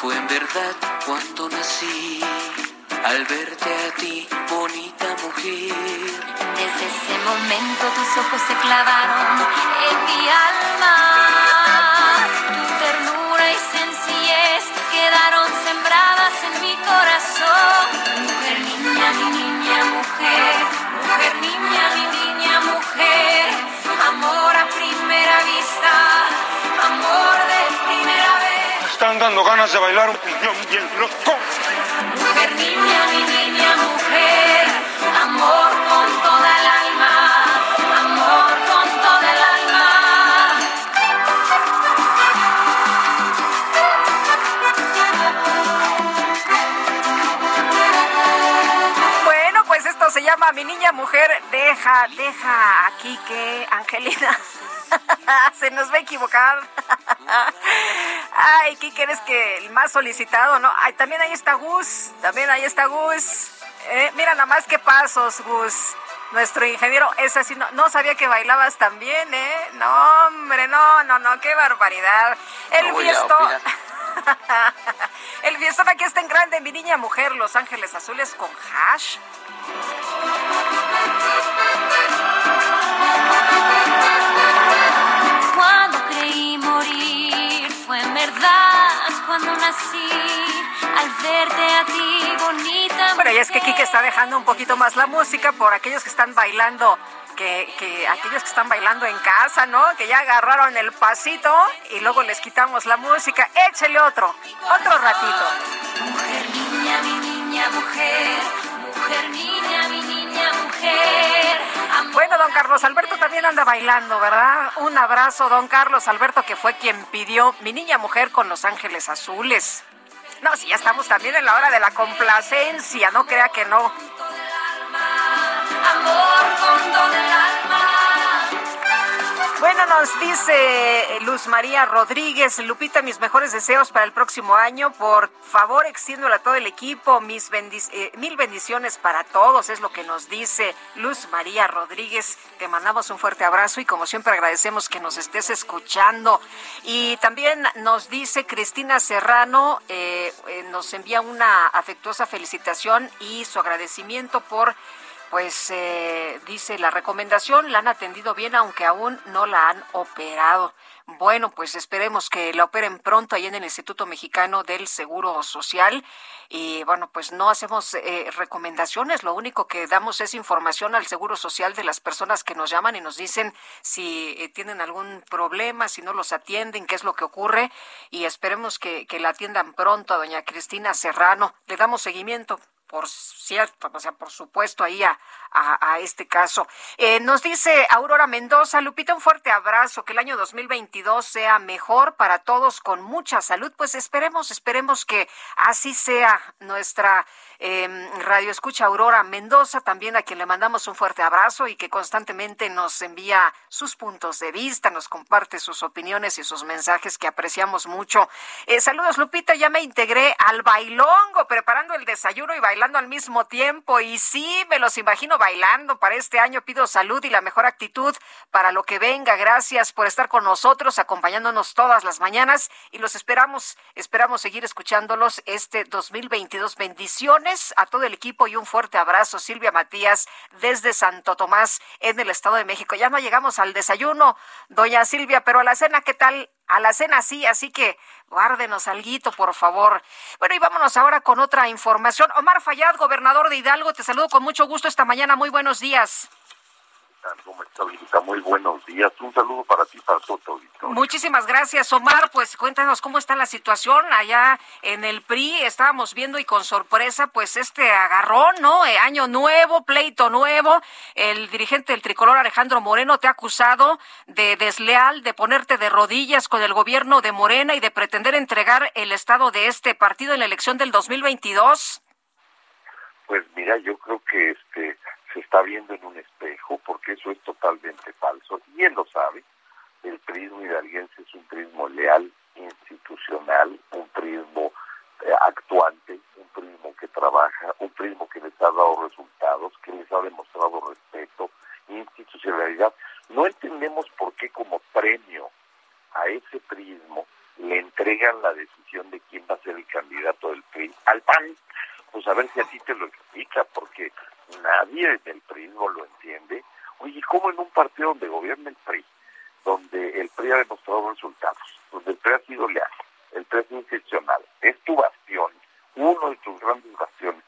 fue en verdad cuando nací. Al verte a ti, bonita mujer. Desde ese momento tus ojos se clavaron en mi alma. Tu ternura y sencillez quedaron sembradas en mi corazón. Mujer, niña, mi niña, mujer. Mujer, niña, mi niña, mujer. Amor a primera vista. Están dando ganas de bailar un cumbión bien loco. Mujer, niña, mi niña, mujer, amor con toda el alma, amor con toda el alma. Bueno, pues esto se llama Mi Niña Mujer. Deja, deja aquí que Angelina se nos va a equivocar. Ay, ¿qué quieres que el más solicitado, no? Ay, también ahí está Gus, también ahí está Gus. Eh, mira nada más qué pasos, Gus. Nuestro ingeniero, es así, no, no sabía que bailabas también, ¿eh? No, hombre, no, no, no, qué barbaridad. El No fiestón. El fiestón aquí está en grande, mi niña mujer, Los Ángeles Azules con hash. Nací. Al verte a ti, bonita. Bueno, y es que Kike está dejando un poquito más la música por aquellos que están bailando, que, que aquellos que están bailando en casa, ¿no? Que ya agarraron el pasito y luego les quitamos la música. Échele otro, otro ratito. Mujer, niña, mi niña, mujer. Mujer, niña, mi niña, mujer. Bueno, don Carlos Alberto también anda bailando, ¿verdad? Un abrazo, don Carlos Alberto, que fue quien pidió Mi Niña Mujer con Los Ángeles Azules. No, si ya estamos también en la hora de la complacencia, no crea que no. Amor con todo. Bueno, nos dice Luz María Rodríguez, Lupita, mis mejores deseos para el próximo año. Por favor, extiéndolo a todo el equipo. Mis eh, mil bendiciones para todos, es lo que nos dice Luz María Rodríguez. Te mandamos un fuerte abrazo y como siempre agradecemos que nos estés escuchando. Y también nos dice Cristina Serrano, eh, eh, nos envía una afectuosa felicitación y su agradecimiento por pues eh, dice la recomendación, la han atendido bien aunque aún no la han operado. Bueno, pues esperemos que la operen pronto ahí en el Instituto Mexicano del Seguro Social. Y bueno, pues no hacemos eh, recomendaciones, lo único que damos es información al Seguro Social de las personas que nos llaman y nos dicen si eh, tienen algún problema, si no los atienden, qué es lo que ocurre. Y esperemos que, que la atiendan pronto a doña Cristina Serrano. Le damos seguimiento por cierto, o sea, por supuesto, ahí a, a, este caso. Eh, nos dice Aurora Mendoza, Lupita, un fuerte abrazo, que el año 2022 sea mejor para todos, con mucha salud. Pues esperemos, esperemos que así sea nuestra eh, radio escucha Aurora Mendoza, también a quien le mandamos un fuerte abrazo y que constantemente nos envía sus puntos de vista, nos comparte sus opiniones y sus mensajes que apreciamos mucho. Eh, saludos, Lupita, ya me integré al bailongo, preparando el desayuno y bailando al mismo tiempo. Y sí, me los imagino bailando para este año. Pido salud y la mejor actitud para lo que venga. Gracias por estar con nosotros, acompañándonos todas las mañanas y los esperamos, esperamos seguir escuchándolos este 2022. Bendiciones a todo el equipo y un fuerte abrazo, Silvia Matías, desde Santo Tomás, en el Estado de México. Ya no llegamos al desayuno, doña Silvia, pero a la cena, ¿qué tal? A la cena sí, así que guárdenos alguito, por favor. Bueno, y vámonos ahora con otra información. Omar Fayad, gobernador de Hidalgo, te saludo con mucho gusto esta mañana. Muy buenos días. ¿Cómo está, Lupita? Muy buenos días. Un saludo para ti, para todo. Muchísimas gracias, Omar. Pues cuéntanos cómo está la situación allá en el PRI. Estábamos viendo y con sorpresa, pues este agarrón, ¿no? Eh, año nuevo, pleito nuevo. El dirigente del tricolor, Alejandro Moreno, te ha acusado de desleal, de ponerte de rodillas con el gobierno de Morena y de pretender entregar el estado de este partido en la elección del 2022. Pues mira, yo creo que este se está viendo en un espejo porque eso es totalmente falso. Y él lo sabe. El prismo hidalguense es un prismo leal, institucional, un prismo eh, actuante, un prismo que trabaja, un prismo que les ha dado resultados, que les ha demostrado respeto, institucionalidad. No entendemos por qué como premio a ese prismo le entregan la decisión de quién va a ser el candidato del PRI al PAN. Pues a ver si a ti te lo explica, porque nadie del prismo lo entiende. Oye, ¿cómo en un partido donde gobierna el PRI, donde el PRI ha demostrado resultados, donde el PRI ha sido leal, el PRI es institucional, es tu bastión, uno de tus grandes bastiones,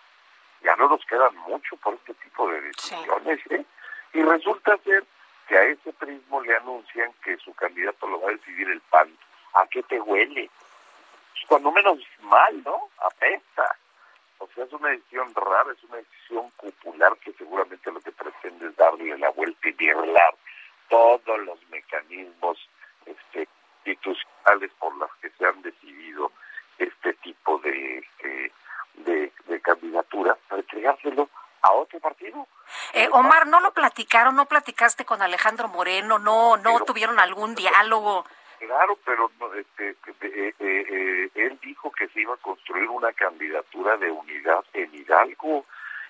ya no nos quedan mucho por este tipo de decisiones, ¿eh? Y resulta ser que a ese prismo le anuncian que su candidato lo va a decidir el PAN. ¿A qué te huele? Pues cuando menos mal, ¿no? Apesta. O sea, es una decisión rara, es una decisión popular que seguramente lo que pretende es darle la vuelta y violar todos los mecanismos este, institucionales por los que se han decidido este tipo de, eh, de, de candidatura para entregárselo a otro partido. Eh, Omar, ¿no lo platicaron? ¿No platicaste con Alejandro Moreno? ¿No, no tuvieron algún diálogo? Claro, pero este, eh, eh, eh, él dijo que se iba a construir una candidatura de unidad en Hidalgo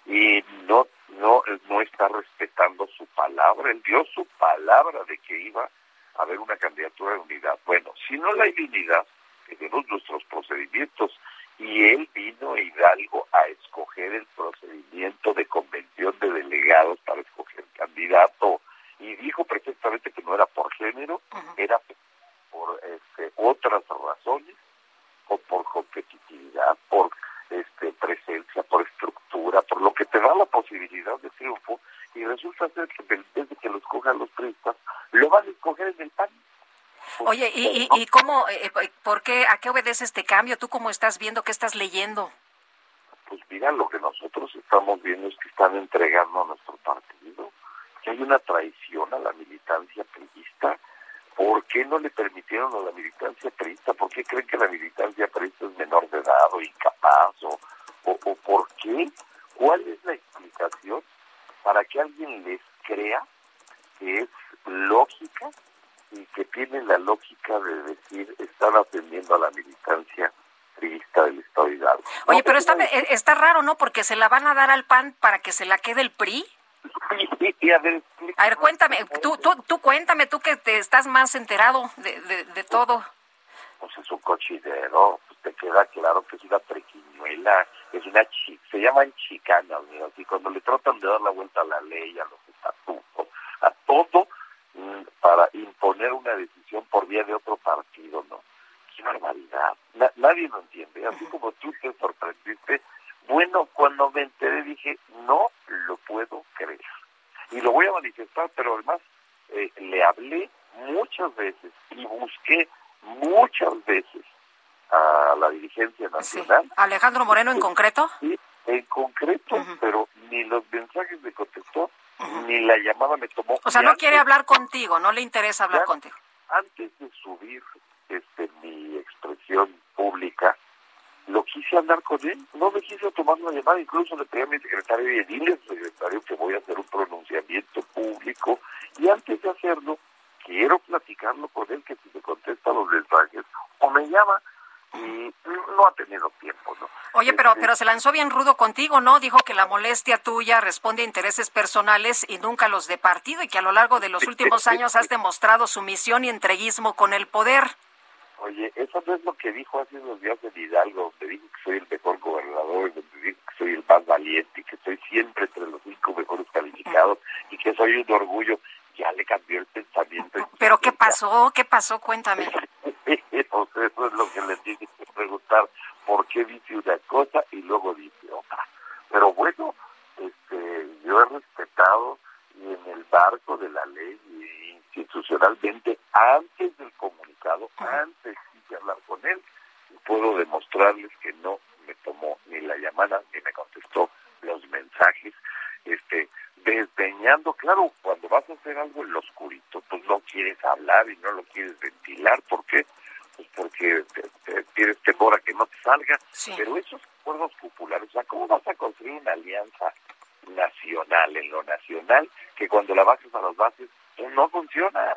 y no no no está respetando su palabra. Él dio su palabra de que iba a haber una candidatura de unidad. Bueno, si no la hay unidad, tenemos nuestros procedimientos y él vino a Hidalgo a escoger el procedimiento de convención de delegados para escoger candidato y dijo perfectamente que no era por género, era por este, otras razones o por competitividad, por este, presencia, por estructura, por lo que te da la posibilidad de triunfo y resulta ser que en vez de que lo escojan los turistas, lo van a escoger en el PAN. Oye, ¿y, y, y cómo, eh, por qué, a qué obedece este cambio? ¿Tú cómo estás viendo, qué estás leyendo? Pues mira, lo que nosotros estamos viendo es que están entregando a nuestro partido, que hay una traición a la militancia priista. ¿Por qué no le permitieron a la militancia priista? ¿Por qué creen que la militancia priista es menor de edad o incapaz? ¿O, o, o por qué? ¿Cuál es la explicación para que alguien les crea que es lógica y que tiene la lógica de decir están atendiendo a la militancia priista del Estado de Hidalgo? Oye, pero está, eh, está raro, ¿no? Porque se la van a dar al PAN para que se la quede el PRI. Y a ver, A ver, cuéntame, tú, tú, tú cuéntame, tú que te estás más enterado de, de, de todo. pues es un cochinero, pues te queda claro que es una prequiñuela, es una chi se llaman chicanas, mira, así cuando le tratan de dar la vuelta a la ley, a los estatutos, a todo, mm, para imponer una decisión por vía de otro partido, ¿no? Qué barbaridad. Na- nadie lo entiende, así como tú te sorprendiste. Bueno, cuando me enteré dije, no lo puedo creer. Y lo voy a manifestar, pero además eh, le hablé muchas veces y busqué muchas veces a la dirigencia nacional, Alejandro Moreno en concreto. sí, en concreto, pero ni los mensajes me contestó, ni la llamada me tomó. O sea, no antes- quiere hablar contigo, no le interesa hablar Ya. contigo. Antes de subir este mi expresión pública, lo quise hablar con él, no me quise tomar una llamada, incluso le pedí a mi secretario y dile al secretario que voy a hacer un pronunciamiento público y antes de hacerlo, quiero platicarlo con él, que si me contesta los mensajes o me llama y no ha tenido tiempo, ¿no? Oye, pero, Este, pero se lanzó bien rudo contigo, ¿no? Dijo que la molestia tuya responde a intereses personales y nunca los de partido y que a lo largo de los últimos años has demostrado sumisión y entreguismo con el poder. Oye, eso no es lo que dijo hace unos días en Hidalgo, donde dijo que soy el mejor gobernador, donde dijo que soy el más valiente y que estoy siempre entre los cinco mejores calificados y que soy un orgullo. Ya le cambió el pensamiento. ¿Pero qué pasó? ¿Qué pasó? Cuéntame. o sea, eso es lo que le tienes que preguntar, ¿por qué dice una cosa y luego dice otra? Pero bueno, este, yo he respetado y en el marco de la ley institucionalmente, antes del comunicado, antes de hablar con él, puedo demostrarles que no me tomó ni la llamada ni me contestó los mensajes, este, desdeñando, claro, cuando vas a hacer algo en lo oscurito, pues no quieres hablar y no lo quieres ventilar, ¿por qué? Pues porque te- te- tienes temor a que no te salga, pero esos acuerdos populares, o sea, ¿cómo vas a construir una alianza nacional en lo nacional que cuando la bajas a las bases no funciona?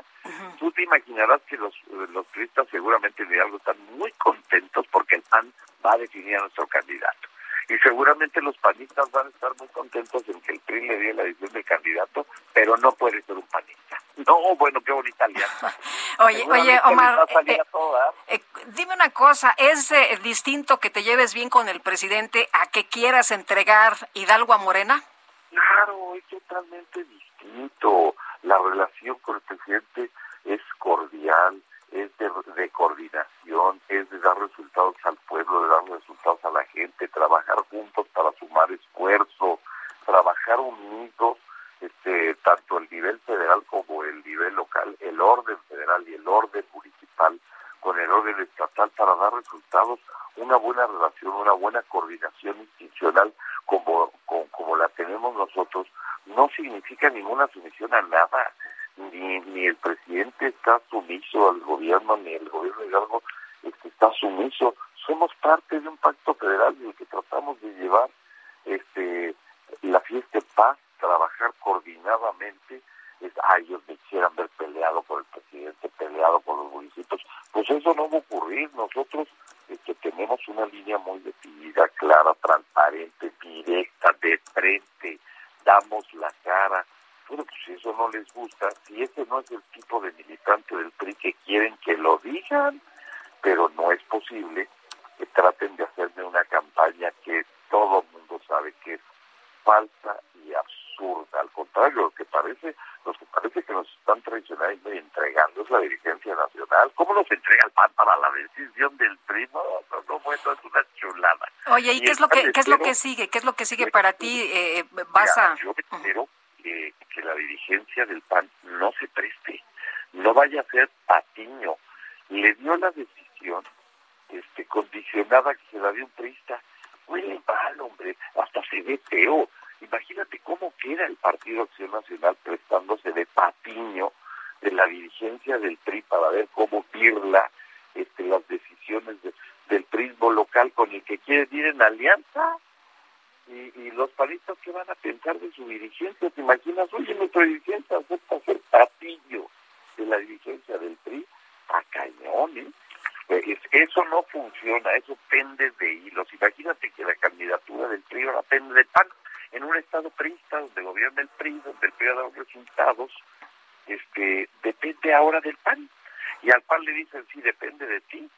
Tú te imaginarás que los, los turistas seguramente en Hidalgo están muy contentos porque el PAN va a definir a nuestro candidato. Y seguramente los panistas van a estar muy contentos en que el PRI le dé la decisión del candidato, pero no puede ser un panista. No, bueno, qué bonita alianza. Oye, oye, Omar, eh, todas. eh, dime una cosa, ¿es eh, distinto que te lleves bien con el presidente a que quieras entregar Hidalgo a Morena? Claro, es totalmente distinto. La relación con el presidente es cordial, es de, de coordinación, es de dar resultados al pueblo, de dar resultados a la gente, trabajar juntos para sumar esfuerzo, trabajar unidos, este, tanto el nivel federal como el nivel local, el orden federal y el orden municipal con el orden estatal para dar resultados, una buena relación, una buena coordinación institucional como, como, la tenemos nosotros, no significa ninguna sumisión a nada. Ni, ni el presidente está sumiso al gobierno, ni el gobierno de este, está sumiso. Somos parte de un pacto federal en el que tratamos de llevar este la fiesta en paz, trabajar coordinadamente. Es, ah, ellos me quisieran ver peleado por el presidente, peleado por los municipios. Pues eso no va a ocurrir. Nosotros este, tenemos una línea muy definida, clara, transparente, directa, de frente. Damos la cara. Bueno, pues si eso no les gusta, si ese no es el tipo de militante del PRI que quieren que lo digan, pero no es posible que traten de hacerme una campaña que todo mundo sabe que es falsa y absurda. Al contrario, lo que parece, los que parece que nos están traicionando y entregando es la dirigencia nacional. ¿Cómo nos entrega el PAN para la decisión del PRI? No, no, no, bueno, es una chulada. Oye, ¿y qué es lo que qué es lo que sigue? ¿Qué es lo que sigue para ti? Eh, vas a yo espero que, que la dirigencia del PAN no se preste, no vaya a ser patiño. Le dio la decisión este, condicionada que se la dio un priista. Huele mal, hombre, hasta se ve feo. Imagínate cómo queda el Partido Acción Nacional prestándose de patiño de la dirigencia del PRI para ver cómo pirla este, las decisiones del prismo local con el que quiere ir en alianza? Y, y los paristas que van a pensar de su dirigencia, ¿te imaginas? Oye, nuestro dirigente acepta ser patillo de la dirigencia del PRI a cañones. Pues eso no funciona, eso pende de hilos. Imagínate que la candidatura del PRI ahora pende de PAN en un estado priista donde gobierna el PRI, donde el PRI ha dado resultados, este, depende ahora del PAN. Y al PAN le dicen, sí, depende de ti,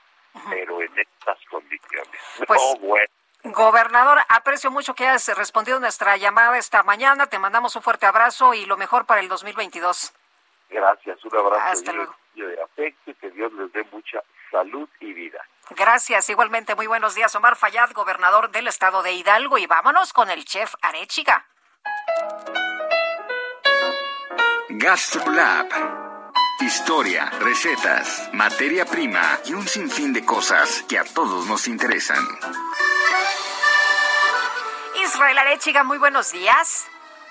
pero en estas condiciones. Pues, no, bueno. Gobernador, aprecio mucho que hayas respondido nuestra llamada esta mañana. Te mandamos un fuerte abrazo y lo mejor para el 2022. Gracias, un abrazo Hasta de, de afecto y que Dios les dé mucha salud y vida. Gracias, igualmente. Muy buenos días, Omar Fayad, gobernador del estado de Hidalgo. Y vámonos con el chef Arechiga. GastroLab. Historia, recetas, materia prima y un sinfín de cosas que a todos nos interesan. Israel Arechiga, muy buenos días.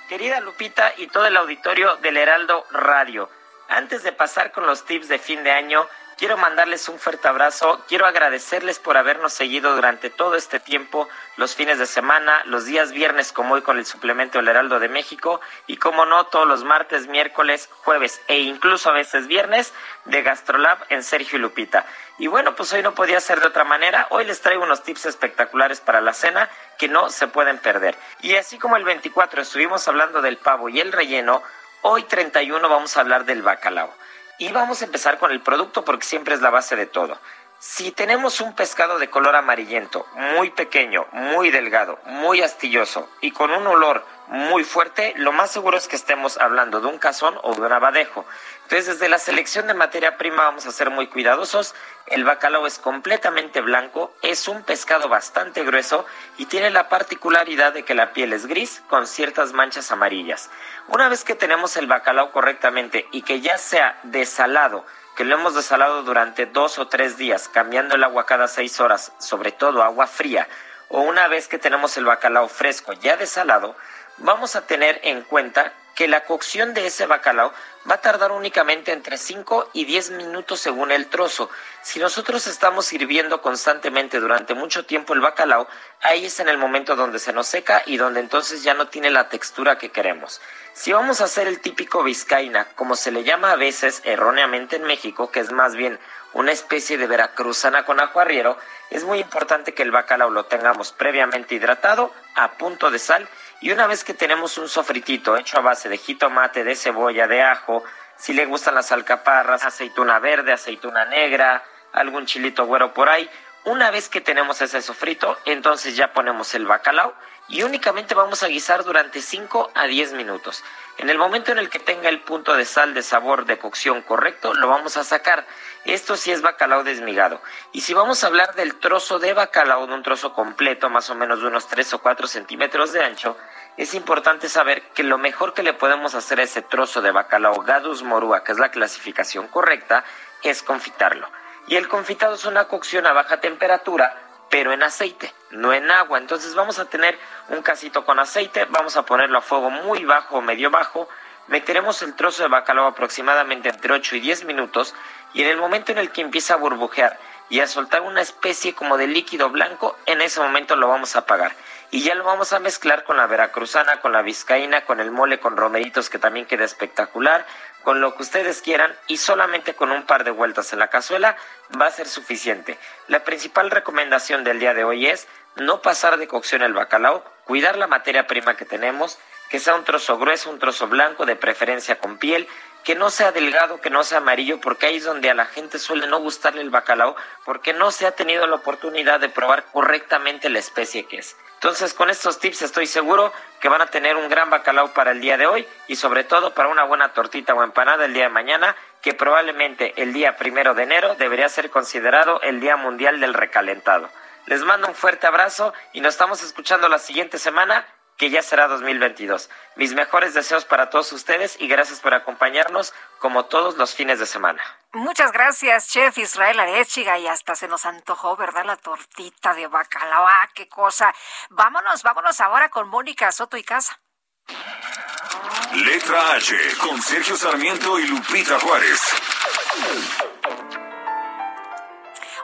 Querida Lupita y todo el auditorio del Heraldo Radio, antes de pasar con los tips de fin de año, quiero mandarles un fuerte abrazo, quiero agradecerles por habernos seguido durante todo este tiempo, los fines de semana, los días viernes como hoy con el suplemento del Heraldo de México y como no todos los martes, miércoles, jueves e incluso a veces viernes de Gastrolab en Sergio y Lupita. Y bueno, pues hoy no podía ser de otra manera, hoy les traigo unos tips espectaculares para la cena que no se pueden perder. Y así como el 24 estuvimos hablando del pavo y el relleno, hoy 31 vamos a hablar del bacalao. Y vamos a empezar con el producto porque siempre es la base de todo. Si tenemos un pescado de color amarillento, muy pequeño, muy delgado, muy astilloso y con un olor muy fuerte, lo más seguro es que estemos hablando de un cazón o de un abadejo. Entonces, desde la selección de materia prima vamos a ser muy cuidadosos. El bacalao es completamente blanco, es un pescado bastante grueso y tiene la particularidad de que la piel es gris con ciertas manchas amarillas. Una vez que tenemos el bacalao correctamente y que ya sea desalado, que lo hemos desalado durante dos o tres días, cambiando el agua cada seis horas, sobre todo agua fría, o una vez que tenemos el bacalao fresco ya desalado, vamos a tener en cuenta que la cocción de ese bacalao va a tardar únicamente entre 5 y 10 minutos según el trozo. Si nosotros estamos sirviendo constantemente durante mucho tiempo el bacalao, ahí es en el momento donde se nos seca y donde entonces ya no tiene la textura que queremos. Si vamos a hacer el típico vizcaína, como se le llama a veces erróneamente en México, que es más bien una especie de veracruzana con ajo arriero, es muy importante que el bacalao lo tengamos previamente hidratado, a punto de sal, y una vez que tenemos un sofritito hecho a base de jitomate, de cebolla, de ajo, si le gustan las alcaparras, aceituna verde, aceituna negra, algún chilito güero por ahí, una vez que tenemos ese sofrito, entonces ya ponemos el bacalao y únicamente vamos a guisar durante 5 a 10 minutos. En el momento en el que tenga el punto de sal de sabor de cocción correcto, lo vamos a sacar. Esto sí es bacalao desmigado. Y si vamos a hablar del trozo de bacalao, de un trozo completo, más o menos de unos 3 o 4 centímetros de ancho, es importante saber que lo mejor que le podemos hacer a ese trozo de bacalao Gadus morua, que es la clasificación correcta, es confitarlo. Y el confitado es una cocción a baja temperatura, pero en aceite, no en agua. Entonces vamos a tener un casito con aceite, vamos a ponerlo a fuego muy bajo o medio bajo, meteremos el trozo de bacalao aproximadamente entre 8 y 10 minutos y en el momento en el que empieza a burbujear y a soltar una especie como de líquido blanco, en ese momento lo vamos a apagar. Y ya lo vamos a mezclar con la veracruzana, con la vizcaína, con el mole con romeritos que también queda espectacular, con lo que ustedes quieran y solamente con un par de vueltas en la cazuela va a ser suficiente. La principal recomendación del día de hoy es no pasar de cocción el bacalao, cuidar la materia prima que tenemos, que sea un trozo grueso, un trozo blanco, de preferencia con piel, que no sea delgado, que no sea amarillo, porque ahí es donde a la gente suele no gustarle el bacalao, porque no se ha tenido la oportunidad de probar correctamente la especie que es. Entonces, con estos tips estoy seguro que van a tener un gran bacalao para el día de hoy y sobre todo para una buena tortita o empanada el día de mañana, que probablemente el día primero de enero debería ser considerado el Día Mundial del Recalentado. Les mando un fuerte abrazo y nos estamos escuchando la siguiente semana que ya será 2022. Mis mejores deseos para todos ustedes y gracias por acompañarnos como todos los fines de semana. Muchas gracias, chef Israel Arechiga, y hasta se nos antojó, ¿verdad? La tortita de bacalao, ¡Ah, qué cosa. Vámonos, vámonos ahora con Mónica Soto y Casa. Letra H con Sergio Sarmiento y Lupita Juárez.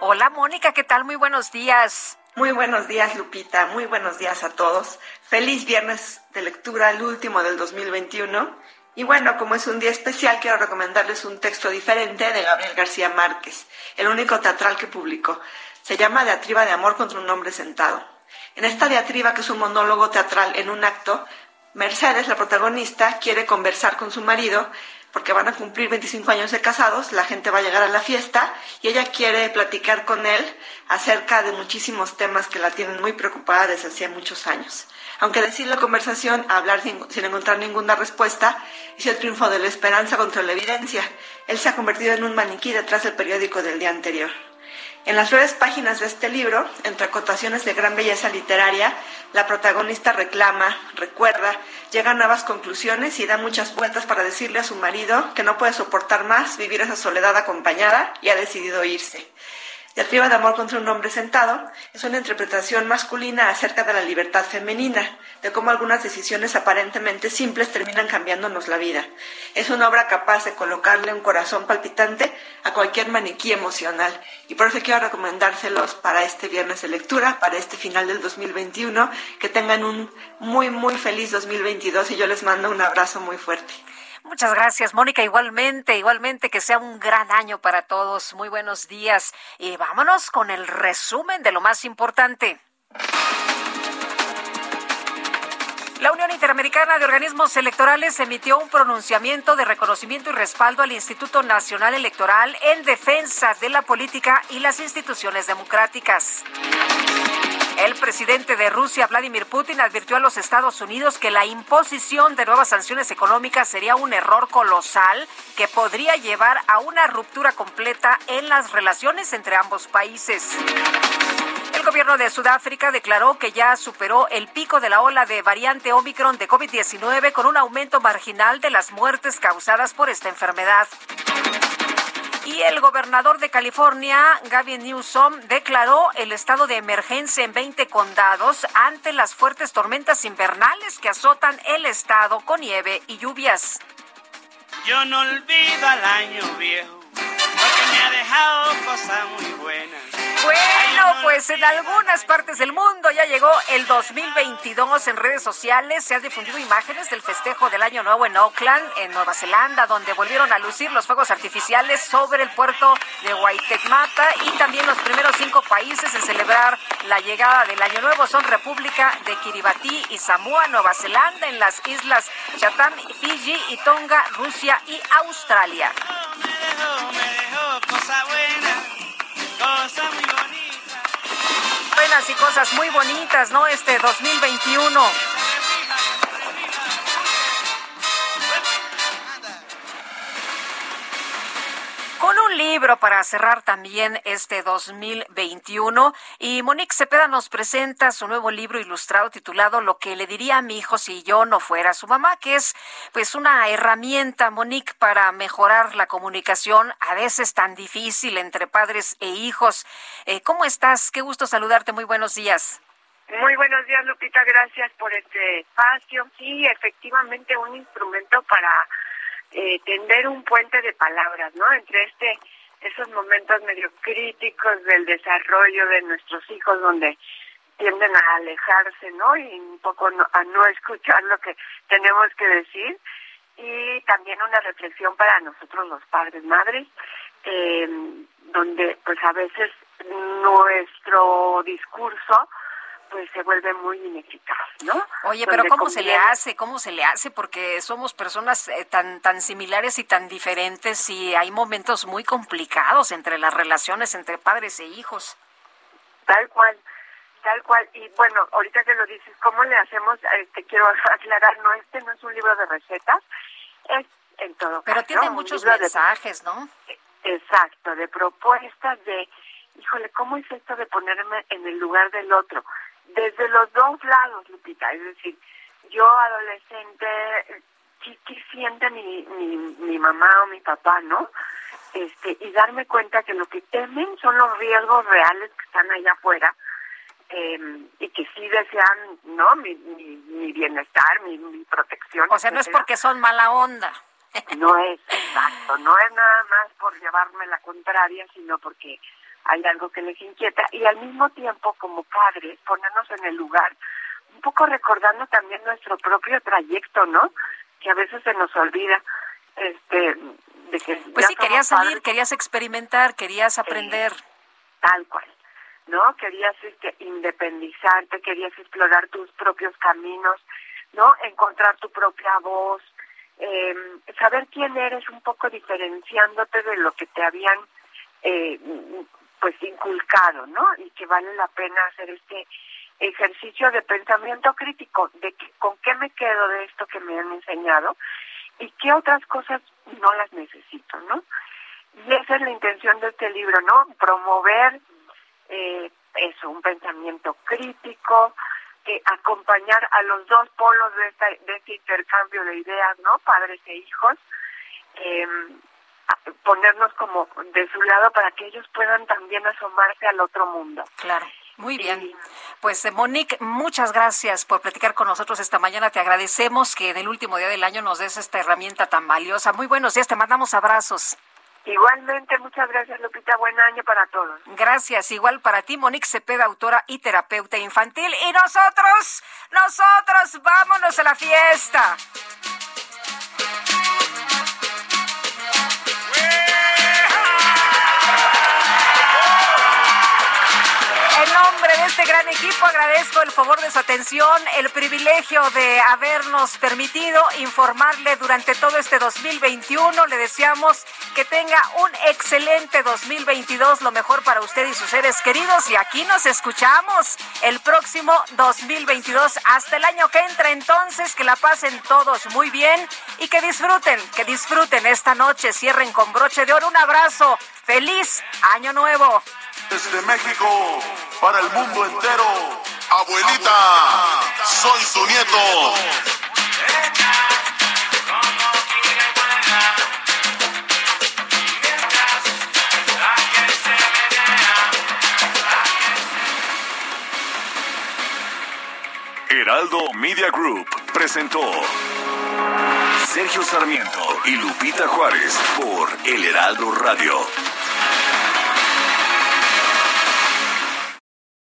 Hola Mónica, ¿qué tal? Muy buenos días. Muy buenos días, Lupita. Muy buenos días a todos. Feliz viernes de lectura, el último del 2021. Y bueno, como es un día especial, quiero recomendarles un texto diferente de Gabriel García Márquez, el único teatral que publicó. Se llama Diatriba de Amor contra un hombre sentado. En esta diatriba, que es un monólogo teatral en un acto, Mercedes, la protagonista, quiere conversar con su marido porque van a cumplir 25 años de casados, la gente va a llegar a la fiesta y ella quiere platicar con él acerca de muchísimos temas que la tienen muy preocupada desde hacía muchos años. Aunque decir la conversación, hablar sin, sin encontrar ninguna respuesta, es el triunfo de la esperanza contra la evidencia. Él se ha convertido en un maniquí detrás del periódico del día anterior. En las breves páginas de este libro, entre acotaciones de gran belleza literaria, la protagonista reclama, recuerda, llega a nuevas conclusiones y da muchas vueltas para decirle a su marido que no puede soportar más vivir esa soledad acompañada y ha decidido irse. Diatriba de amor contra un hombre sentado es una interpretación masculina acerca de la libertad femenina, de cómo algunas decisiones aparentemente simples terminan cambiándonos la vida. Es una obra capaz de colocarle un corazón palpitante a cualquier maniquí emocional. Y por eso quiero recomendárselos para este viernes de lectura, para este final del 2021, que tengan un muy, muy feliz 2022 y yo les mando un abrazo muy fuerte. Muchas gracias, Mónica. Igualmente, igualmente que sea un gran año para todos. Muy buenos días. Y vámonos con el resumen de lo más importante. La Unión Interamericana de Organismos Electorales emitió un pronunciamiento de reconocimiento y respaldo al Instituto Nacional Electoral en defensa de la política y las instituciones democráticas. El presidente de Rusia, Vladimir Putin, advirtió a los Estados Unidos que la imposición de nuevas sanciones económicas sería un error colosal que podría llevar a una ruptura completa en las relaciones entre ambos países. El gobierno de Sudáfrica declaró que ya superó el pico de la ola de variante Omicron de COVID-19 con un aumento marginal de las muertes causadas por esta enfermedad. Y el gobernador de California, Gavin Newsom, declaró el estado de emergencia en 20 condados ante las fuertes tormentas invernales que azotan el estado con nieve y lluvias. Yo no olvido al año viejo, porque me ha dejado cosas muy buenas. Bueno, pues en algunas partes del mundo ya llegó el 2022 en redes sociales. Se han difundido imágenes del festejo del Año Nuevo en Auckland, en Nueva Zelanda, donde volvieron a lucir los fuegos artificiales sobre el puerto de Waitemata y también los primeros cinco países en celebrar la llegada del Año Nuevo son República de Kiribati y Samoa, Nueva Zelanda, en las islas Chatham, Fiji y Tonga, Rusia y Australia. Cosas buenas, cosas muy bonitas. Buenas y cosas muy bonitas, ¿no? Este 2021. Libro para cerrar también este 2021. Y Monique Cepeda nos presenta su nuevo libro ilustrado titulado Lo que le diría a mi hijo si yo no fuera su mamá, que es pues una herramienta, Monique, para mejorar la comunicación a veces tan difícil entre padres e hijos. Eh, ¿Cómo estás? Qué gusto saludarte. Muy buenos días. Muy buenos días, Lupita. Gracias por este espacio. Sí, efectivamente, un instrumento para eh, tender un puente de palabras, ¿no? Entre este esos momentos medio críticos del desarrollo de nuestros hijos, donde tienden a alejarse, ¿no? Y un poco no- a no escuchar lo que tenemos que decir. Y también una reflexión para nosotros los padres, madres, eh, donde pues a veces nuestro discurso pues se vuelve muy ineficaz, ¿no? Oye, pero Donde ¿cómo se le hace? ¿Cómo se le hace? Porque somos personas eh, tan, tan similares y tan diferentes y hay momentos muy complicados entre las relaciones entre padres e hijos. Tal cual, tal cual. Y bueno, ahorita que lo dices, ¿cómo le hacemos? Eh, Te quiero aclarar, no, este no es un libro de recetas, es en todo Pero caso tiene muchos de- mensajes, ¿no? Exacto, de propuestas de, híjole, ¿cómo es esto de ponerme en el lugar del otro? Desde los dos lados, Lupita, es decir, yo adolescente, ¿qué, qué siente mi, mi, mi mamá o mi papá, no? Este, y darme cuenta que lo que temen son los riesgos reales que están allá afuera eh, y que sí desean, ¿no? Mi, mi, mi bienestar, mi, mi protección. O sea, no es porque son mala onda. No es exacto, no es nada más por llevarme la contraria, sino porque hay algo que les inquieta y al mismo tiempo como padres ponernos en el lugar, un poco recordando también nuestro propio trayecto, ¿no? Que a veces se nos olvida, este, de que Pues sí, querías salir, padres, querías experimentar, querías aprender. tal cual, ¿no? Querías este, independizarte, querías explorar tus propios caminos, ¿no? Encontrar tu propia voz, eh, saber quién eres un poco diferenciándote de lo que te habían eh, pues inculcado, ¿no? Y que vale la pena hacer este ejercicio de pensamiento crítico, de que, con qué me quedo de esto que me han enseñado y qué otras cosas no las necesito, ¿no? Y esa es la intención de este libro, ¿no? Promover eh, eso, un pensamiento crítico, eh, acompañar a los dos polos de, esta, de este intercambio de ideas, ¿no? Padres e hijos, a- ponernos como de su lado para que ellos puedan también asomarse al otro mundo. Claro. Muy bien. Pues eh, Monique, muchas gracias por platicar con nosotros esta mañana. Te agradecemos que en el último día del año nos des esta herramienta tan valiosa. Muy buenos días, te mandamos abrazos. Igualmente, muchas gracias Lupita, buen año para todos. Gracias, igual para ti, Monique Cepeda, autora y terapeuta infantil. Y nosotros, nosotros, vámonos a la fiesta. Gran equipo agradezco el favor de su atención, el privilegio de habernos permitido informarle durante todo este 2021. Le deseamos que tenga un excelente 2022, lo mejor para usted y sus seres queridos. Y aquí nos escuchamos el próximo 2022. Hasta el año que entra entonces, que la pasen todos muy bien y que disfruten, que disfruten esta noche. Cierren con broche de oro. Un abrazo. Feliz año nuevo. Desde México, para el mundo entero. Abuelita, soy su nieto. Heraldo Media Group presentó Sergio Sarmiento y Lupita Juárez por El Heraldo Radio.